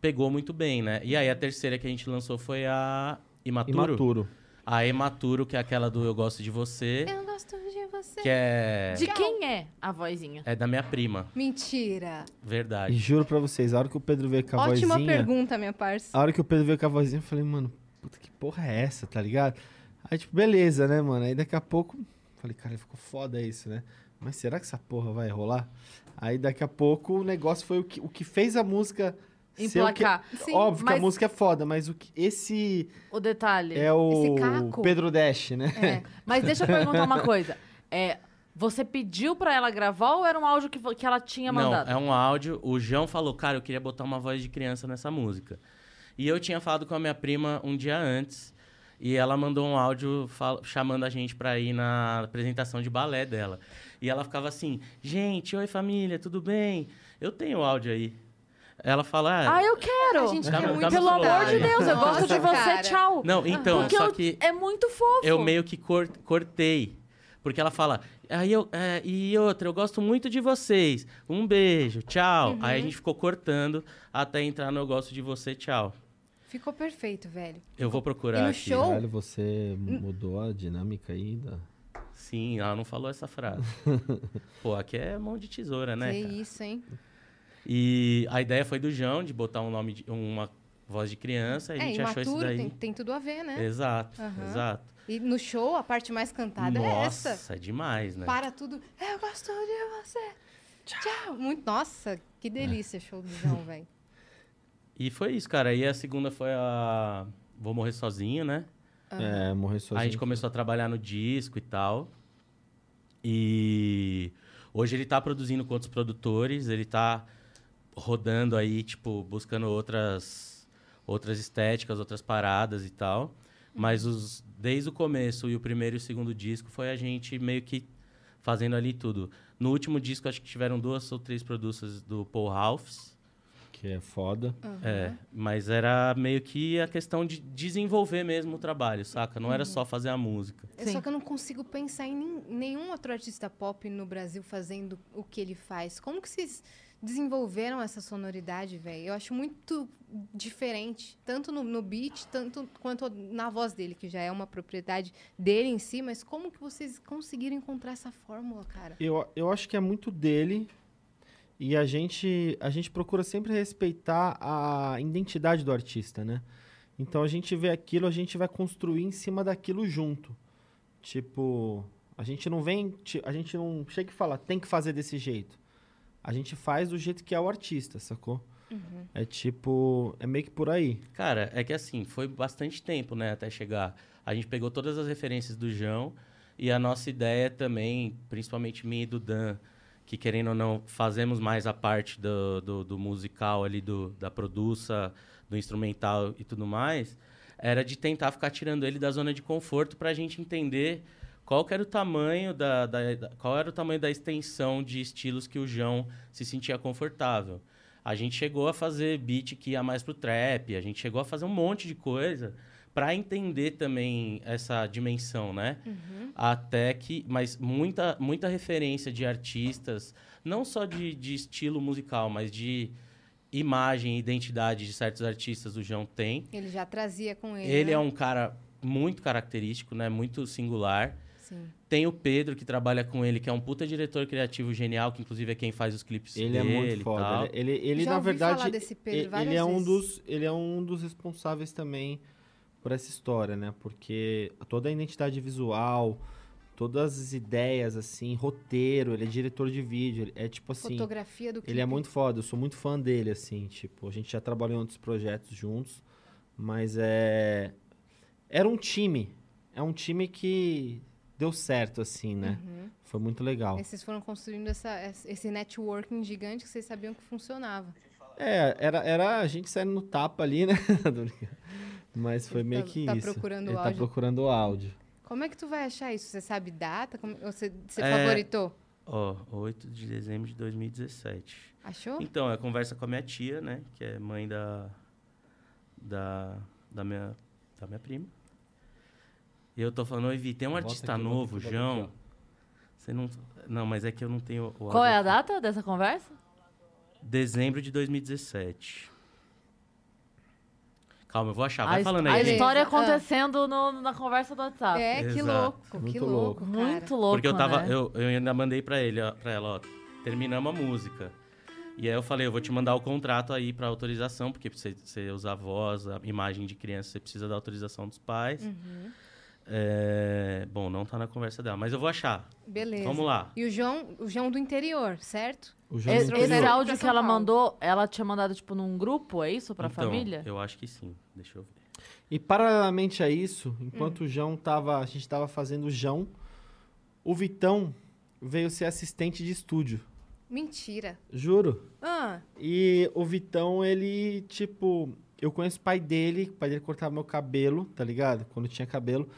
pegou muito bem, né? E aí a terceira que a gente lançou foi a Imaturo. Imaturo. A Imaturo, que é aquela do Eu Gosto de Você, Eu gosto de você. que é, De quem é a vozinha? é da minha prima, Mentira. E verdade. juro pra vocês, a hora que o Pedro veio com a Ótima vozinha. pergunta, minha parça. A hora que o Pedro veio com a vozinha, eu falei, mano, puta que porra é essa, tá ligado? Aí, tipo, beleza, né, mano? Aí daqui a pouco, falei, cara, ficou foda isso, né? Mas será que essa porra vai rolar? Aí daqui a pouco o negócio foi o que, o que fez a música o que... Emplacar. Sim, Óbvio que a mas- música é foda, mas o que, esse O detalhe. é o Esse caco. Pedro Dash, né? É. Mas deixa eu perguntar uma coisa. É, você pediu pra ela gravar ou era um áudio que, que ela tinha Não, mandado? é um áudio. O João falou, cara, eu queria botar uma voz de criança nessa música. E eu tinha falado com a minha prima um dia antes. E ela mandou um áudio chamando a gente pra ir na apresentação de balé dela. E ela ficava assim: Gente, oi família, tudo bem? Eu tenho o áudio aí. Ela fala. Ah, eu quero! A gente Dá quer meu- muito Pelo amor de. Deus, eu gosto de você, cara. tchau. Não, então, Porque só eu- que é muito fofo. eu meio que cor- cortei. Porque ela fala, aí eu, é, e outra, eu gosto muito de vocês. Um beijo, tchau. Aí Uhum. a gente ficou cortando até entrar no eu gosto de você, tchau. Ficou perfeito, velho. Eu vou procurar E no aqui. show? Caralho, você mudou a dinâmica aí da... Sim, ela não falou essa frase. [laughs] Pô, aqui é mão de tesoura, né? que cara? isso, hein? E a ideia foi do João, de botar um nome, de, uma voz de criança, e a é, gente achou isso imaturo, daí. tem, tem tudo a ver, né? Exato, Aham. exato. E no show, a parte mais cantada é Nossa, essa. é demais, né? Para tudo. Eu gosto de você. Tchau. Muito, nossa, que delícia show do João, [laughs] velho. E foi isso, cara. E a segunda foi a Vou Morrer Sozinho, né? É, morrer sozinho. A gente começou a trabalhar no disco e tal. E hoje ele tá produzindo com outros produtores, ele tá rodando aí, tipo, buscando outras outras estéticas, outras paradas e tal. Mas os desde o começo e o primeiro e o segundo disco foi a gente meio que fazendo ali tudo. No último disco acho que tiveram duas ou três produções do Paul Ralphs. Que é foda. É, mas era meio que a questão de desenvolver mesmo o trabalho, saca? Não era só fazer a música. É Sim. Só que eu não consigo pensar em nenhum outro artista pop no Brasil fazendo o que ele faz. Como que vocês desenvolveram essa sonoridade, velho? Eu acho muito diferente, tanto no, no beat, tanto quanto na voz dele, que já é uma propriedade dele em si, mas como que vocês conseguiram encontrar essa fórmula, cara? Eu, eu acho que é muito dele. E a gente, a gente procura sempre respeitar a identidade do artista, né? Então a gente vê aquilo, a gente vai construir em cima daquilo junto. Tipo, a gente não vem, a gente não chega e fala, tem que fazer desse jeito. A gente faz do jeito que é o artista, sacou? É tipo, é meio que por aí. Cara, é que assim, foi bastante tempo, né, até chegar. A gente pegou todas as referências do João e a nossa ideia também, principalmente minha e do Dan, que querendo ou não, fazemos mais a parte do, do, do musical ali, do, da produça, do instrumental e tudo mais, era de tentar ficar tirando ele da zona de conforto pra gente entender qual era o tamanho da, da, da- qual era o tamanho da extensão de estilos que o João se sentia confortável. A gente chegou a fazer beat que ia mais pro trap, a gente chegou a fazer um monte de coisa para entender também essa dimensão, né? Até que, mas muita muita referência de artistas, não só de, de estilo musical, mas de imagem e identidade de certos artistas o João tem. Ele já trazia com ele. Ele né? é um cara muito característico, né? Muito singular. Sim. Tem o Pedro, que trabalha com ele, que é um puta diretor criativo genial, que inclusive é quem faz os clipes Ele é dele muito e foda. tal. Ele, ele, ele, Já na ouvi verdade, falar desse Pedro ele, várias ele é um vezes. dos, ele é um dos responsáveis também por essa história, né? Porque toda a identidade visual, todas as ideias assim, roteiro, ele é diretor de vídeo, ele é tipo assim, Fotografia do clipe. ele é muito foda, eu sou muito fã dele assim, tipo, a gente já trabalhou em outros projetos juntos, mas é era um time, é um time que deu certo assim, né? Uhum. Foi muito legal. Aí vocês foram construindo essa, esse networking gigante que vocês sabiam que funcionava. É, era, era a gente saindo no tapa ali, né? [laughs] Mas foi meio tá- que tá isso. procurando Ele o tá áudio. procurando o áudio. Como é que tu vai achar isso? Você sabe data? Como- Você, você É. favoritou? Ó, 8 de dezembro de 2017. Achou? Então, é conversa com a minha tia, né? Que é mãe da. Da, da, minha, da minha prima. E eu tô falando, oi, Vi, tem um Volta artista aqui, novo, aqui, João. aqui, Você não. Não, mas é que eu não tenho. o Qual é a data dessa conversa? Dezembro de 2017. Calma, eu vou achar. a Vai his- falando a aí, gente. história Ah. acontecendo no- na conversa do WhatsApp. É, que Exato. louco, que Muito louco, louco. cara. Muito louco, Porque eu tava. né? Eu, eu ainda mandei pra ele, ó, pra ela, ó. Terminamos a música. E aí eu falei, eu vou te mandar o contrato aí pra autorização, porque pra você, você usar voz, a imagem de criança, você precisa da autorização dos pais. Uhum. É, Bom, não tá na conversa dela, mas eu vou achar. Beleza. Vamos lá. E o João, o João do interior, certo? O João Esse, do esse interior. áudio Pra que ela mandou, ela tinha mandado, tipo, num grupo, é isso? Pra Então, família? Eu acho que sim. Deixa eu ver. E paralelamente a isso, Hum. enquanto o João tava. A gente tava fazendo o João, o Vitão veio ser assistente de estúdio. Mentira. Juro. Ah, E o Vitão, ele, tipo, eu conheço o pai dele, o pai dele cortava meu cabelo, tá ligado? Quando tinha cabelo.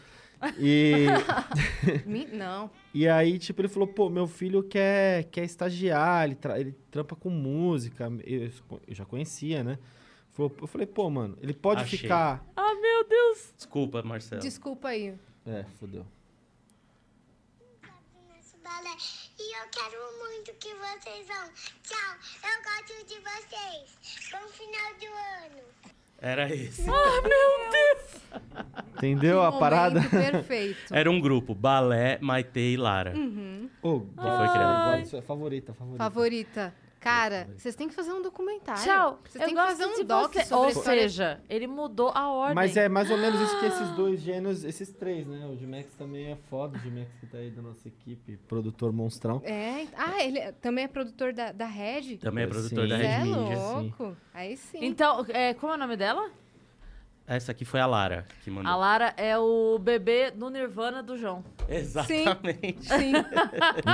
E, [laughs] [laughs] Não. e aí, tipo, ele falou, pô, meu filho quer, quer estagiar, ele, tra- ele trampa com música. Eu, eu já conhecia, né? Falou- Eu falei, pô, mano, ele pode Achei. ficar. Ah, meu Deus. Desculpa, Marcelo. Desculpa aí. É, fodeu. E eu quero muito que vocês vão. Tchau, eu gosto de vocês. Bom final do ano. Era esse. [laughs] Entendeu a Que parada? Perfeito. Era um grupo, Balé, Maite e Lara. Ô, foi criado. agora isso é favorita, favorita. Favorita. Cara, vocês têm que fazer um documentário. Tchau. Vocês têm que fazer um doc você. sobre Ou seja, ele mudou a ordem. Mas é mais ou menos isso que esses dois gênios, esses três, né? O Dimex também é foda, o Dimex que tá aí da nossa equipe, produtor monstrão. É. Ah, ele é- também é produtor da, da Red? Também é Sim. produtor da Cê Red é Media. louco. Aí sim. Então, é, como é o nome dela? Essa aqui foi a Lara que mandou. A Lara é o bebê do Nirvana do João. Exatamente. Sim.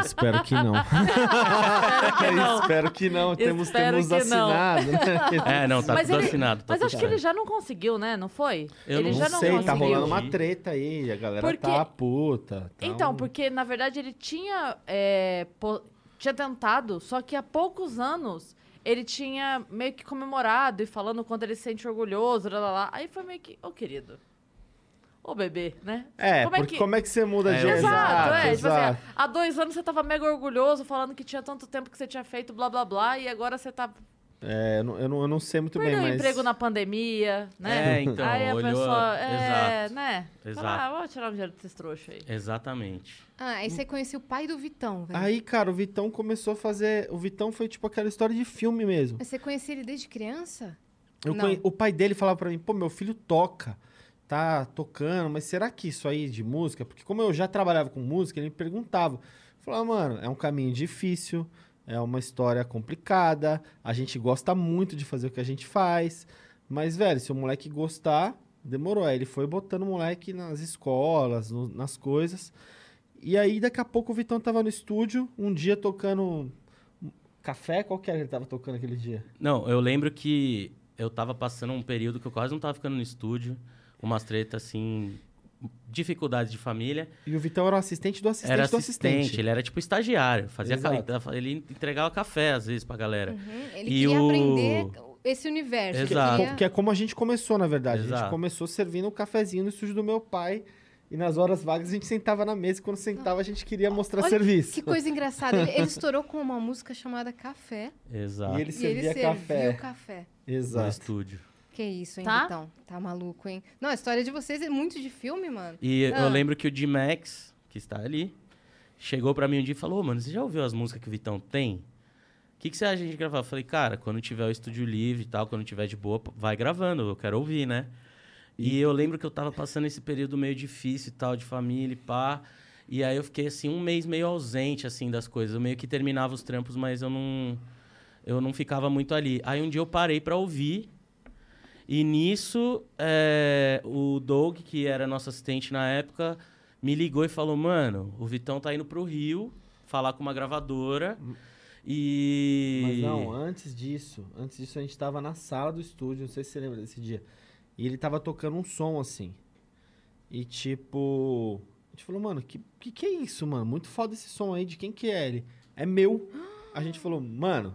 Espero que não. [laughs] que não. Espero que não. Temos, Espero temos que não. assinado, né? [laughs] É, não, tá Mas tudo ele- assinado. Tá Mas tudo acho que ele já não conseguiu, né? Não foi? Eu ele não já não sei, tá conseguiu. rolando uma treta aí, a galera Porque- tá puta. tá Então, um- porque na verdade ele tinha, é, po- tinha tentado, só que há poucos anos ele tinha meio que comemorado e falando quanto ele se sente orgulhoso, lá, lá, lá. Aí foi meio que, ô querido, ô bebê, né? É, como é porque que- como é que você muda É, de Exato, é. Tipo exato. assim, há dois anos você tava mega orgulhoso, falando que tinha tanto tempo que você tinha feito, blá blá blá, e agora você tá É, eu não, eu não, eu não sei muito perdendo bem, mas... emprego na pandemia, né? É, então, Aí a olhou... pessoa, é, Exato. né? Exato. Fala, ah, vou tirar um dinheiro desses trouxas aí. Exatamente. Ah, aí você conhecia o pai do Vitão, velho. Aí, cara, o Vitão começou a fazer... O Vitão foi tipo aquela história de filme mesmo. Mas você conhecia ele desde criança? Conhe- O pai dele falava pra mim, pô, meu filho toca, tá tocando, mas será que isso aí de música? Porque como eu já trabalhava com música, ele me perguntava. Eu falava, mano, é um caminho difícil, é uma história complicada, a gente gosta muito de fazer o que a gente faz, mas, velho, se o moleque gostar, demorou. Aí ele foi botando o moleque nas escolas, no- nas coisas. E aí, daqui a pouco, o Vitão tava no estúdio, um dia tocando... Café? Qual que era que ele tava tocando aquele dia? Não, eu lembro que eu tava passando um período que eu quase não tava ficando no estúdio. Umas tretas, assim... Dificuldades de família. E o Vitão era o assistente do assistente era do assistente, assistente. ele era tipo estagiário. Fazia Exato. ca- Ele entregava café, às vezes, pra galera. Uhum, Ele E queria o- aprender esse universo. Exato. queria- Que é como a gente começou, na verdade. A gente Exato. começou servindo um cafezinho no estúdio do meu pai. E nas horas vagas a gente sentava na mesa. E quando sentava, a gente queria mostrar Olha serviço. Que coisa engraçada. Ele, ele estourou com uma música chamada Café. Exato. E ele E ele servia café. café. No Exato. estúdio. Que isso, hein, Tá? Vitão? Tá maluco, hein? Não, a história de vocês é muito de filme, mano. E Ah. eu lembro que o D-Max, que está ali, chegou pra mim um dia e falou: "Ô, mano, você já ouviu as músicas que o Vitão tem? O que, que você acha de a gente gravar? Eu falei, cara, quando tiver o estúdio livre e tal, quando tiver de boa, vai gravando, eu quero ouvir, né? E eu lembro que eu tava passando esse período meio difícil e tal, de família e pá. E aí eu fiquei, assim, um mês meio ausente, assim, das coisas. Eu meio que terminava os trampos, mas eu não... Eu não ficava muito ali. Aí um dia eu parei pra ouvir. E nisso, é, o Doug, que era nosso assistente na época, me ligou e falou: Mano, o Vitão tá indo pro Rio falar com uma gravadora. E. Mas não, antes disso, antes disso a gente tava na sala do estúdio, não sei se você lembra desse dia. E ele tava tocando um som assim. E tipo, a gente falou, mano, que, que que é isso, mano? Muito foda esse som aí, de quem que é ele? É meu. A gente falou, mano,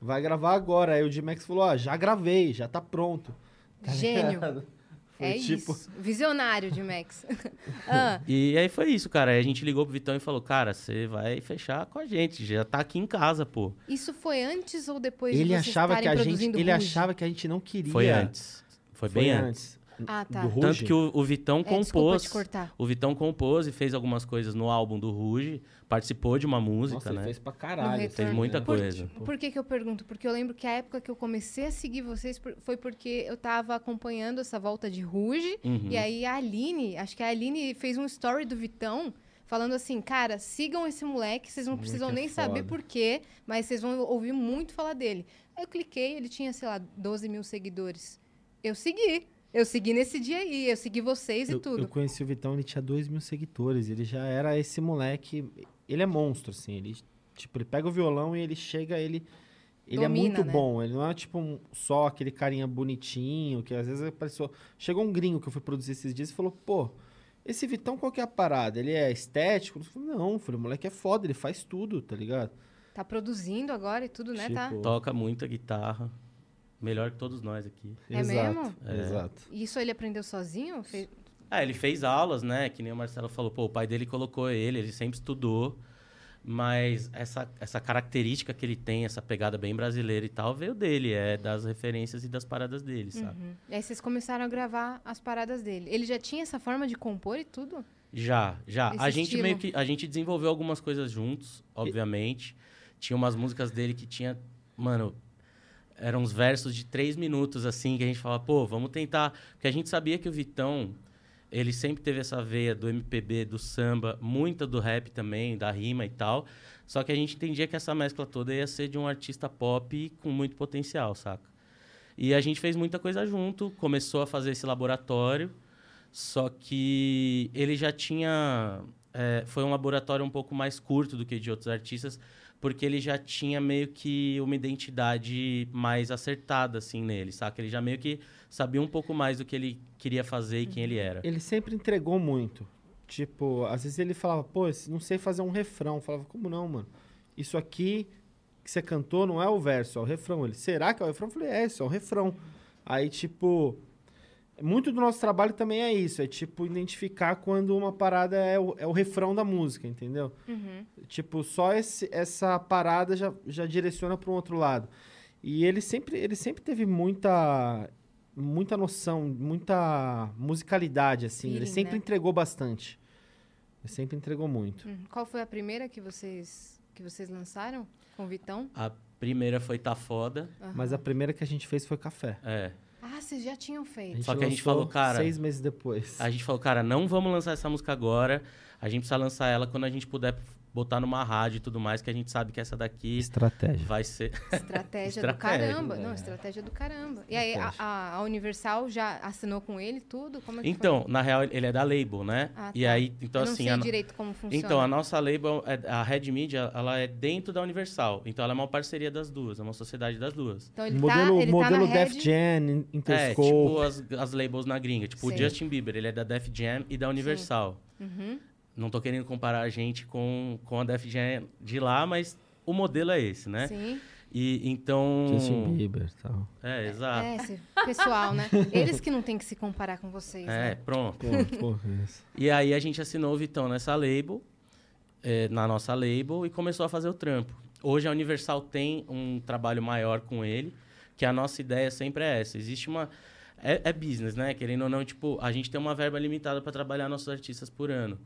vai gravar agora. Aí o D-Max falou, ó, já gravei, já tá pronto. Tá Gênio. ligado? [laughs] Foi é tipo- isso. Visionário de Max. [laughs] ah, E aí foi isso, cara. Aí a gente ligou pro Vitão e falou: Cara, você vai fechar com a gente, já tá aqui em casa, pô. isso foi antes ou depois de Ele vocês achava que a gente, ele achava que a gente não queria. Foi antes. Foi, bem antes. Ah, tá. Do Ruge? Tanto que o, o Vitão É, compôs. te cortar. O Vitão compôs e fez algumas coisas no álbum do Ruge, participou de uma música, Nossa, ele né? fez pra caralho. retorno. Fez muita né? coisa. Por que, que eu pergunto? Porque eu lembro que a época que eu comecei a seguir vocês por- foi porque eu tava acompanhando essa volta de Ruge. Uhum. E aí a Aline, acho que a Aline fez um story do Vitão falando assim, cara, sigam esse moleque, vocês não precisam é nem saber foda." por quê, mas vocês vão ouvir muito falar dele. Aí eu cliquei, ele tinha, sei lá, 12 mil seguidores. Eu segui. Eu segui nesse dia aí, eu segui vocês Eu, e tudo. eu conheci o Vitão, ele tinha 2 mil seguidores. Ele já era esse moleque. Ele é monstro, assim. Ele, tipo, ele pega o violão e ele chega, ele. Ele é Domina, muito né? bom. Ele não é tipo um- só aquele carinha bonitinho, que às vezes apareceu. Chegou um gringo que eu fui produzir esses dias e falou, pô. esse Vitão, qual que é a parada? Ele é estético? Eu falei, não, eu falei, o moleque é foda, ele faz tudo, tá ligado? Tá produzindo agora e tudo, né? Tá. Tipo, Toca muita guitarra. Melhor que todos nós aqui. É exato, mesmo? Exato. E isso ele aprendeu sozinho? Fe- Ah, ele fez aulas, né? Que nem o Marcelo falou, pô, o pai dele colocou ele, ele sempre estudou. Mas essa, essa característica que ele tem, essa pegada bem brasileira e tal, veio dele, é das referências e das paradas dele, sabe? Uhum. E aí vocês começaram a gravar as paradas dele. Ele já tinha essa forma de compor e tudo? Já, já. Esse a gente estilo. meio que a gente desenvolveu algumas coisas juntos, obviamente. Tinha umas músicas dele que tinha, mano, eram uns versos de três minutos assim que a gente falava, pô, vamos tentar, porque a gente sabia que o Vitão ele sempre teve essa veia do MPB, do samba, muita do rap também, da rima e tal. Só que a gente entendia que essa mescla toda ia ser de um artista pop com muito potencial, saca? E a gente fez muita coisa junto, começou a fazer esse laboratório, só que ele já tinha. é, foi um laboratório um pouco mais curto do que de outros artistas, porque ele já tinha meio que uma identidade mais acertada, assim, nele, saca? Ele já meio que sabia um pouco mais do que ele queria fazer e quem ele era. Ele sempre entregou muito. Tipo, às vezes ele falava, pô, não sei fazer um refrão. Eu falava, como não, mano? Isso aqui que você cantou não é o verso, é o refrão. Ele, será que é o refrão? Eu falei, é, isso é o refrão. Aí, tipo, muito do nosso trabalho também é isso. É, tipo, identificar quando uma parada é o, é o refrão da música, entendeu? Uhum. Tipo, só esse- essa parada já, já direciona para um outro lado. E ele sempre, ele sempre teve muita muita noção, muita musicalidade, assim. ele sempre né? entregou bastante. Ele sempre entregou muito. Uhum. Qual foi a primeira que vocês, que vocês lançaram com o Vitão? A primeira foi Tá Foda. Aham. Mas a primeira que a gente fez foi Café. É. Ah, vocês já tinham feito. Só que a gente falou, cara, Seis meses depois. A gente falou, cara, não vamos lançar essa música agora. A gente precisa lançar ela quando a gente puder botar numa rádio e tudo mais, que a gente sabe que essa daqui Estratégia. vai ser. [laughs] [laughs] Estratégia, do caramba. é. Não, estratégia do caramba. E aí, a, a- Universal já assinou com ele tudo? Como é que Então, na real, ele é da label, né? Ah, E tá. aí, então foi? Eu não assim. sei a direito como funciona. Então, a nossa label, é- a Red Media, ela é dentro da Universal. Então, ela é uma parceria das duas, é uma sociedade das duas. Então, ele modelo tá, ele modelo tá na Def Red... Jam, É, Interscope. tipo as, as labels na gringa. Tipo, o. Justin Bieber, ele é da Def Jam e da Universal. Uhum. Não tô querendo comparar a gente com, com a Def Jam de lá, mas o modelo é esse, né? Sim. E então. Justin Bieber e tal. É, exato. É, esse pessoal, né? [laughs] Eles que não tem que se comparar com vocês, É, né? pronto. Pô, pô, isso. E aí a gente assinou o Vitão nessa label, é, na nossa label, e começou a fazer o trampo. Hoje a Universal tem um trabalho maior com ele, que a nossa ideia sempre é essa. Existe uma. É, é business, né? Querendo ou não, tipo, a gente tem uma verba limitada para trabalhar nossos artistas por ano.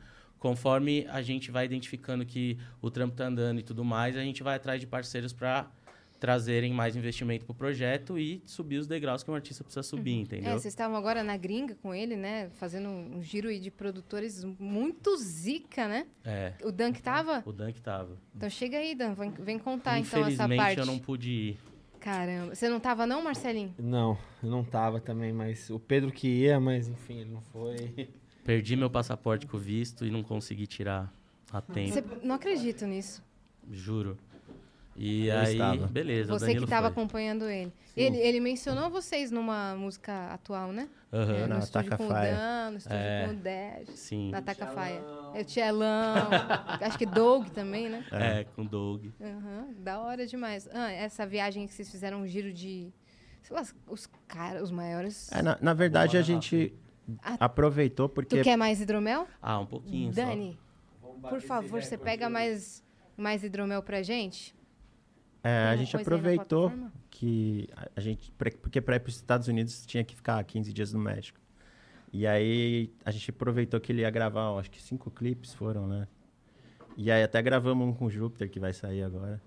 Conforme a gente vai identificando que o trampo tá andando e tudo mais, a gente vai atrás de parceiros para trazerem mais investimento pro projeto e subir os degraus que um artista precisa subir, É, entendeu? vocês estavam agora na gringa com ele, né? Fazendo um giro aí de produtores muito zica, né? É. O Dan que tava? O Dan que tava. Então chega aí, Dan. Vem, vem contar então essa Infelizmente parte. eu não pude ir. Caramba. Você não tava não, Marcelinho? Não, eu não tava também, mas o Pedro que ia, mas enfim, ele não foi. Perdi meu passaporte com visto e não consegui tirar a tempo, Você não acredito nisso. juro. E Eu aí, estava. beleza, o Você que tava foi. acompanhando ele. ele. Ele mencionou vocês numa música atual, né? Aham, É, na no estúdio Taca com o Faia. Dan, no estúdio É. com o Dash. sim. Na Taca Faia. É o Tchelão. [laughs] acho que Doug também, né? É, com o Doug. Aham, da hora demais. Ah, essa viagem que vocês fizeram um giro de. Sei lá, os caras, os maiores. É, na, na verdade, a Bora, gente Ah, aproveitou Tu porque quer mais hidromel? Ah, um pouquinho Dani, por favor, você pega mais, mais hidromel pra gente? é, a gente aproveitou que a, gente pra- porque para ir para os Estados Unidos tinha que ficar 15 dias no México. E aí a gente aproveitou que ele ia gravar, acho que cinco clipes foram, né? E aí até gravamos um com o Júpiter que vai sair agora.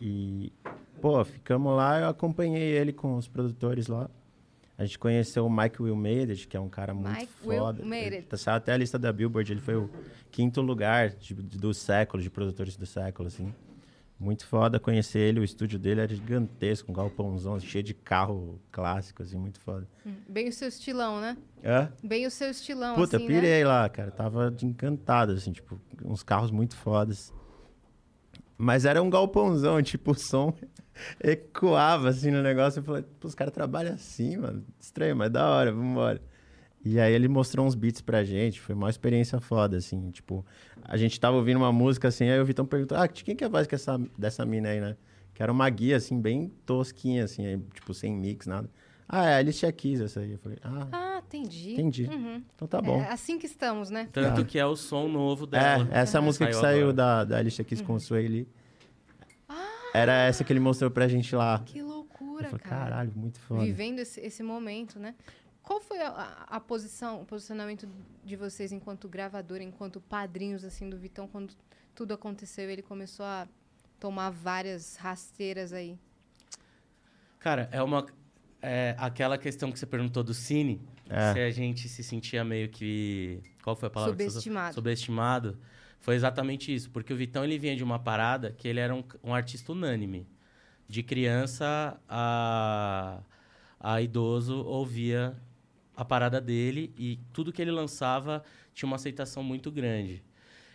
E pô, ficamos lá, eu acompanhei ele com os produtores lá. A gente conheceu o Mike Wilmeired, que é um cara muito Mike foda. Tá saiu até a lista da Billboard, ele foi o quinto lugar de- do século, de produtores do século, assim. Muito foda conhecer ele, o estúdio dele era gigantesco, um galpãozão cheio de carro clássico, assim, muito foda. Hum, Bem o seu estilão, né? Hã? Bem o seu estilão, Puta, assim, né? pirei lá, cara. Tava encantado, assim, tipo, uns carros muito fodas. Mas era um galpãozão, tipo, o som [laughs] ecoava, assim, no negócio. Eu falei, os caras trabalham assim, mano. Estranho, mas da hora, vambora. E aí ele mostrou uns beats pra gente, foi uma experiência foda, assim, tipo, a gente tava ouvindo uma música assim, aí o Vitão perguntou, ah, quem que é a voz que essa, dessa mina aí, né? Que era uma guia, assim, bem tosquinha, assim, aí, tipo, sem mix, nada. Ah, é a Alicia Keys essa aí. Eu falei, ah, Ah, entendi. entendi. Uhum. Então tá bom. É assim que estamos, né? Tanto Ah. que é o som novo dela. É, essa Aham. música que Saiu agora. da, da Alicia Keys com o Sueli. Era essa que ele mostrou pra gente lá. Que loucura, falei, cara. caralho, muito foda. Vivendo esse, esse momento, né? Qual foi a, a- a posição, o posicionamento de vocês enquanto gravadora, enquanto padrinhos, assim, do Vitão, quando tudo aconteceu e ele começou a tomar várias rasteiras aí? Cara, é uma. É aquela questão que você perguntou do Cine. É. Se a gente se sentia meio que. Qual foi a palavra? Subestimado. Subestimado. Foi exatamente isso. Porque o Vitão ele vinha de uma parada que ele era um, um artista unânime. De criança a, a idoso ouvia a parada dele e tudo que ele lançava tinha uma aceitação muito grande.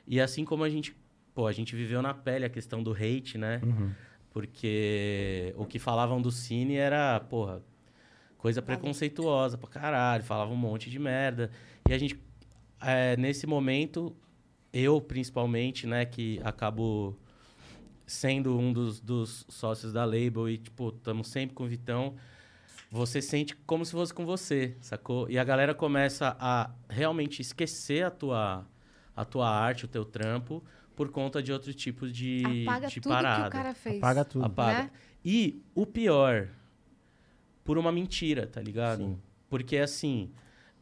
E assim como a gente. Pô, a gente viveu na pele a questão do hate, né? Uhum. Porque o que falavam do Cine era, porra, coisa preconceituosa pra caralho, falavam um monte de merda. E a gente, é, nesse momento, eu principalmente, né, que acabo sendo um dos, dos sócios da label e, tipo, estamos sempre com o Vitão, você sente como se fosse com você, sacou? E a galera começa a realmente esquecer a tua, a tua arte, o teu trampo, por conta de outros tipos de, Apaga de tudo parada. que o cara fez. Apaga tudo. Apaga. Né? E o pior, por uma mentira, tá ligado? Sim. Porque assim,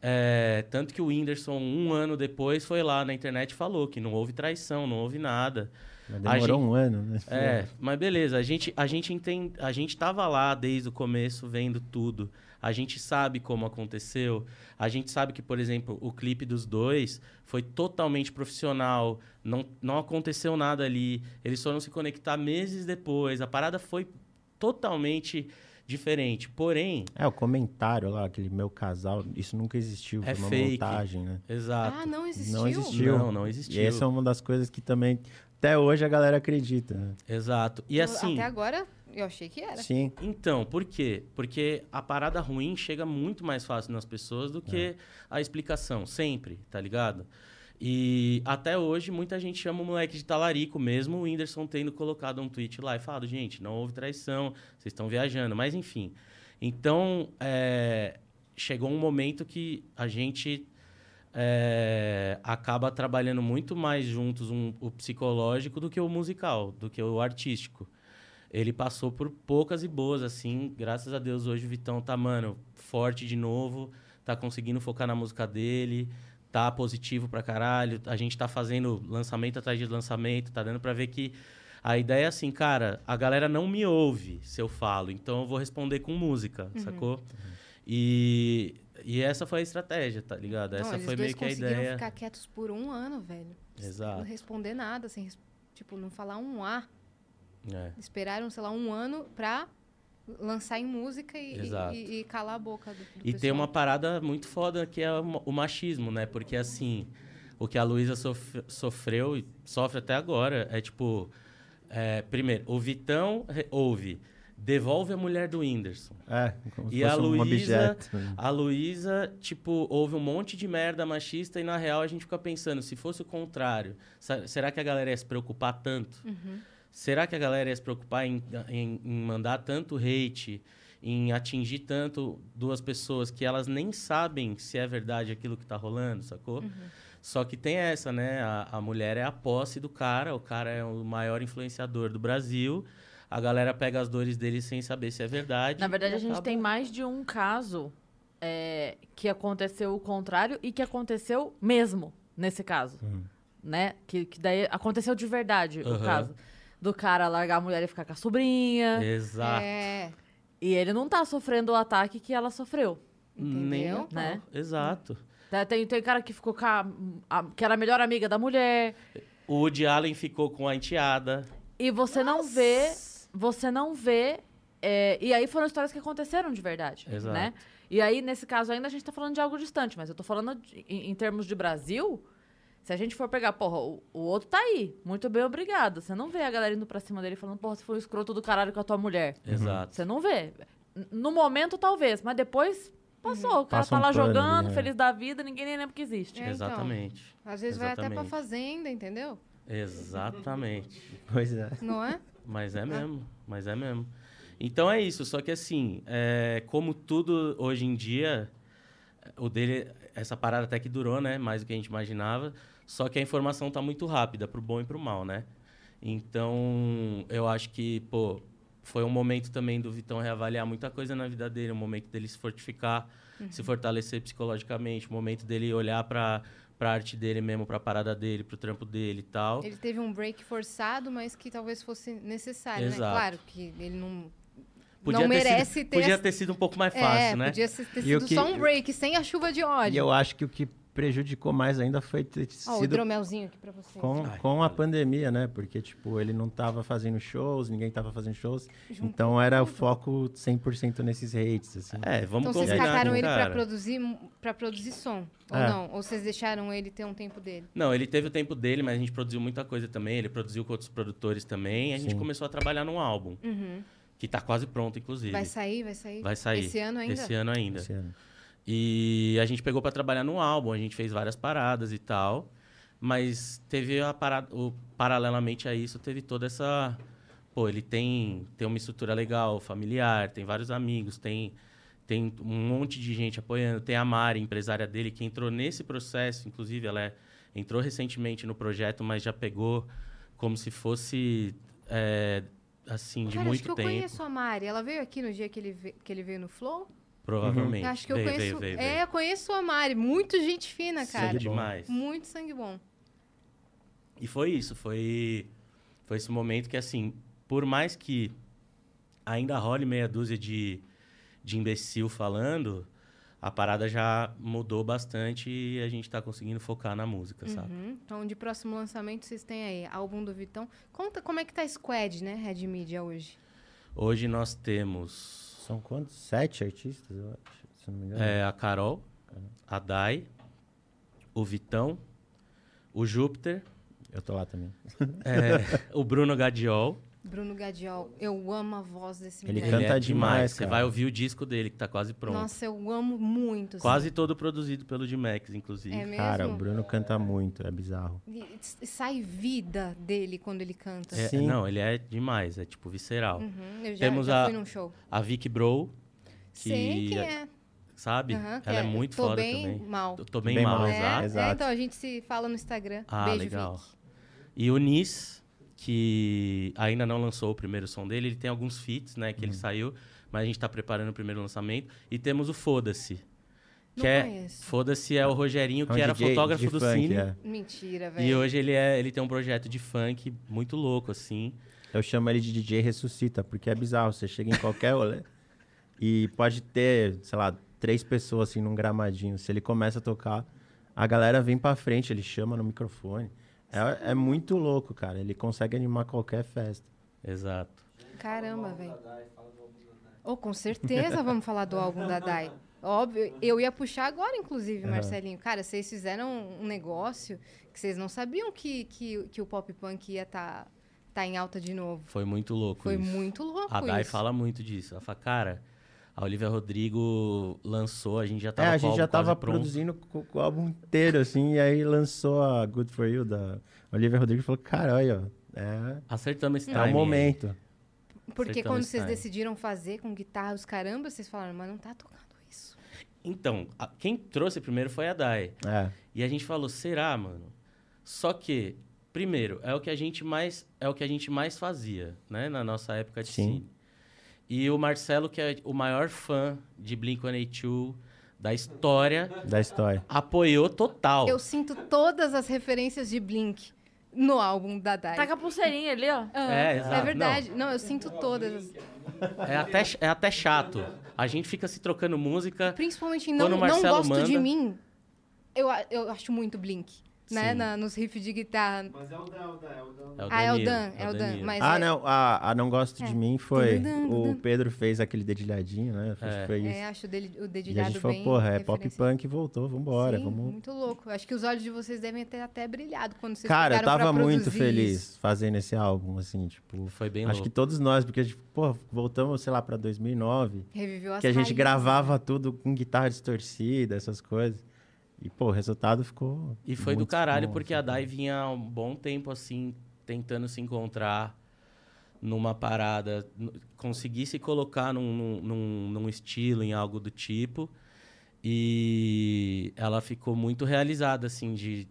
é, tanto que o Whindersson, um ano depois, foi lá na internet e falou que não houve traição, não houve nada. Mas demorou gente- um ano, né? É, mas beleza, a gente, a gente entende, a gente tava lá desde o começo vendo tudo. A gente sabe como aconteceu. A gente sabe que, por exemplo, o clipe dos dois foi totalmente profissional. Não, não aconteceu nada ali. Eles foram se conectar meses depois. A parada foi totalmente diferente. Porém, É, o comentário lá, aquele meu casal, isso nunca existiu. É foi uma fake. montagem, né? exato. Ah, não existiu? Não existiu. Não, não existiu. E essa é uma das coisas que também, até hoje, a galera acredita. né? Exato. E assim. Até agora, eu achei que era. Sim. Então, por quê? Porque a parada ruim chega muito mais fácil nas pessoas do que a explicação, sempre, tá ligado? E até hoje muita gente chama o moleque de talarico, mesmo o Whindersson tendo colocado um tweet lá e falado, gente, não houve traição, vocês estão viajando, mas enfim. Então, é, chegou um momento que a gente é, acaba trabalhando muito mais juntos um- o psicológico do que o musical, do que o artístico. Ele passou por poucas e boas, assim. Graças a Deus, hoje o Vitão tá, mano, forte de novo. Tá conseguindo focar na música dele. Tá positivo pra caralho. A gente tá fazendo lançamento atrás de lançamento. Tá dando pra ver que a ideia é assim, cara, a galera não me ouve se eu falo. Então eu vou responder com música, sacou? E, e essa foi a estratégia, tá ligado? Não, Essa foi meio que a conseguiram ideia. ficar quietos por um ano, velho. Exato. Não responder nada, sem, res- tipo, não falar um A. É. Esperaram, sei lá, um ano pra lançar em música e, e- e calar a boca do, do E tem pessoal. uma parada muito foda que é o ma- o machismo, né? Porque assim, o que a Luísa sof- sofreu e sofre até agora é tipo. é, primeiro, o Vitão ouve, devolve a mulher do Whindersson. É, como se E a um Luísa, objeto. né? a Luísa, tipo, houve um monte de merda machista e na real a gente fica pensando, se fosse o contrário, será que a galera ia se preocupar tanto? Uhum. Será que a galera ia se preocupar em, em, em mandar tanto hate, em atingir tanto duas pessoas que elas nem sabem se é verdade aquilo que tá rolando, sacou? Só que tem essa, né? A, a mulher é a posse do cara, o cara é o maior influenciador do Brasil. A galera pega as dores dele sem saber se é verdade. Na verdade, a gente tem mais de um caso é, que aconteceu o contrário e que aconteceu mesmo nesse caso. Né? Que, que daí aconteceu de verdade o Aham. caso. Do cara largar a mulher e ficar com a sobrinha. Exato. É, E ele não tá sofrendo o ataque que ela sofreu. Nem entendeu? pau. Né? Exato. Tá, Tem, tem cara que ficou com a, a- que era a melhor amiga da mulher. O Woody Allen ficou com a enteada. E você não vê. Você não vê. é, e aí foram histórias que aconteceram de verdade. Exato. Né? E aí, nesse caso ainda, a gente tá falando de algo distante, mas eu tô falando de- em, em termos de Brasil. Se a gente for pegar, porra, o, o outro tá aí. Muito bem, obrigado. Você não vê a galera indo pra cima dele falando, porra, você foi um escroto do caralho com a tua mulher. Exato. Você não vê. No momento, talvez, mas depois Passou, o cara Passa tá um lá pano jogando, é. feliz da vida, ninguém nem lembra que existe. É, então. Exatamente. Às vezes vai até pra Exatamente. fazenda, entendeu? Exatamente. [laughs] Pois é. Não é? Mas é mesmo, mas é mesmo. Então é isso, só que assim, é, como tudo hoje em dia, o dele, essa parada até que durou, né? Mais do que a gente imaginava, só que a informação tá muito rápida, pro bom e pro mal, né? Então, eu acho que, pô, foi um momento também do Vitão reavaliar muita coisa na vida dele, um momento dele se fortificar, se fortalecer psicologicamente, um momento dele olhar pra, pra arte dele mesmo, pra parada dele, pro trampo dele e tal. Ele teve um break forçado, mas que talvez fosse necessário, né? Exato. Claro que ele não, Podia não ter sido- merece ter... Podia ter sido um pouco mais é, fácil, né? podia ter E sido que- só um break, sem a chuva de E ódio. eu acho que o que prejudicou mais ainda foi ter Ó, o sido hidromelzinho aqui pra você. com, Ai, com a pandemia, né? Porque, tipo, ele não tava fazendo shows, ninguém tava fazendo shows. Juntou Então era o foco 100% nesses hates, assim. É, vamos Então vocês cataram né, ele pra produzir, pra produzir som, ou É. não? Ou vocês deixaram ele ter um tempo dele? Não, ele teve o tempo dele, mas a gente produziu muita coisa também. Ele produziu com outros produtores também. E a gente Sim. começou a trabalhar num álbum, Uhum. Que tá quase pronto, inclusive. Vai sair, vai sair? Vai sair. Esse ano ainda? Esse ano ainda. Esse ano. E a gente pegou pra trabalhar no álbum, a gente fez várias paradas e tal. Mas teve a parada, o, paralelamente a isso, teve toda essa. Pô, ele tem, tem uma estrutura legal, familiar, tem vários amigos, tem, tem um monte de gente apoiando. Tem a Mari, empresária dele, que entrou nesse processo, inclusive ela é- entrou recentemente no projeto, mas já pegou como se fosse. é, assim, de Cara, muito acho que eu tempo. conheço a Mari. Ela veio aqui no dia que ele, ve- que ele veio no Flow? Provavelmente. Eu acho que eu Veio, conheço. veio, veio, é, veio. eu conheço a Mari. Muito gente fina, cara. Sangue demais. Muito sangue bom. E foi isso, foi, foi esse momento que, assim, por mais que ainda role meia dúzia de, de imbecil falando, a parada já mudou bastante e a gente tá conseguindo focar na música, sabe? Uhum. Então, de próximo lançamento, vocês têm aí álbum do Vitão. Conta como é que tá a Squad, né? Red Media hoje. Hoje nós temos São quantos? Sete artistas, eu acho, se não me engano. é, a Carol, a Dai, o Vitão, o Júpiter, Eu tô lá também. é, o Bruno Gadiol. [laughs] Bruno Gadiol. Eu amo a voz desse Ele moleque. canta é demais, Você vai ouvir o disco dele, que tá quase pronto. Nossa, eu amo muito. assim. Quase todo produzido pelo D-Max, inclusive. É mesmo? Cara, o Bruno canta muito, é bizarro. E sai vida dele quando ele canta. É, Sim. Não, ele é demais, é tipo visceral. Uhum, eu já, Temos já a- fui num show. A Vicky Bro, que Sei quem é. sabe? Aham, que Ela é, muito tô foda bem também. mal. Tô, tô bem, Bem mal, mal. É, exato. é, Exato. então a gente se fala no Instagram. Ah, Beijo, legal. Vicky. E o Nis, que ainda não lançou o primeiro som dele, ele tem alguns feats, né, que ele Uhum. saiu, mas a gente tá preparando o primeiro lançamento. E temos o Foda-se. Não Que é, conheço. Foda-se é o Rogerinho, É um que era DJ fotógrafo de do funk, Cine. é. Mentira, E velho. hoje ele, é, ele tem um projeto de funk muito louco, assim. Eu chamo ele de DJ Ressuscita, porque é bizarro. Você chega em qualquer rolê [laughs] e pode ter, sei lá, três pessoas assim num gramadinho. Se ele começa a tocar, a galera vem pra frente, ele chama no microfone. É, é muito louco, cara. Ele consegue animar qualquer festa. Exato. Caramba, velho. Oh, com certeza vamos falar do álbum da Dai. Óbvio, eu ia puxar agora, inclusive, Marcelinho. Cara, vocês fizeram um negócio que vocês não sabiam que, que, que o pop punk ia estar tá, tá em alta de novo. Foi muito louco Foi isso. muito louco A Dai isso. fala muito disso. Ela fala, cara, a Olivia Rodrigo lançou, a gente já É, tava a com o gente já tava produzindo co- com o álbum inteiro, assim, e aí lançou a Good For You da Olivia Rodrigo e falou, caralho, é, Acertamos esse é o momento. Porque Acertamos quando vocês time. decidiram fazer com guitarra os caramba, vocês falaram, mas não tá tocando isso. Então, a- quem trouxe primeiro foi a Dai. É, E a gente falou, será, mano? Só que, primeiro, é o que a gente mais, é o que a gente mais fazia, né? Na nossa época de Sim. cine. E o Marcelo, que é o maior fã de Blink-182 da história, da história. apoiou total. Eu sinto todas as referências de Blink no álbum da Dai. Tá com a pulseirinha ali, ó. Ah, É, exato. verdade. Não. eu sinto todas. É até, é até chato. A gente fica se trocando música. Principalmente em Quando não, não gosto de manda- mim. Eu, eu acho muito Blink. Né? Na- nos riffs de guitarra. Mas é o Dan, é o Dan, é o Dan. É Ah, é o Dan, é o Dan. Danilo. Mas Ah, é, não, a, a Não Gosto É. de Mim foi. O. Pedro fez aquele dedilhadinho, né? Acho É. que foi isso. é, acho o, dele- o E a dedilhado gente falou, porra, é pop punk voltou, vambora, Sim, vamos. muito louco. Acho que os olhos de vocês devem ter até brilhado quando vocês Cara, eu tava muito feliz isso. fazendo esse álbum, assim, tipo. Foi bem Acho louco. que todos nós, porque, tipo, pô, voltamos, sei lá, pra 2009, Reviveu as que a gente raízes, gravava né? tudo com guitarra distorcida, essas coisas. E, pô, o resultado ficou. E foi do caralho, bom, porque assim. a Dai vinha há um bom tempo, assim, tentando se encontrar numa parada, conseguir se colocar num, num, num- estilo, em algo do tipo. E ela ficou muito realizada, assim, de,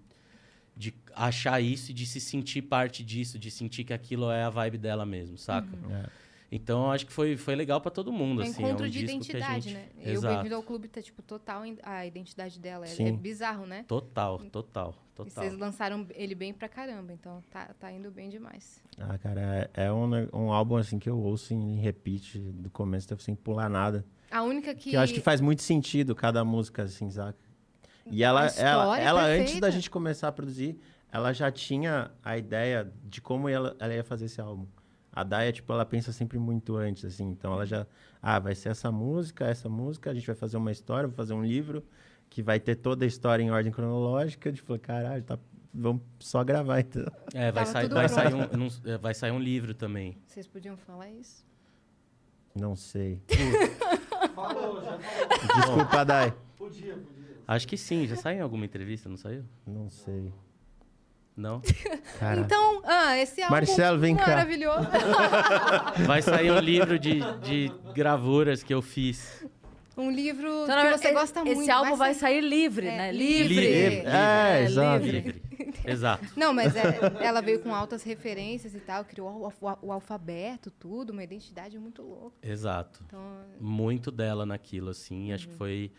de achar isso e de se sentir parte disso, de sentir que aquilo é a vibe dela mesmo, saca? É. Então, eu acho que foi, foi legal pra todo mundo, É um assim. encontro é um de identidade, gente... né? E o Exato. Bem-vindo ao Clube tá, tipo, total a identidade dela. É, Sim. é bizarro, né? Total, total, E total. vocês lançaram ele bem pra caramba, então tá, tá indo bem demais. Ah, cara, é, é um, um álbum, assim, que eu ouço em repeat do começo, sem pular nada. A única que. Que eu acho que faz muito sentido cada música, assim, saca? E ela, ela, história é ela antes da gente começar a produzir, ela já tinha a ideia de como ela, ela ia fazer esse álbum. A Daya, tipo, ela pensa sempre muito antes, assim. Então ela já, ah, vai ser essa música, essa música, a gente vai fazer uma história, vou fazer um livro que vai ter toda a história em ordem cronológica. Tipo, caralho, tá, vamos só gravar, então. É, vai, sair, tudo vai, sair um, não- é, vai sair um livro também. Vocês podiam falar isso? Não sei. [laughs] Falou, já falou. Desculpa, Dai. Podia, podia. Acho que sim, já saiu em alguma entrevista, não saiu? Não sei. Não? [laughs] Cara, Então, ah, esse álbum Marcelo, vem cá. maravilhoso. [laughs] Vai sair um livro de, de gravuras que eu fiz. Um livro Então, que você gosta esse muito. álbum vai sair- sair livre, É, né? livre. Livre. Livre. É, exato. Livre. [laughs] Exato. Não, mas é- ela veio com altas referências e tal, criou o, alfa- o alfabeto, tudo, uma identidade muito louca. Exato. Então, Muito dela naquilo, assim. Acho que Uhum. foi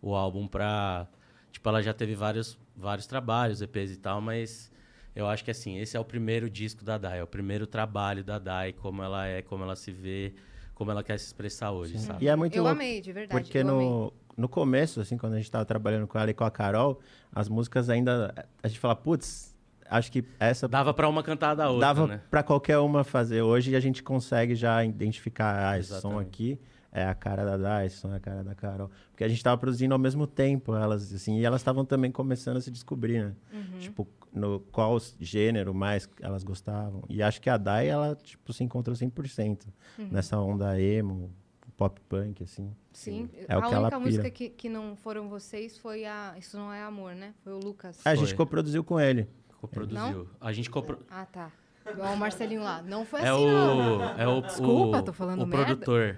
o álbum pra. Tipo, ela já teve vários, vários trabalhos, EPs e tal, mas eu acho que assim, esse é o primeiro disco da Dai, é o primeiro trabalho da Dai, como ela é, como ela se vê, como ela quer se expressar hoje, sabe? E é muito eu louco. amei, de verdade. Porque eu amei. no, no começo, assim, quando a gente tava trabalhando com ela e com a Carol, as músicas ainda. A gente fala, putz, acho que essa Dava pra uma cantar da outra, dava né? pra qualquer uma fazer. Hoje a gente consegue já identificar, ah, esse som aqui é a cara da Dai, esse som é a cara da Carol. Porque a gente tava produzindo ao mesmo tempo, elas, assim, e elas estavam também começando a se descobrir, né? Uhum. Tipo, no qual gênero mais elas gostavam. E acho que a Dai, ela, tipo, se encontrou 100% Uhum. nessa onda emo, pop punk, assim. Sim. É o a que ela única música que, que não foram vocês foi a Isso Não É Amor, né? Foi o Lucas. A gente Foi. coproduziu com ele. Coproduziu. A gente copro... Ah, tá. Igual o Marcelinho lá. Não foi É assim, não. o, é o, Desculpa, o, tô falando o merda. produtor.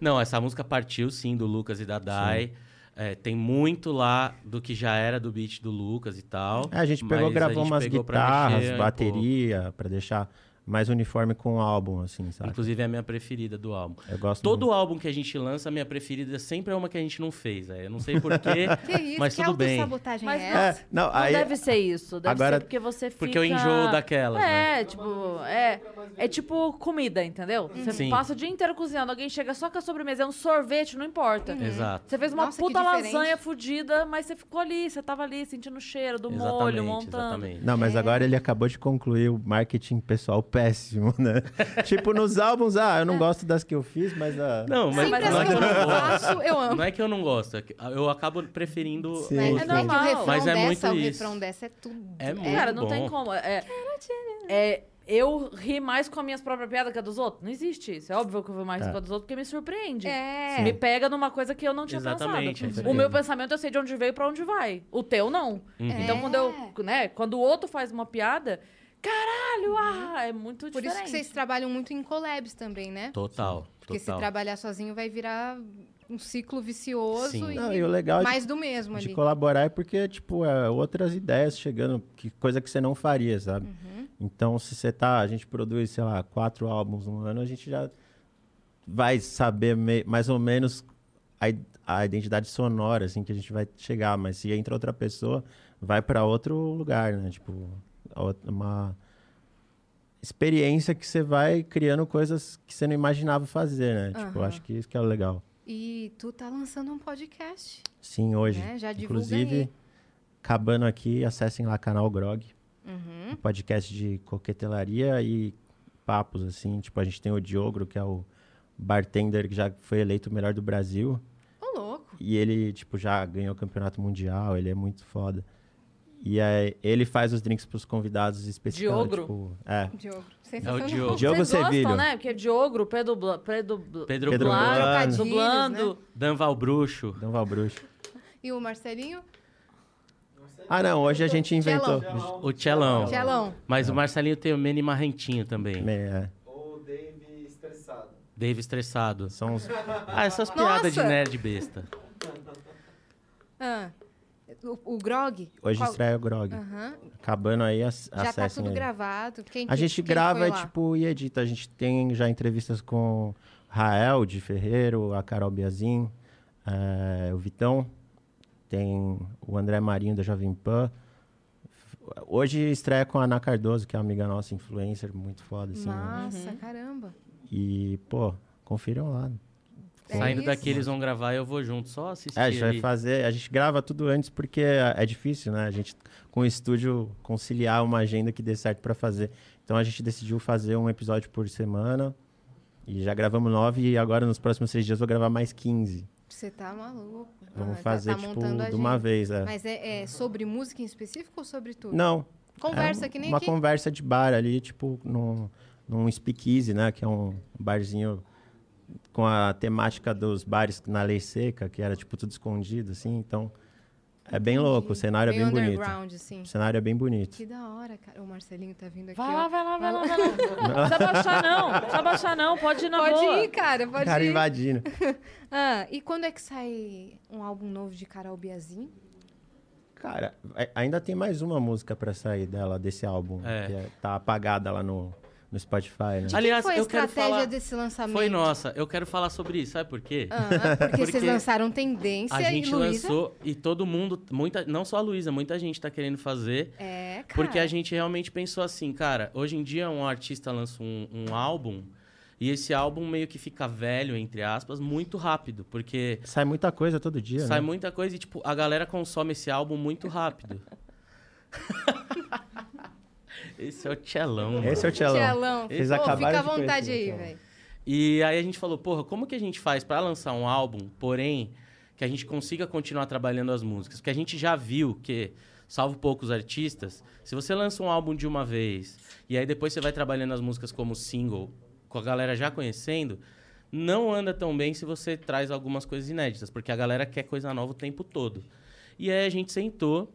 Não, essa música partiu sim do Lucas e da Dai. É, tem muito lá do que já era do beat do Lucas e tal. É, a gente pegou, gravou a umas guitarras, mexer bateria, pra deixar mais uniforme com o álbum, assim, sabe? Inclusive é a minha preferida do álbum. Eu gosto Todo muito. álbum que a gente lança, a minha preferida sempre é uma que a gente não fez. É. Eu não sei porquê, [laughs] Que isso? mas que tudo bem. autossabotagem Mas é não- essa? É, não, Não aí, deve ser isso. Deve Agora- ser porque você fica... Porque eu enjoo daquelas, né? É, tipo... É, é tipo comida, entendeu? Você Sim. passa o dia inteiro cozinhando, alguém chega só com a sobremesa, é um sorvete, não importa. Exato. Você fez uma Nossa, puta lasanha fudida, mas você ficou ali, você tava ali sentindo o cheiro do molho, Exatamente, montando. exatamente. Não, mas agora ele acabou de concluir o marketing pessoal péssimo, [laughs] né? tipo, nos álbuns, ah, eu não gosto das que eu fiz, mas a... Não, mas, não, as é que eu não gosto. faço, eu amo. Não é que eu não gosto, é que eu acabo preferindo Sim. Né? os É, É que o normal. refrão Mas é dessa, muito o isso. refrão dessa é tudo. É muito Cara, não bom. tem como. É, é, eu ri mais com as minhas próprias piadas que a dos outros. Não existe isso. É óbvio que eu ri mais É. com a dos outros porque me surpreende. É. Me pega numa coisa que eu não tinha Exatamente, pensado. é O meu pensamento eu sei de onde veio e pra onde vai. O teu não. Uhum. É. Então quando eu, né, quando o outro faz uma piada, caralho, ah, é muito Por diferente. isso que vocês trabalham muito em collabs também, né? Total, Porque se total. trabalhar sozinho vai virar um ciclo vicioso Sim. e, Não, e o legal é mais do mesmo de ali. colaborar é porque, tipo, é outras ideias chegando, que, coisa que você não faria, sabe? Uhum. Então, se você tá, a gente produz, sei lá, quatro álbuns no ano, a gente já vai saber me- mais ou menos a, a identidade sonora, assim, que a gente vai chegar. Mas se entra outra pessoa, vai para outro lugar, né? Tipo, uma experiência que você vai criando coisas que você não imaginava fazer, né? Tipo, Aham. acho que isso que é legal. E tu tá lançando um podcast, Sim, hoje. né? Já Inclusive, aí. acabando aqui, acessem lá canal Grog, Uhum. um podcast de coquetelaria e papos, assim. Tipo, a gente tem o Diogro, que é o bartender que já foi eleito o melhor do Brasil. Ô, louco. E ele, tipo, já ganhou o campeonato mundial, ele é muito foda. E aí, ele faz os drinks pros convidados especiais. Diogro? Tipo, é. Diogo. É Sensacional. o Diogo. Diogo Vocês Sevilho. gostam, né? Porque é Diogro, Pedro... Bla- Pedro... Pedro, Pedro. Trocadilhos, dublando. né? Dan Valbruxo. Dom Valbruxo. E o Marcelinho? Ah, não, hoje a gente inventou. O Tchelão. Tchelão. Mas o Marcelinho tem o Mene Marrentinho também. É, Ou o Dave estressado. Dave estressado. são os... Ah, essas piadas de Nossa! nerd besta. Ah, o, o Grog? Hoje Qual- estreia o Grog. Aham. Acabando aí, ac- Já tá acessem tudo aí. gravado. Quem A gente quem grava foi e, lá? tipo, e edita. A gente tem já entrevistas com Rael de Ferreiro, a Carol Biazin, eh, o Vitão, tem o André Marinho da Jovem Pan. Hoje estreia com a Ana Cardoso, que é uma amiga nossa, influencer, muito foda, assim. né? Massa, caramba. E, pô, confiram lá. É Saindo isso. daqui, eles vão gravar e eu vou junto, só assistir É, a gente vai ali. fazer, a gente grava tudo antes porque é difícil, né? A gente com o estúdio conciliar uma agenda que dê certo pra fazer. Então a gente decidiu fazer um episódio por semana e já gravamos nove e agora nos próximos seis dias eu vou gravar mais 15. Você tá maluco. Vamos Ah, tá- fazer tá tipo montando a de uma vez, é. Mas é, é sobre música em específico ou sobre tudo? Não. Conversa é que nem uma aqui. conversa de bar ali, tipo num, num speakeasy, né? Que é um barzinho com a temática dos bares na lei seca, que era tipo tudo escondido, assim. Então é bem louco, o cenário é Meio bem bonito. assim. O cenário é bem bonito. Que da hora, cara. O Marcelinho tá vindo aqui. Vai ó. lá, vai lá, vai lá, vai lá. Não precisa baixar, não. Não precisa baixar, não. Pode ir na Pode boa. ir, cara, pode cara ir. invadindo. [laughs] Ah, e quando é que sai um álbum novo de Carol Biazin? Cara, a- ainda tem mais uma música pra sair dela, desse álbum. É. Que é- tá apagada lá no, no Spotify, né? De Aliás, foi a eu quero estratégia falar- desse lançamento? Foi nossa. Eu quero falar sobre isso, sabe por quê? Ah, porque, vocês Porque lançaram Tendência A gente e lançou e todo mundo, muita, não só a Luísa, muita gente tá querendo fazer. É, cara. Porque a gente realmente pensou assim, cara, hoje em dia um artista lança um, um álbum e esse álbum meio que fica velho, entre aspas, muito rápido. Porque Sai muita coisa todo dia, sai né? muita coisa e, tipo, a galera consome esse álbum muito rápido. [laughs] esse é o Tchelão. Esse é o Tchelão. Tchelão. Vocês Pô, acabaram fica à de vontade conhecer, aí, então. velho. E aí a gente falou, porra, como que a gente faz pra lançar um álbum, porém, que a gente consiga continuar trabalhando as músicas? Porque a gente já viu que, salvo poucos artistas, se você lança um álbum de uma vez e aí depois você vai trabalhando as músicas como single, com a galera já conhecendo, não anda tão bem se você traz algumas coisas inéditas, porque a galera quer coisa nova o tempo todo. E aí a gente sentou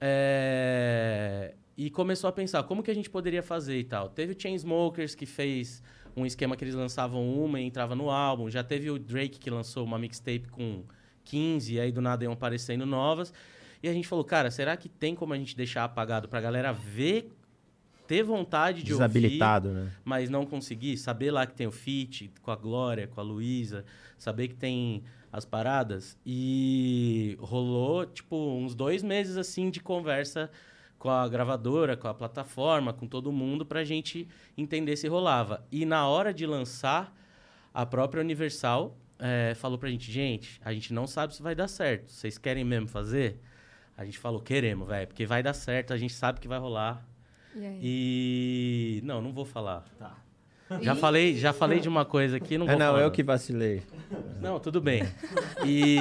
é, e começou a pensar como que a gente poderia fazer e tal. Teve o Chainsmokers que fez um esquema que eles lançavam uma e entrava no álbum. Já teve o Drake que lançou uma mixtape com 15 e aí do nada iam aparecendo novas. E a gente falou, cara, será que tem como a gente deixar apagado pra galera ver, ter vontade de ouvir, Desabilitado, né? mas não conseguir? Saber lá que tem o feat com a Glória, com a Luísa, saber que tem as paradas. E rolou, tipo, uns dois meses, assim, de conversa com a gravadora, com a plataforma, com todo mundo, pra gente entender se rolava. E na hora de lançar, a própria Universal eh, falou pra gente, gente, a gente não sabe se vai dar certo. Vocês querem mesmo fazer? A gente falou, queremos, velho, porque vai dar certo, a gente sabe que vai rolar. E aí? E. Não, não vou falar. Já falei, já falei de uma coisa aqui, não É, vou não, falar. eu que vacilei. Não, tudo bem. [laughs] E.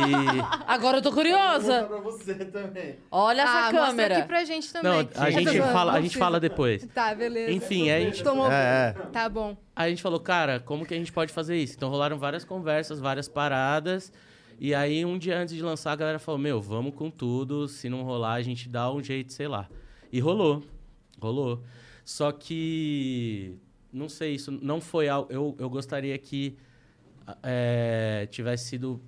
Agora eu tô curiosa. pra você também. Olha essa ah, mostra câmera. aqui pra gente também. Não, a gente fala, não a gente precisa. fala depois. Tá, beleza. Enfim, aí a gente, Tomou... É, Tá bom. aí a gente falou, cara, como que a gente pode fazer isso? Então rolaram várias conversas, várias paradas. E aí, um dia antes de lançar, a galera falou: Meu, vamos com tudo. Se não rolar, a gente dá um jeito, sei lá. E rolou. Rolou. Só que. Não sei, isso não foi algo. Eu, eu gostaria que é, tivesse sido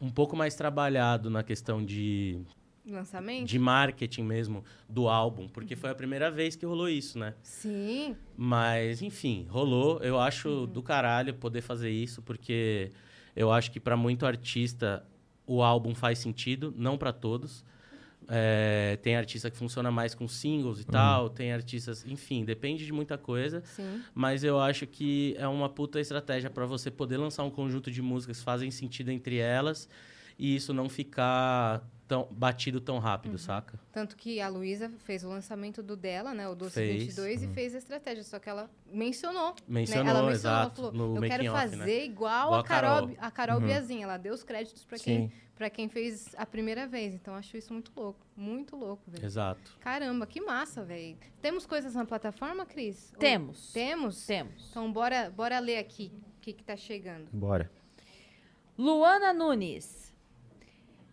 um pouco mais trabalhado na questão de, Lançamento? de marketing mesmo do álbum, porque foi a primeira vez que rolou isso, né? Sim. Mas, enfim, rolou. Eu acho Uhum. do caralho poder fazer isso, porque eu acho que para muito artista o álbum faz sentido, não para todos. É, tem artista que funciona mais com singles e tal, tem artistas, enfim, depende de muita coisa. Sim. Mas eu acho que é uma puta estratégia para você poder lançar um conjunto de músicas que fazem sentido entre elas e isso não ficar tão batido tão rápido, Uhum. saca? Tanto que a Luísa fez o lançamento do dela, né? O Doce Fez. 22, e fez a estratégia. Só que ela mencionou. Mencionou, né? Ela mencionou, exato, ela falou, no eu quero off, fazer né? igual, Igual a Carol, Carol. a Carol Uhum. Biazin. Ela deu os créditos pra quem, pra quem fez a primeira vez. Então, acho isso muito louco. Muito louco, velho. Exato. Caramba, que massa, velho. Temos coisas na plataforma, Cris? Ou- Temos. Temos? Temos. Então, bora, bora ler aqui o que, que tá chegando. Bora. Luana Nunes.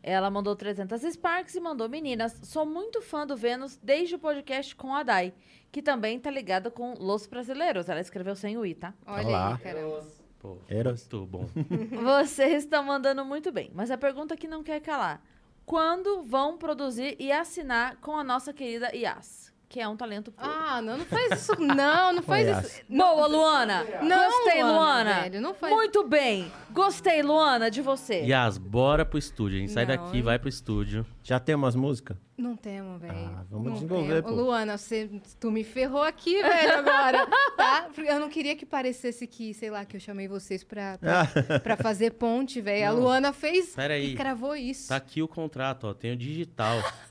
Ela mandou 300 Sparks e mandou meninas. Sou muito fã do Vênus desde o podcast com a Dai, que também tá ligada com Los Brasileiros. Ela escreveu sem o I, tá? Olha Olá. aí, caramba. Pô, Eros. muito bom. [laughs] Vocês estão mandando muito bem, mas a pergunta que não quer calar: quando vão produzir e assinar com a nossa querida Yas, que é um talento puro? Ah, não, não faz isso. Não, não faz isso. Boa, Luana! Não, Gostei, Luana! velho, não faz Muito bem! Gostei, Luana, de você. Yas, bora pro estúdio. A gente sai Não, daqui, eu- vai pro estúdio. Já tem umas músicas? Não temos, velho. Ah, vamos Não desenvolver, pô. Luana, você, tu me ferrou aqui, velho, agora, [laughs] tá? Porque eu não queria que parecesse que, sei lá, que eu chamei vocês pra, pra, [laughs] pra fazer ponte, velho. A. Luana fez Pera aí. e cravou isso. Tá aqui o contrato, ó. Tem o digital. [laughs]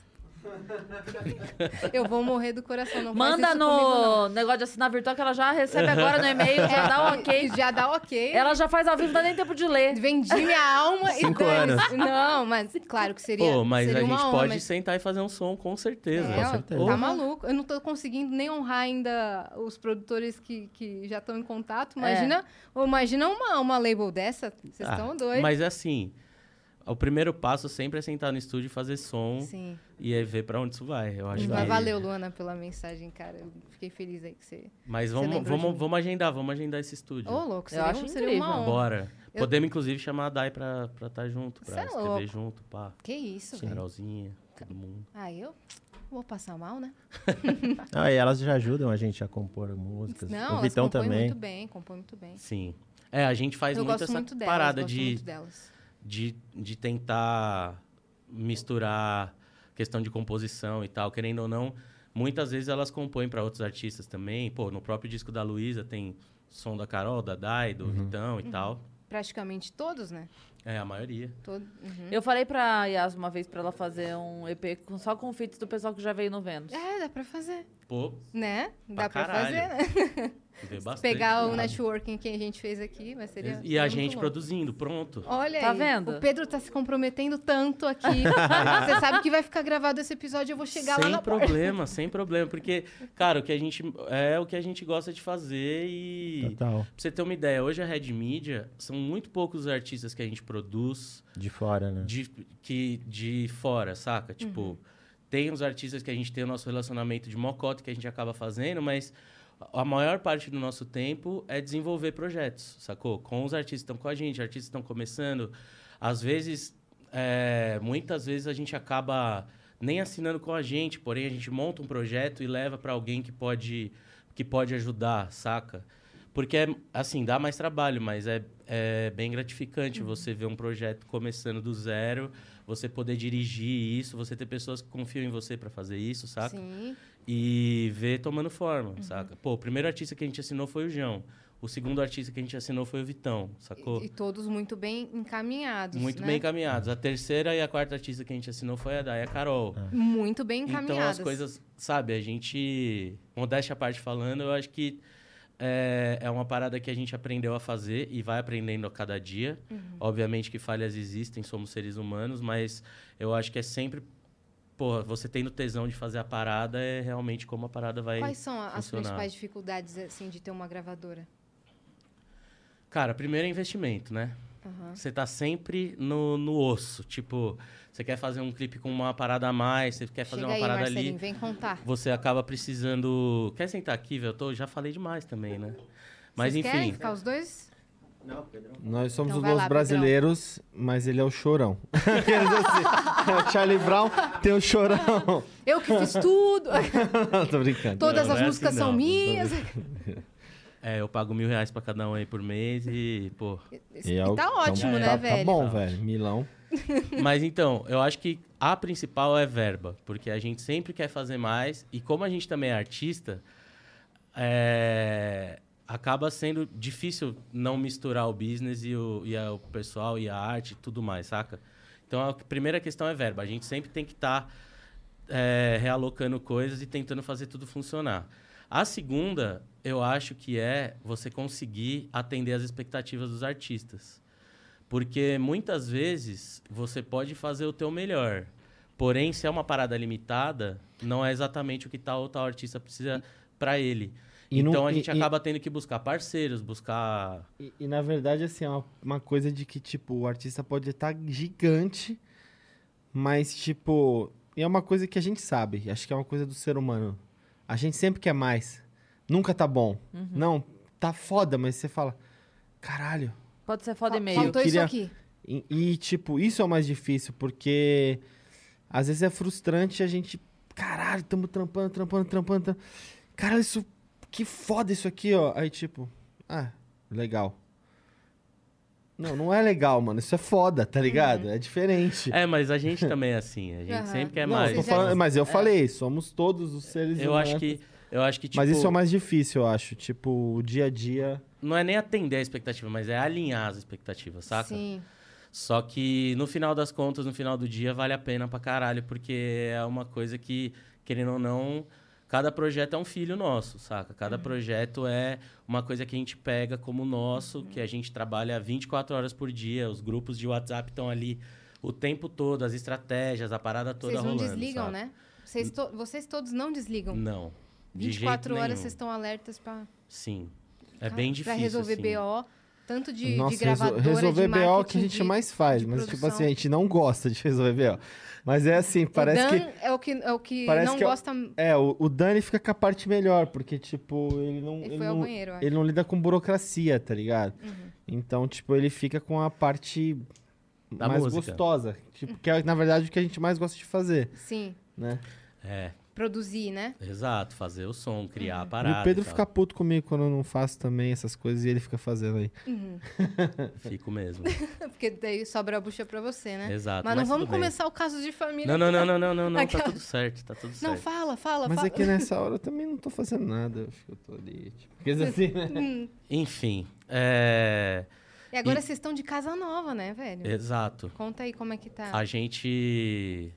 [laughs] Eu vou morrer do coração, não Manda isso comigo, não. no negócio de assinar virtual que ela já recebe agora no e-mail, já dá um ok. Já dá ok. Ela já faz ao vivo, não dá nem tempo de ler. Vendi minha alma Cinco e anos. Não, mas claro que seria Pô, mas seria a uma gente honra, pode mas- sentar e fazer um som, com certeza. É, ó, certeza. tá maluco. Eu não tô conseguindo nem honrar ainda os produtores que, que já estão em contato. É. Imagina, ou imagina uma, uma label dessa. Vocês Ah, estão doidos. Mas assim, o primeiro passo sempre é sentar no estúdio e fazer som Sim. e aí ver pra onde isso vai. Eu acho Mas que... valeu, Luana, pela mensagem, cara. Eu fiquei feliz aí que você. Mas Você vamos, vamos, vamos agendar, vamos agendar esse estúdio. Ô, louco, Eu seria, acho um- seria incrível. uma honra. Bora. Eu- Podemos, inclusive, chamar a Dai pra estar tá junto, pra Cê é escrever louco. junto, pá. Que isso, velho. Carolzinha, todo mundo. Ah, eu vou passar mal, né? [laughs] Ah, e elas já ajudam a gente a compor músicas. Não, o elas Vitão compõem também. muito bem, compõem muito bem. Sim. É, a gente faz eu muito gosto essa muito delas, parada gosto de, muito delas. De, de tentar misturar questão de composição e tal. Querendo ou não, muitas vezes elas compõem para outros artistas também. Pô, no próprio disco da Luísa tem som da Carol, da Dai, do Vitão e tal. Praticamente todos, né? É, a maioria. Todo, uhum. Eu falei pra Yas uma vez pra ela fazer um EP com- só com feats do pessoal que já veio no Vênus. É, dá pra fazer. Pô, Né? Dá Pra pra fazer, né? [laughs] vê bastante. Pegar o cara. networking que a gente fez aqui, mas seria. E a gente bom. produzindo, pronto. Olha Tá aí. vendo? O Pedro tá se comprometendo tanto aqui. [laughs] Você sabe que vai ficar gravado esse episódio, eu vou chegar lá sem na porta. problema, sem problema. Porque, cara, o que a gente. É o que a gente gosta de fazer e. Total. Pra você ter uma ideia, hoje a Red Media são muito poucos os artistas que a gente produz De fora, né? de, que, de fora, saca? Tipo, tem os artistas que a gente tem o nosso relacionamento de mocota que a gente acaba fazendo, mas a maior parte do nosso tempo é desenvolver projetos, sacou? Com os artistas que estão com a gente, artistas estão começando. Às vezes, é, muitas vezes a gente acaba nem assinando com a gente, porém a gente monta um projeto e leva para alguém que pode, que pode ajudar, saca? Porque, é, assim, dá mais trabalho, mas é, é bem gratificante você ver um projeto começando do zero, você poder dirigir isso, você ter pessoas que confiam em você para fazer isso, saca? Sim. E ver tomando forma, saca? Pô, o primeiro artista que a gente assinou foi o João. O segundo artista que a gente assinou foi o Vitão, sacou? E, e todos muito bem encaminhados. Muito né? bem encaminhados. A terceira e a quarta artista que a gente assinou foi a Day, a Carol. Muito bem Então encaminhados. as coisas, sabe, a gente, modéstia à parte falando, eu acho que é, é uma parada que a gente aprendeu a fazer e vai aprendendo a cada dia. Uhum. Obviamente que falhas existem, somos seres humanos, mas eu acho que é sempre, porra, você tendo tesão de fazer a parada é realmente como a parada vai Quais são a- as funcionar. principais dificuldades assim de ter uma gravadora? Cara, primeiro é investimento, né? Aham. Você tá sempre no, no osso. Tipo, você quer fazer um clipe com uma parada a mais, você quer fazer Chega uma aí, parada Marcelinho, ali. vem contar. Você acaba precisando. Quer sentar aqui, velho? Eu tô- já falei demais também, né? Mas Vocês enfim. querem ficar os dois? Não, Pedrão. Nós somos Então os Los lá, Brasileiros, mas ele é o chorão. [laughs] Quer dizer assim, o Charlie Brown tem o chorão. [laughs] Eu que fiz tudo. [laughs] Tô brincando. Todas Não, as não é músicas assim, são não. minhas. É, eu pago mil reais pra cada um aí por mês e, pô. E é o- tá ótimo, então, né, tá, velho? Tá bom, Tá velho. Milão. Mas então, eu acho que a principal é verba, porque a gente sempre quer fazer mais e como a gente também é artista, é, acaba sendo difícil não misturar o business e o, e a- o pessoal e a arte e tudo mais, saca? Então a primeira questão é verba. A gente sempre tem que estar realocando coisas e tentando fazer tudo funcionar. A segunda, eu acho que é você conseguir atender as expectativas dos artistas. Porque muitas vezes você pode fazer o teu melhor. Porém, se é uma parada limitada, não é exatamente o que tal ou tal artista precisa para ele. E não- então a e- gente e- acaba tendo que buscar parceiros, buscar. E, e, na verdade, assim, é uma, uma coisa de que, tipo, o artista pode estar gigante, mas, tipo, e é uma coisa que a gente sabe. Acho que é uma coisa do ser humano. A gente sempre quer mais. Nunca tá bom. Não, tá foda, mas você fala, caralho. Pode ser foda e meio. Faltou queria- isso aqui. E, e, tipo, isso é o mais difícil, porque às vezes é frustrante a gente, caralho, tamo trampando, trampando, trampando. trampando. Caralho, isso, que foda isso aqui, ó. Aí, tipo, ah, legal. Não, não é legal, mano. Isso é foda, tá ligado? É diferente. É, mas a gente também é assim. A gente Aham. sempre quer Não, mais. eu falando- mas eu falei, somos todos os seres Eu humanos. acho que. Eu acho que, tipo, Mas isso é o mais difícil, eu acho. Tipo, o dia a dia. não é nem atender a expectativa, mas é alinhar as expectativas, saca? Sim. Só que no final das contas, no final do dia, vale a pena pra caralho, porque é uma coisa que, querendo ou não, cada projeto é um filho nosso, saca? Cada projeto é uma coisa que a gente pega como nosso, que a gente trabalha 24 horas por dia, os grupos de WhatsApp estão ali o tempo todo, as estratégias, a parada toda Vocês não rolando. desligam, sabe? né? Vocês, to- vocês todos não desligam. Não. De 24 jeito horas nenhum. vocês estão alertas pra, Sim. É bem difícil. pra resolver assim. BO, tanto de, Nossa, de gravadora, resol- resolver de BO é o que a gente de- mais faz. Mas, tipo produção. assim, a gente não gosta de resolver BO. Mas é assim, parece o que. Dan é o que, é o que Parece não que é o- gosta... É, o, o Dani fica com a parte melhor, porque, tipo, ele não. Ele Ele, foi ao não, banheiro, eu acho. ele não lida com burocracia, tá ligado? Uhum. Então, tipo, ele fica com a parte Da mais música. gostosa. Tipo, [laughs] que é, na verdade, o que a gente mais gosta de fazer, Sim, né? É, produzir, né? exato. Fazer o som, criar a Uhum. parada. e o Pedro tal. fica puto comigo quando eu não faço também essas coisas e ele fica fazendo aí. Uhum. [laughs] Fico mesmo. [laughs] Porque daí sobra a bucha pra você, né? Exato. Mas não tudo vamos bem. começar o caso de família. Não, não, não, não, não, não, não. Tá Aquela- tudo certo, tá tudo Não, certo. fala, fala, Mas fala. é que [laughs] nessa hora eu também não tô fazendo nada. Eu eu tô ali. Tipo, porque assim, né? Hum. Enfim, é... E agora E- vocês estão de casa nova, né, velho? Exato. Conta aí como é que tá. A gente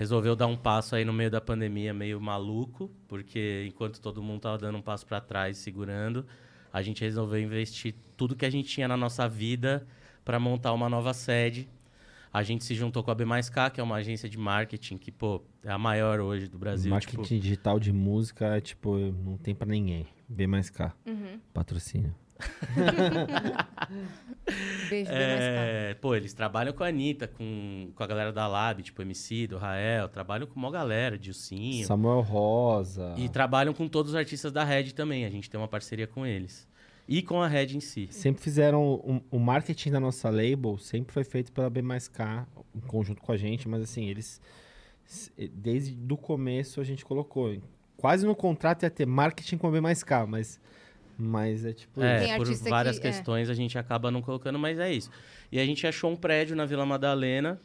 resolveu dar um passo aí no meio da pandemia meio maluco, porque enquanto todo mundo tava dando um passo para trás, segurando, a gente resolveu investir tudo que a gente tinha na nossa vida para montar uma nova sede. A gente se juntou com a B K, que é uma agência de marketing que, pô, é a maior hoje do Brasil. Marketing tipo, digital de música, é, tipo, não tem pra ninguém. B mais K. Uhum. Patrocínio. [laughs] Beijo. É, pô, eles trabalham com a Anitta, com, com a galera da Lab, tipo MC, do Rael, trabalham com uma galera, Dilcinho. Samuel Rosa. E trabalham com todos os artistas da Red também. A gente tem uma parceria com eles. E com a Red em si. Sempre fizeram. um- O marketing da nossa label sempre foi feito pela B mais K, em conjunto com a gente, mas assim, eles. Desde do começo a gente colocou. Quase no contrato ia ter marketing com a B mais K, mas. Mas é tipo. É, por várias que- é. questões a gente acaba não colocando, mas é isso. E a gente achou um prédio na Vila Madalena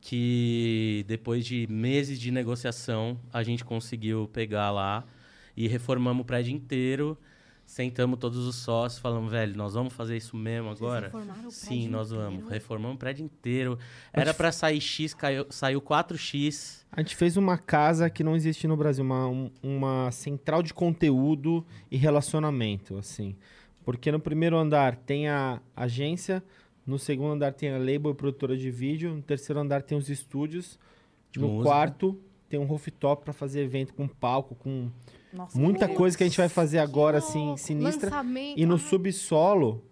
que depois de meses de negociação a gente conseguiu pegar lá e reformamos o prédio inteiro. Sentamos todos os sócios, falamos, velho, nós vamos fazer isso mesmo agora? reformaram o Sim, prédio nós inteiro? vamos. Reformamos o prédio inteiro. Era pra sair X, caiu, saiu 4X. A gente fez uma casa que não existe no Brasil, uma, um- uma central de conteúdo e relacionamento, assim. Porque no primeiro andar tem a agência, no segundo andar tem a label e produtora de vídeo, no terceiro andar tem os estúdios, De no música. quarto tem um rooftop para fazer evento com palco, com Nossa, muita que coisa que a gente vai fazer agora, Que assim, louco. sinistra. Lançamento. E no Ai, subsolo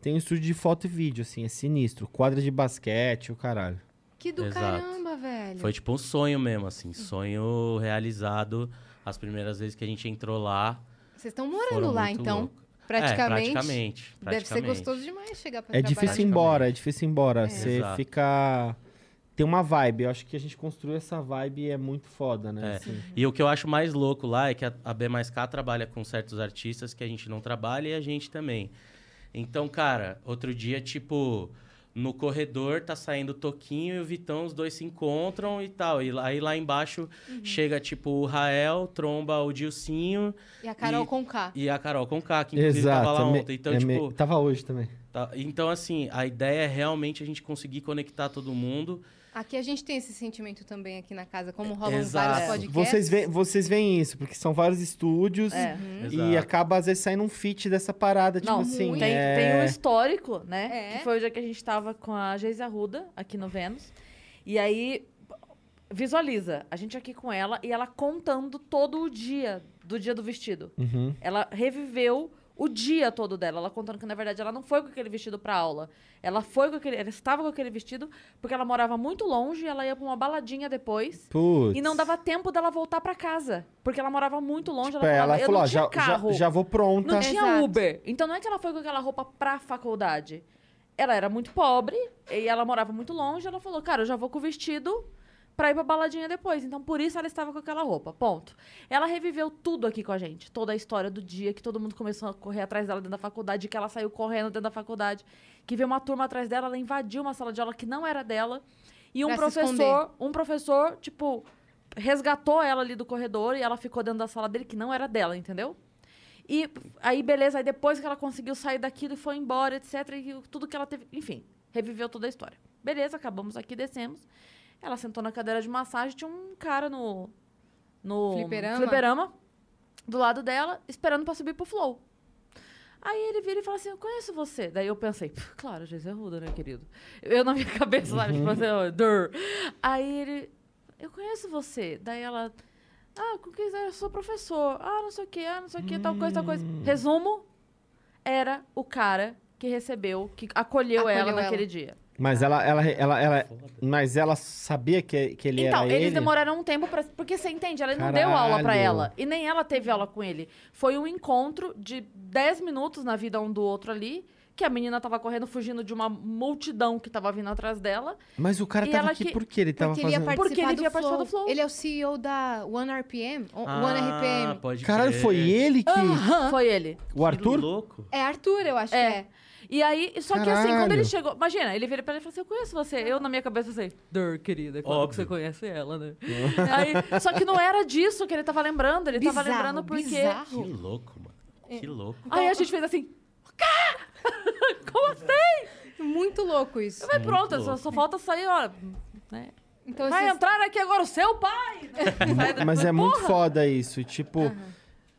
tem um estúdio de foto e vídeo, assim, é sinistro. Quadra de basquete, o caralho. Que do Exato. caramba, velho. Foi tipo um sonho mesmo, assim. Sonho realizado. As primeiras vezes que a gente entrou lá. Vocês estão morando lá, então. louco. Praticamente. É, praticamente. Deve ser praticamente. gostoso demais chegar pra É trabalhar. difícil ir embora, é difícil ir embora. É. Você Exato. fica. Tem uma vibe. Eu acho que a gente construiu essa vibe e é muito foda, né? É. Assim. E o que eu acho mais louco lá é que a, a B mais K trabalha com certos artistas que a gente não trabalha e a gente também. Então, cara, outro dia, tipo, no corredor tá saindo o Toquinho e o Vitão, os dois se encontram e tal. E aí lá embaixo Uhum. chega, tipo, o Rael, tromba o Dilcinho E a Carol E- com K. e a Carol com K, que inclusive Exato. tava lá é ontem. Então, é tipo, me- Tava hoje também. Tá, Então, assim, a ideia é realmente a gente conseguir conectar todo mundo. Aqui a gente tem esse sentimento também aqui na casa, como rolam Exato. vários podcasts. Vocês veem, vocês veem isso, porque são vários estúdios É. Uhum. e acaba às vezes saindo um fit dessa parada, tipo Não, assim. Tem, é... tem um histórico, né? É. Que foi o dia que a gente tava com a Geise Arruda, aqui no Vênus. E aí, visualiza, a gente aqui com ela e ela contando todo o dia do dia do vestido. Uhum. Ela reviveu o dia todo dela. Ela contando que, na verdade, ela não foi com aquele vestido pra aula. Ela foi com aquele. Ela estava com aquele vestido porque ela morava muito longe, ela ia pra uma baladinha depois. Putz. E não dava tempo dela voltar pra casa. Porque ela morava muito longe. Tipo, ela falava, ela eu falou, não ó, tinha já, já, carro. já vou pronta. Não tinha Exato. Uber. Então não é que ela foi com aquela roupa pra faculdade. Ela era muito pobre e ela morava muito longe. Ela falou, cara, eu já vou com o vestido pra ir pra baladinha depois. Então por isso ela estava com aquela roupa. Ponto. Ela reviveu tudo aqui com a gente. Toda a história do dia que todo mundo começou a correr atrás dela dentro da faculdade, que ela saiu correndo dentro da faculdade, que veio uma turma atrás dela, ela invadiu uma sala de aula que não era dela. E um Pra professor, um professor, tipo, resgatou ela ali do corredor e ela ficou dentro da sala dele que não era dela, entendeu? E aí, beleza, aí depois que ela conseguiu sair daquilo e foi embora, etc. E tudo que ela teve. Enfim, reviveu toda a história. Beleza, acabamos aqui, descemos. Ela sentou na cadeira de massagem, tinha um cara no. No Fliperama? fliperama, do lado dela, esperando pra subir pro flow. Aí ele vira e fala assim: Eu conheço você. Daí eu pensei, "Pff, claro, Jesus é ruda, né, querido? Eu na minha [laughs] cabeça, sabe? Tipo assim. Aí ele, eu conheço você. Daí ela, ah, com quem eu sou professor. Ah, não sei o que, ah, não sei o que, tal coisa, tal coisa. Resumo, era o cara que recebeu, que acolheu, Acolheu ela ela. naquele dia. Mas ela, ela, ela, ela, mas ela sabia que, que ele então, era eles ele? demoraram um tempo pra. Porque você entende, ela não deu aula pra Caralho. ela. E nem ela teve aula com ele. Foi um encontro de 10 minutos na vida um do outro ali. Que a menina tava correndo, fugindo de uma multidão que tava vindo atrás dela. Mas o cara tava ela aqui que- por quê? Ele tava Porque ele ia fazendo... participar, Porque ele do, ia participar flow. do Flow. Ele é o CEO da One RPM, Ah, One RPM. pode Caralho, foi ele que... Foi ele. O Arthur? Que louco. É Arthur, eu acho É. que é. E aí, só que assim, Caralho. quando ele chegou. Imagina, ele vira pra ela e fala assim: Eu conheço você. Eu, na minha cabeça, assim, Dur, querida, é claro que Óbvio. você conhece ela, né? [laughs] aí, só que não era disso que ele tava lembrando. Ele tava Bizarro, lembrando porque. bizarro. Que louco, mano. Que louco. Aí a gente fez assim: "Quê? [laughs] Como assim? Muito louco isso. Mas pronto, louco. só, só falta sair, ó. Né? Então, Vai esses- entrar aqui agora o seu pai! [laughs] Mas é muito foda isso. Tipo,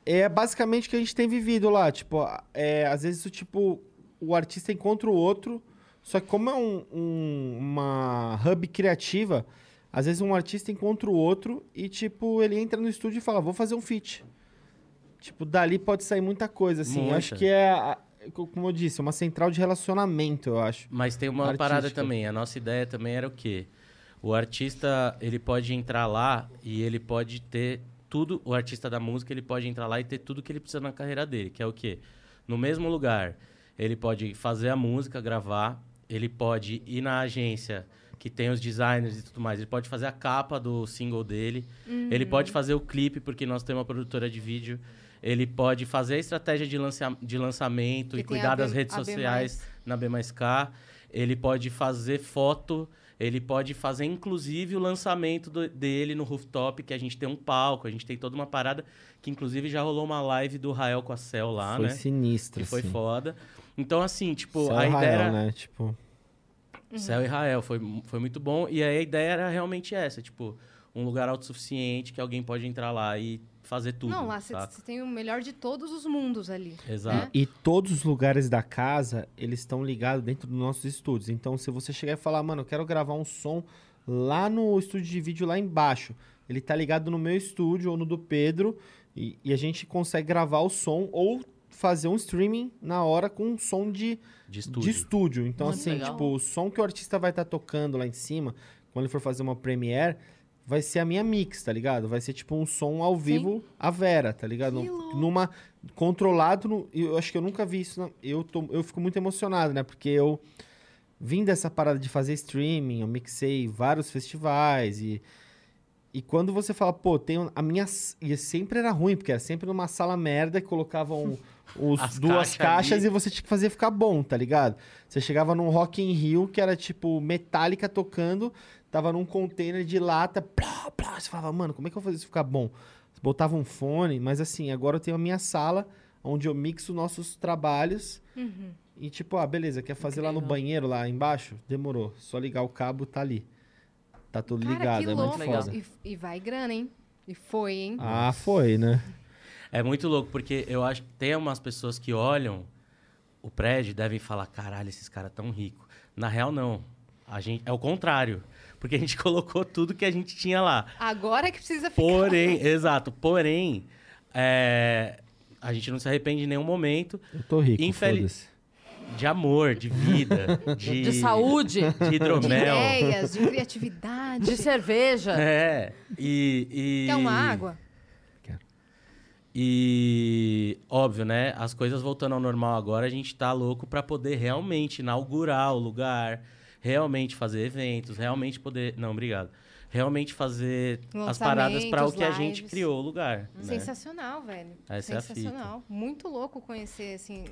é basicamente o que a gente tem vivido lá. Tipo, é, às vezes, o tipo, o artista encontra o outro. Só que como é um, um- uma hub criativa, às vezes um artista encontra o outro e, tipo, ele entra no estúdio e fala, vou fazer um feat. Tipo, dali pode sair muita coisa, assim. Eu acho que é, a- como eu disse, uma central de relacionamento, eu acho. Mas tem uma Artística. parada também. A nossa ideia também era o quê? O artista, ele pode entrar lá e ele pode ter tudo. O artista da música, ele pode entrar lá e ter tudo que ele precisa na carreira dele, que é o quê? No mesmo lugar, ele pode fazer a música, gravar, ele pode ir na agência que tem os designers e tudo mais, ele pode fazer a capa do single dele, ele pode fazer o clipe, porque nós temos uma produtora de vídeo, ele pode fazer a estratégia de, lança de lançamento Que e cuidar B- das redes sociais na B mais K. Ele pode fazer foto, ele pode fazer inclusive o lançamento do- dele no rooftop, que a gente tem um palco, a gente tem toda uma parada, que inclusive já rolou uma live do Rael com a Cel lá, foi né? sinistro, Que foi assim. foda. Então, assim, tipo, Céu a Rael, ideia era. né? Tipo, Céu e Rael, foi, foi muito bom. E aí a ideia era realmente essa, tipo, um lugar autossuficiente que alguém pode entrar lá e fazer tudo. Não, lá você tem o melhor de todos os mundos ali. Exato. E todos os lugares da casa, eles estão ligados dentro dos nossos estúdios. Então, se você chegar e falar, mano, eu quero gravar um som lá no estúdio de vídeo lá embaixo, ele tá ligado no meu estúdio ou no do Pedro, e, e a gente consegue gravar o som ou fazer um streaming na hora com um som de, De estúdio. de estúdio. Então, Muito assim, legal. tipo, o som que o artista vai estar tocando lá em cima, quando ele for fazer uma premiere, vai ser a minha mix, tá ligado? Vai ser tipo um som ao vivo, a Vera, tá ligado? Numa controlado, no, eu acho que eu nunca vi isso. eu tô, eu fico muito emocionado, né? Porque eu vim dessa parada de fazer streaming, eu mixei vários festivais e e quando você fala, pô, tem a minha e sempre era ruim, porque era sempre numa sala merda que colocavam [laughs] os As duas caixas caixas ali. e você tinha que fazer ficar bom, tá ligado? Você chegava num Rock in Rio que era tipo Metallica tocando, tava num container de lata, plá, plá, você falava, mano, como é que eu vou fazer isso ficar bom? Você botava um fone, mas assim, agora eu tenho a minha sala, onde eu mixo nossos trabalhos. Uhum. E tipo, ah, beleza, quer fazer lá no Incrível. banheiro, lá embaixo? Demorou. Só ligar o cabo, tá ali. Tá tudo Cara, ligado, que é louco. muito foda. E, e vai grana, hein? E foi, hein? Ah, foi, né? É muito louco, porque eu acho que tem umas pessoas que olham o prédio e devem falar, caralho, esses caras tão ricos. Na real, não. A gente, é o contrário. Porque a gente [laughs] colocou tudo que a gente tinha lá. Agora é que precisa ficar. Porém, [laughs] exato, porém, é, a gente não se arrepende em nenhum momento Eu tô rico, Infeliz- de amor, de vida, [laughs] de, De saúde, de De hidromel. ideias, de criatividade. de cerveja. É, e, e... Quer uma água? E óbvio, né? As coisas voltando ao normal agora, a gente tá louco pra poder realmente inaugurar o lugar, realmente fazer eventos, realmente poder. Não, obrigado. Realmente fazer as paradas pra o que a gente lives. criou o lugar. né? Sensacional, velho. Essa é a fita. Sensacional. Muito louco conhecer, assim,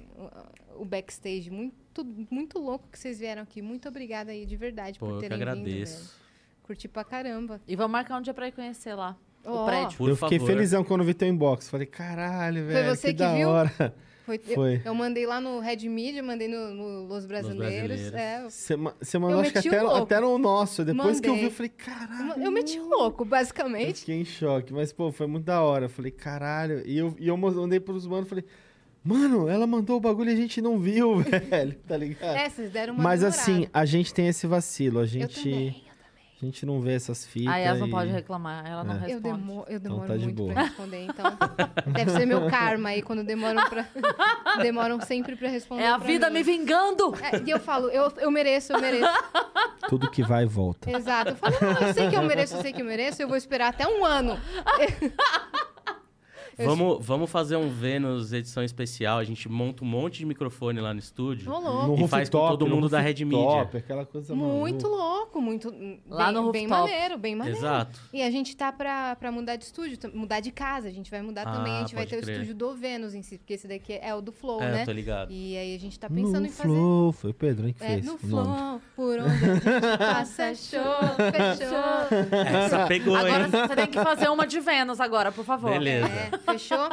o, backstage. Muito, muito louco que vocês vieram aqui. Muito obrigada aí, de verdade, Pô, por eu que terem vindo, agradeço. velho. Curti pra caramba. E vamos marcar um dia pra ir conhecer lá. Ó, O prédio. Por eu fiquei favor. felizão quando vi teu inbox. Falei, caralho, velho. você que da viu? hora. Foi, Foi. Eu, eu mandei lá no Red Media, mandei no, no Los Brasileiros. É, Você você mandou, Eu acho que até, até no nosso. Depois que eu vi, Mandei. eu falei, caralho. eu, eu meti louco, Eu basicamente. fiquei em choque, mas, pô, foi muito da hora. Eu falei, caralho. E eu, e eu mandei pros manos, falei, mano, ela mandou o bagulho e a gente não viu, [laughs] velho, tá ligado? É, vocês deram uma mas demorada. assim, a gente tem esse vacilo. A eu gente, também. A gente não vê essas fitas. Aí elas não e- podem reclamar, ela não É. responde. Eu, demo, eu demoro tá de muito boa. pra responder, então. [laughs] Deve ser meu karma aí, quando demoram pra. demoram sempre pra responder. É a vida mim. me vingando! É, e eu falo, eu, eu mereço, eu mereço. Tudo que vai e volta. Exato. Eu falo, não, eu sei que eu mereço, eu sei que eu mereço, eu vou esperar até um ano. [laughs] Vamos, vamos fazer um Vênus edição especial. A gente monta um monte de microfone lá no estúdio. Rolou. E faz com todo no mundo da Red Media. Aquela coisa Muito maluca. louco, muito. Lá bem, no Bem rooftop. maneiro, bem maneiro. Exato. E a gente tá pra, pra mudar de estúdio, mudar de casa. A gente vai mudar também. A Ah, gente vai ter o crer. estúdio do Vênus em si, porque esse daqui é o do Flow, É, né? eu tô ligado. E aí a gente tá pensando No em fazer. Flow, foi o Pedro hein, que É, fez no o nome. flow, por onde a gente [laughs] passa, show, fechou. Essa pegou, Agora hein? você tem que fazer uma de Vênus agora, por favor. Beleza. É, fechou?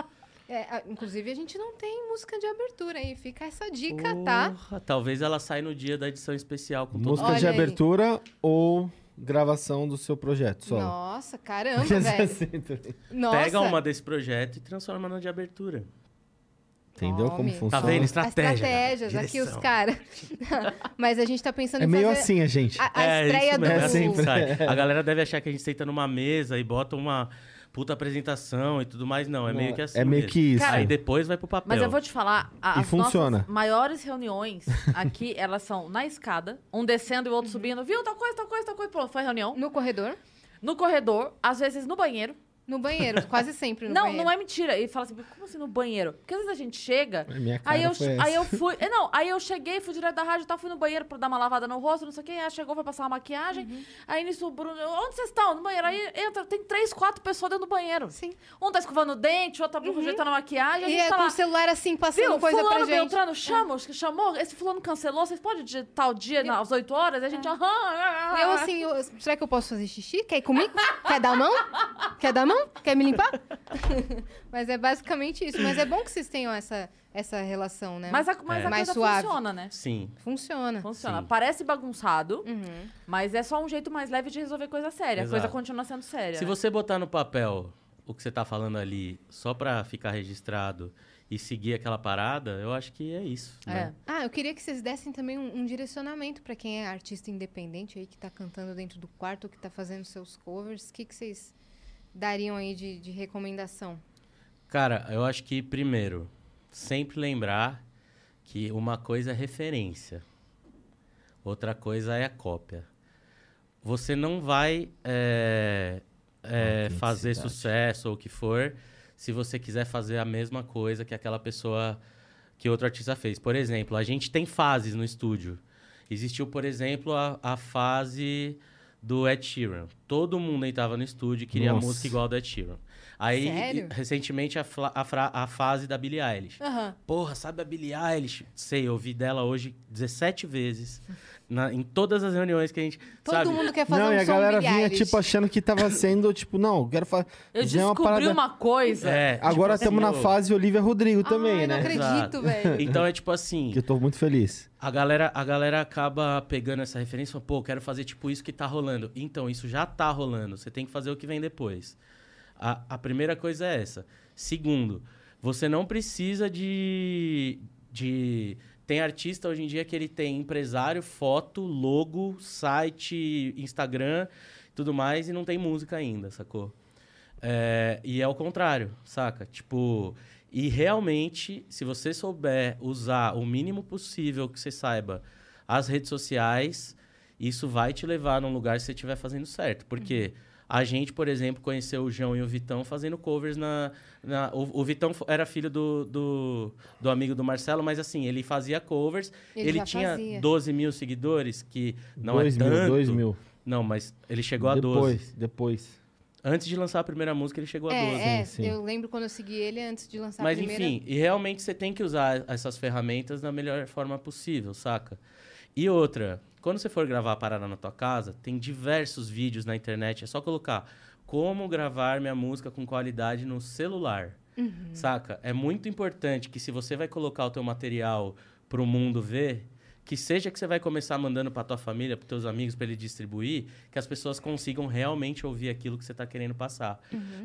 É, inclusive, a gente não tem música de abertura aí. Fica essa dica, tá? Porra, talvez ela saia no dia da edição especial com todo Música Olha de aí. abertura ou gravação do seu projeto solo? Nossa, caramba, velho. Assim também. Nossa. Pega uma desse projeto e transforma na de abertura. Entendeu como Tome. funciona? Tá vendo? Estratégia. estratégias, aqui os caras. [laughs] Mas a gente tá pensando É em meio fazer assim a gente. a, a é, estreia do... É é assim sempre. A galera deve achar que a gente senta numa mesa e bota uma puta apresentação e tudo mais. Não, é meio que assim É meio mesmo. que isso. Aí depois vai pro papel. Mas eu vou te falar, a- E as funciona. nossas maiores reuniões aqui, [laughs] elas são na escada, um descendo e o Uhum. outro subindo. Viu, tal coisa, tal coisa, tal coisa. Pronto, foi reunião. No corredor, No corredor, às vezes no banheiro. No banheiro, quase sempre no não, banheiro. não é mentira. E fala assim, como assim no banheiro? Porque às vezes a gente chega... A minha cara Aí eu, aí eu fui. eh, Não, aí eu cheguei, fui direto da rádio e tal, fui no banheiro pra dar uma lavada no rosto, não sei o quê. Aí chegou, foi passar uma maquiagem. Uhum. Aí nisso o Bruno. Onde vocês estão? No banheiro. Aí entra, tem três, quatro pessoas dentro do banheiro. Sim. Um tá escovando o dente, outro tá ajeitando a maquiagem. A E gente é tá com lá. o celular assim, passando Viu, coisa fulano pra gente. Beltrano chama, que chamou, esse fulano cancelou, vocês podem de tal dia na- às 8 horas? Aí a gente, aham, aham, Eu aham. assim, eu- será que eu posso fazer xixi? Quer ir comigo? Quer dar a mão? Quer dar a mão? Quer me limpar? [laughs] Mas é basicamente isso. Mas é bom que vocês tenham essa, essa relação, né? Mas a, mas É. a Mais coisa suave. funciona, né? Sim. Funciona. Funciona. Sim. Parece bagunçado, Uhum. mas é só um jeito mais leve de resolver coisa séria. A coisa continua sendo séria. Se né? você botar no papel o que você tá falando ali só pra ficar registrado e seguir aquela parada, eu acho que é isso. É. Né? Ah, eu queria que vocês dessem também um, um direcionamento pra quem é artista independente aí, que tá cantando dentro do quarto, que tá fazendo seus covers. O que, que vocês dariam aí de, de recomendação? Cara, eu acho que, primeiro, sempre lembrar que uma coisa é referência, outra coisa é a cópia. Você não vai é, é, fazer sucesso ou o que for se você quiser fazer a mesma coisa que aquela pessoa que outro artista fez. Por exemplo, a gente tem fases no estúdio. Existiu, por exemplo, a, a fase do Ed Sheeran. Todo mundo entrava no estúdio e queria Nossa. música igual a do Ed Sheeran. Aí, Sério? recentemente, a, a, fra- a fase da Billie Eilish. Aham. Porra, sabe a Billie Eilish? Sei, eu ouvi dela hoje 17 vezes. na- em todas as reuniões que a gente. Todo sabe? mundo quer fazer Não, um e a galera Billie vinha, Eilish. tipo, achando que tava sendo, tipo, não, eu quero fazer. Eu uma descobri parada- uma coisa. É, Agora tipo estamos na assim, fase Olivia Rodrigo também, Ai, né? não acredito, velho. Então é tipo assim. Que eu tô muito feliz. A galera, a galera acaba pegando essa referência e fala, pô, quero fazer tipo isso que tá rolando. Então, isso já tá rolando. Você tem que fazer o que vem depois. A, a primeira coisa é essa. Segundo, você não precisa de, de. Tem artista hoje em dia que ele tem empresário, foto, logo, site, Instagram, tudo mais, e não tem música ainda, sacou? É, e é o contrário, saca? Tipo, e realmente, se você souber usar o mínimo possível que você saiba as redes sociais, isso vai te levar num lugar se você estiver fazendo certo. Porque a gente, por exemplo, conheceu o João e o Vitão fazendo covers na. na- o, o Vitão era filho do, do, do amigo do Marcelo, mas assim, ele fazia covers. Ele Ele, já tinha fazia. 12 mil seguidores, que não dois é mil, tanto. dois mil. Não, mas ele chegou a 12. depois, depois. Antes de lançar a primeira música, ele chegou a 12. É, é, sim, sim. eu lembro quando eu segui ele antes de lançar Mas a primeira. enfim, e realmente você tem que usar essas ferramentas da melhor forma possível, saca? E outra, quando você for gravar a parada na tua casa, tem diversos vídeos na internet, é só colocar como gravar minha música com qualidade no celular. Saca? É muito importante que se você vai colocar o teu material pro mundo ver, que seja que você vai começar mandando pra tua família, pros teus amigos, pra ele distribuir, que as pessoas consigam realmente ouvir aquilo que você tá querendo passar.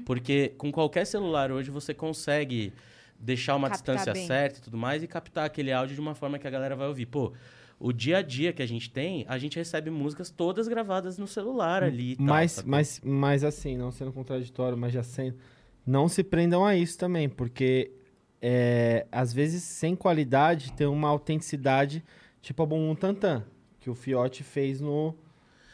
Porque com qualquer celular hoje você consegue deixar uma Captar distância bem. certa e tudo mais e captar aquele áudio de uma forma que a galera vai ouvir. Pô, o dia a dia que a gente tem, a gente recebe músicas todas gravadas no celular ali e tal, Mas, mas, mas assim, não sendo contraditório, mas já sendo. Não se prendam a isso também, porque é, às vezes sem qualidade tem uma autenticidade, tipo a Bumbum Tantan, que o Fiote fez no,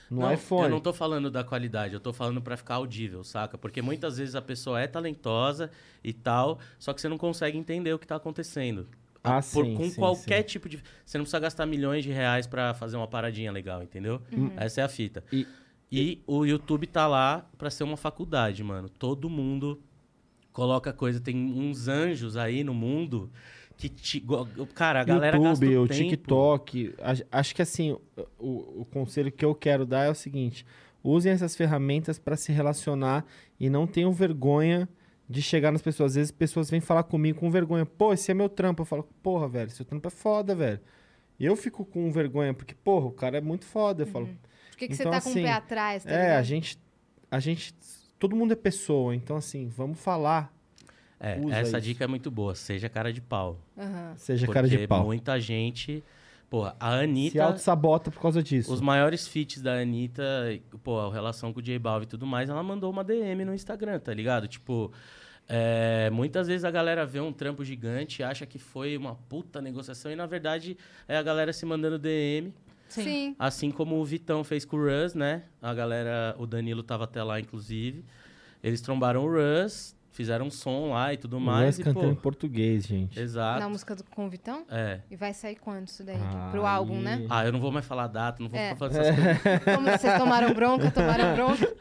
no não, iPhone. Eu não tô falando da qualidade, eu tô falando pra ficar audível, saca? Porque muitas vezes a pessoa é talentosa e tal, só que você não consegue entender o que tá acontecendo. Ah, Por- sim, com sim, qualquer sim. tipo de. Você não precisa gastar milhões de reais pra fazer uma paradinha legal, entendeu? Essa é a fita. E- E, o YouTube tá lá pra ser uma faculdade, mano. Todo mundo coloca coisa. Tem uns anjos aí no mundo que. Te, cara, a galera gasta YouTube, o o tempo. TikTok. Acho que assim, o, o conselho que eu quero dar é o seguinte: usem essas ferramentas para se relacionar e não tenham vergonha de chegar nas pessoas. Às vezes pessoas vêm falar comigo com vergonha. Pô, esse é meu trampo. Eu falo, porra, velho, seu trampo é foda, velho. Eu fico com vergonha, porque, porra, o cara é muito foda. Eu falo, Por que, que Então, você tá com assim, o pé atrás, tá é, ligado? a gente. A gente. Todo mundo é pessoa, então assim, vamos falar. É, usa essa isso. dica é muito boa. Seja cara de pau. Aham. Seja porque cara de pau. muita gente. Porra, a Se Anitta. auto-sabota por causa disso. Os maiores feats da Anitta, pô, a relação com o J Balvin e tudo mais, ela mandou uma DM no Instagram, tá ligado? Tipo, é, muitas vezes a galera vê um trampo gigante e acha que foi uma puta negociação e, na verdade, é a galera se mandando DM. Sim. Sim. Assim como o Vitão fez com o Russ, né? A galera, o Danilo tava até lá, inclusive. Eles trombaram o Russ, fizeram um som lá e tudo O mais. Russ E, cantando em pô, português, gente. exato. Na música do, com o Vitão? É. E vai sair quando isso daí? Aí. Pro álbum, né? Ah, eu não vou mais falar data, não vou É. ficar falando essas coisas. [laughs] [laughs] Como vocês tomaram bronca, tomaram bronca.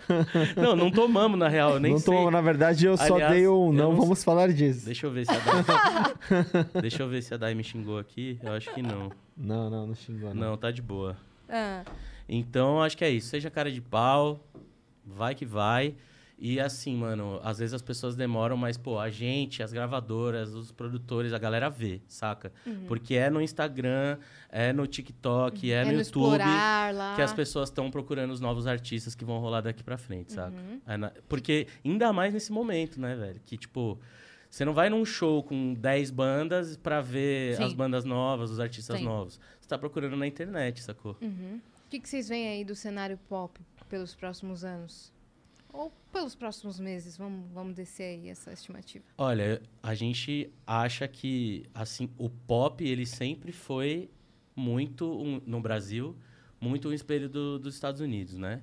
[laughs] Não, não tomamos, na real, eu nem não sei. tô, na verdade, eu só Aliás, dei um não- vamos falar disso. Deixa eu ver se a Dai... Deixa eu ver se a Dai me xingou aqui. Eu acho que não. Não, não, não xingou, não. Não, tá de boa. Ah, Então, acho que é isso. Seja cara de pau, vai que vai. E assim, mano, às vezes as pessoas demoram, mas, pô, a gente, as gravadoras, os produtores, a galera vê, saca? Porque é no Instagram, é no TikTok, é, é no no YouTube que as pessoas estão procurando os novos artistas que vão rolar daqui pra frente, saca? Uhum. É na- Porque ainda mais nesse momento, né, velho? Que, tipo, você não vai num show com 10 bandas pra ver Sim. as bandas novas, os artistas Sim. novos. Você tá procurando na internet, sacou? Uhum. O que, que vocês veem aí do cenário pop pelos próximos anos? Ou pelos próximos meses? Vamos, vamos descer aí essa estimativa. Olha, a gente acha que, assim, o pop, ele sempre foi muito, um- no Brasil, muito um espelho do- dos Estados Unidos, né?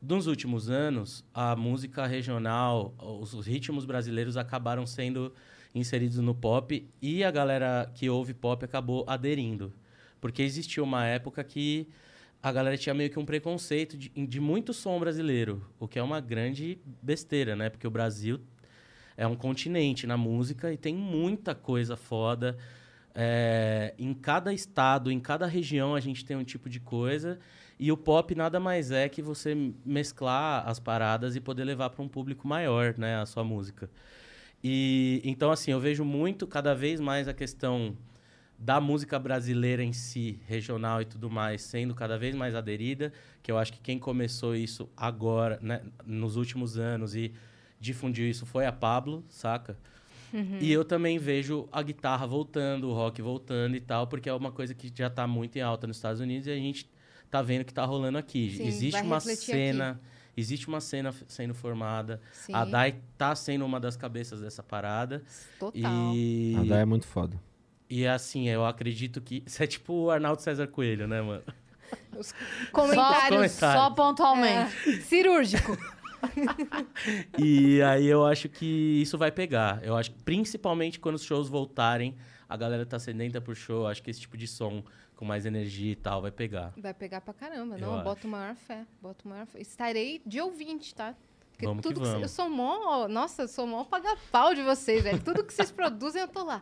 Nos últimos anos, a música regional, os, os ritmos brasileiros acabaram sendo inseridos no pop e a galera que ouve pop acabou aderindo. Porque existiu uma época que a galera tinha meio que um preconceito de, de muito som brasileiro, o que é uma grande besteira, né? Porque o Brasil é um continente na música e tem muita coisa foda. É, em cada estado, em cada região, a gente tem um tipo de coisa. E o pop nada mais é que você mesclar as paradas e poder levar para um público maior, né, a sua música. E então assim, eu vejo muito cada vez mais a questão da música brasileira em si, regional e tudo mais, sendo cada vez mais aderida, que eu acho que quem começou isso agora, né, nos últimos anos e difundiu isso foi a Pablo, saca? E eu também vejo a guitarra voltando, o rock voltando e tal, porque é uma coisa que já tá muito em alta nos Estados Unidos e a gente tá vendo que tá rolando aqui. Sim, existe vai uma cena, existe uma cena sendo formada. Sim. A Dai tá sendo uma das cabeças dessa parada. Total. E A Dai é muito foda. E assim, eu acredito que isso é tipo o Arnaldo César Coelho, né, mano? Comentários. Comentários. Só pontualmente. É, cirúrgico. [laughs] E aí eu acho que isso vai pegar. Eu acho que principalmente quando os shows voltarem, a galera tá sedenta por show, eu acho que esse tipo de som com mais energia e tal vai pegar. Vai pegar pra caramba. Eu Não, eu acho. boto maior fé. Boto maior fé. Estarei de ouvinte, tá? Porque Vamos que tudo vamos. eu sou mó. Nossa, eu sou mó paga-pau de vocês, velho. Tudo que vocês [laughs] produzem, eu tô lá.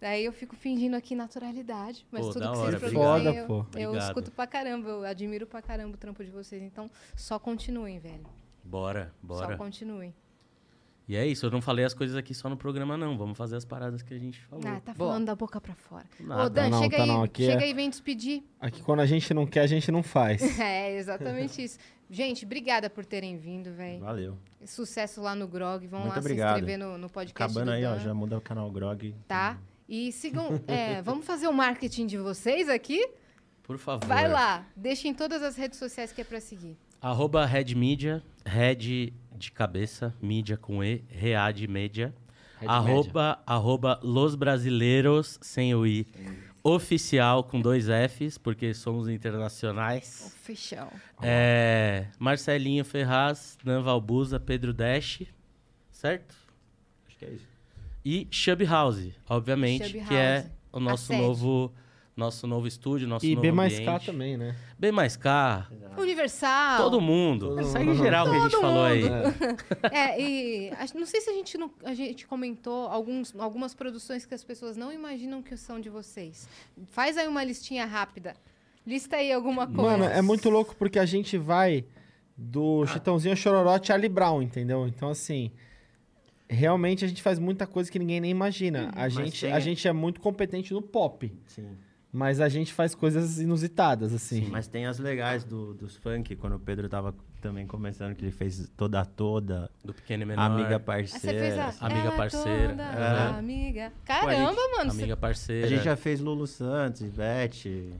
Daí eu fico fingindo aqui naturalidade. Mas Pô, tudo que hora, vocês obrigado. produzem, eu, Foda, pô. eu Obrigado. escuto pra caramba. Eu admiro pra caramba o trampo de vocês. Então, só continuem, velho. Bora, Só bora. continuem. E é isso, eu não falei as coisas aqui só no programa, não. Vamos fazer as paradas que a gente falou. Ah, tá Boa. falando da boca pra fora. Nada. Ô, Dan, não, chega tá aí. não, aqui chega é- aí e vem despedir. Aqui quando a gente não quer, a gente não faz. [laughs] É, exatamente isso. Gente, obrigada por terem vindo, velho. Valeu. Sucesso lá no Grog. Vão Muito lá obrigado. se inscrever no, no podcast Acabando do aí, ó, Dan, já muda o canal Grog. Tá? E sigam... é, vamos fazer o marketing de vocês aqui? Por favor. Vai lá. Deixem todas as redes sociais que é pra seguir. Arroba Red Media, Red de cabeça, mídia com E, Read Media. Red arroba, arroba Los Brasileiros, sem o I. Oficial com dois Fs, porque somos internacionais. Official. É, Marcelinho Ferraz, Dan Valbuza, Pedro Dash, certo? Acho que é isso. E Chub House, obviamente, Chub que é House, o nosso novo, nosso novo estúdio, nosso E novo B mais K ambiente. também, né? B mais K, Universal. todo mundo. Todo Segue mundo. geral que a gente Todo falou aí. mundo. É, e acho- não sei se a gente, não, a gente comentou alguns, algumas produções que as pessoas não imaginam que são de vocês. Faz aí uma listinha rápida. Lista aí alguma coisa. Mano, é muito louco porque a gente vai do Chitãozinho ao Chororó a Charlie Brown, entendeu? Então, assim, realmente a gente faz muita coisa que ninguém nem imagina. A, gente, tem- a gente é muito competente no pop, Sim. mas a gente faz coisas inusitadas, assim. Sim, mas tem as legais do, dos funk, quando o Pedro tava também começando, que ele fez toda a toda, Do pequeno e menor. amiga Ah, você parceira. fez a... Amiga Ela parceira. toda É. Amiga. Caramba, mano. você- Amiga parceira. A gente já fez Lulu Santos, Ivete.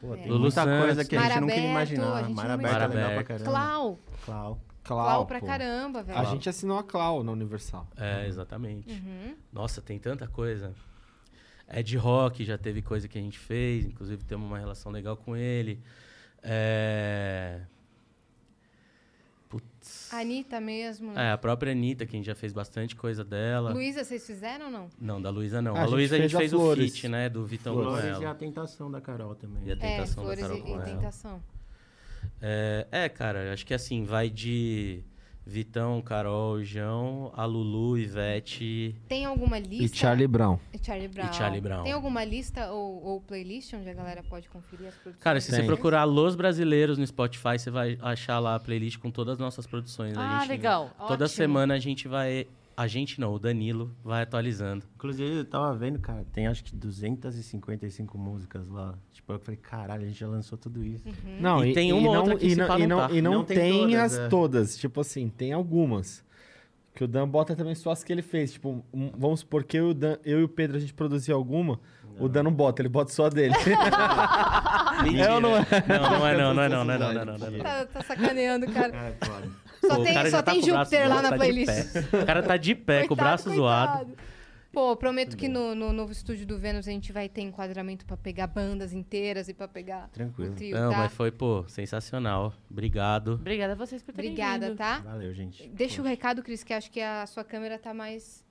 Pô, tem É. Lulu muita Santos. coisa que a gente nunca ia a imaginar. gente não é legal pra caramba. Clau. Clau. Clau pra pô. caramba, velho. A gente assinou a Clau na Universal. É, exatamente. Uhum. Nossa, tem tanta coisa. É de rock, já teve coisa que a gente fez, inclusive temos uma relação legal com ele. É... Putz. A Anitta mesmo. né? É, a própria Anitta, que a gente já fez bastante coisa dela. Luísa, vocês fizeram ou não? Não, da Luísa não. A Luísa a gente fez a fez o feat, né? Do Vitão com Flores e ela. a tentação da Carol também. E a É, tentação da Flores Carol e, com e ela. Tentação. É, é, cara, acho que assim, vai de Vitão, Carol, João, a Lulu, Ivete. Tem alguma E lista? Charlie Brown. E Charlie Brown. Charlie Brown. Tem alguma lista ou, ou playlist onde a galera pode conferir as produções? Cara, se você Tem. procurar Los Brasileiros no Spotify, você vai achar lá a playlist com todas as nossas produções. A Ah, gente- legal. Toda Ótimo. semana a gente vai. A gente não, o Danilo vai atualizando. Inclusive, eu tava vendo, cara, tem acho que 255 músicas lá. Tipo, eu falei, caralho, a gente já lançou tudo isso. Não, E tem uma não, outra que e não, e não não, tá. e não Não tem tem, todas, as é. todas. Tipo assim, tem algumas. Que o Dan bota também só as que ele fez. Tipo, um- vamos supor que eu, e o Dan- eu e o Pedro a gente produziu alguma. O Dan não bota, ele bota só a dele. [laughs] Mentira. ou não é? Não, não é não, não é não, não é não, não é não, não é não. Tá, tá sacaneando, cara. É foda. Só Pô, tem, só tá tem Júpiter lá zoado, na tá de playlist. pé. O cara tá de pé, com o Coitado, braço zoado. coitado. Pô, prometo que no, no novo estúdio do Vênus a gente vai ter enquadramento pra pegar bandas inteiras e pra pegar Tranquilo. o trio, Não, tá? mas foi, pô, sensacional. Obrigado. Obrigada a vocês por terem Obrigada, vindo. tá? Valeu, gente. Deixa o recado, Cris, que acho que a sua câmera tá mais...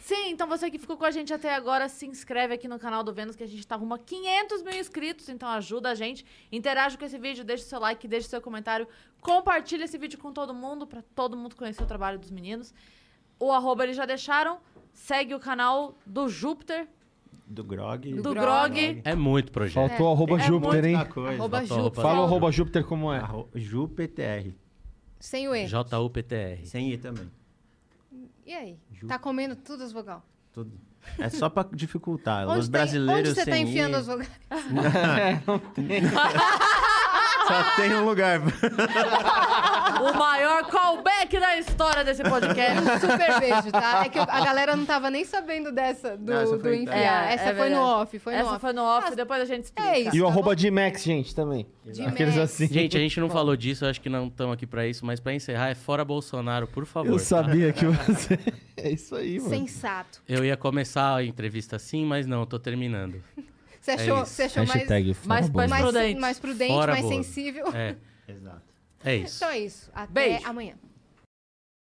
Sim, então você que ficou com a gente até agora, se inscreve aqui no canal do Vênus, que a gente tá rumo a 500 mil inscritos, então ajuda a gente. Interage com esse vídeo, deixa o seu like, deixa o seu comentário, compartilha esse vídeo com todo mundo, pra todo mundo conhecer o trabalho dos meninos. O arroba eles já deixaram, segue o canal do Júpiter, Do Grog. do Grog. Grog. É muito projeto. Faltou arroba é Júpiter, hein? Muita coisa. Arroba Faltou Júpiter. Fala o arroba Júpiter como é. Arro- JuPTR. Sem o E. JUPTR. Sem I também. E aí? Ju- Tá comendo todas as vogais? Tudo. É só pra dificultar. Os Onde, tem- brasileiros onde você tá enfiando I, as vogais? Só tem um lugar. [laughs] O maior callback da história desse podcast. Super beijo, tá? É que a galera não tava nem sabendo dessa, do, Não, essa do foi- enfiar. É, essa é foi no verdade. off, foi no Essa off. foi no off, Ah, depois a gente explica. É isso. E o tá arroba de Max, gente, também. De [laughs] Aqueles Max. assim. Gente, a gente não falou disso, eu acho que não estamos aqui pra isso, mas pra encerrar é fora Bolsonaro, por favor. Eu tá? sabia que você. [laughs] É isso aí, mano. Sensato. Eu ia começar a entrevista assim, mas não, tô terminando. Você achou, isso. você achou mais, Hashtag mais fora mais mais, prudente. mais prudente, Fora mais boa. sensível? É, Exato. É isso. Então é isso. Até Beijo. amanhã.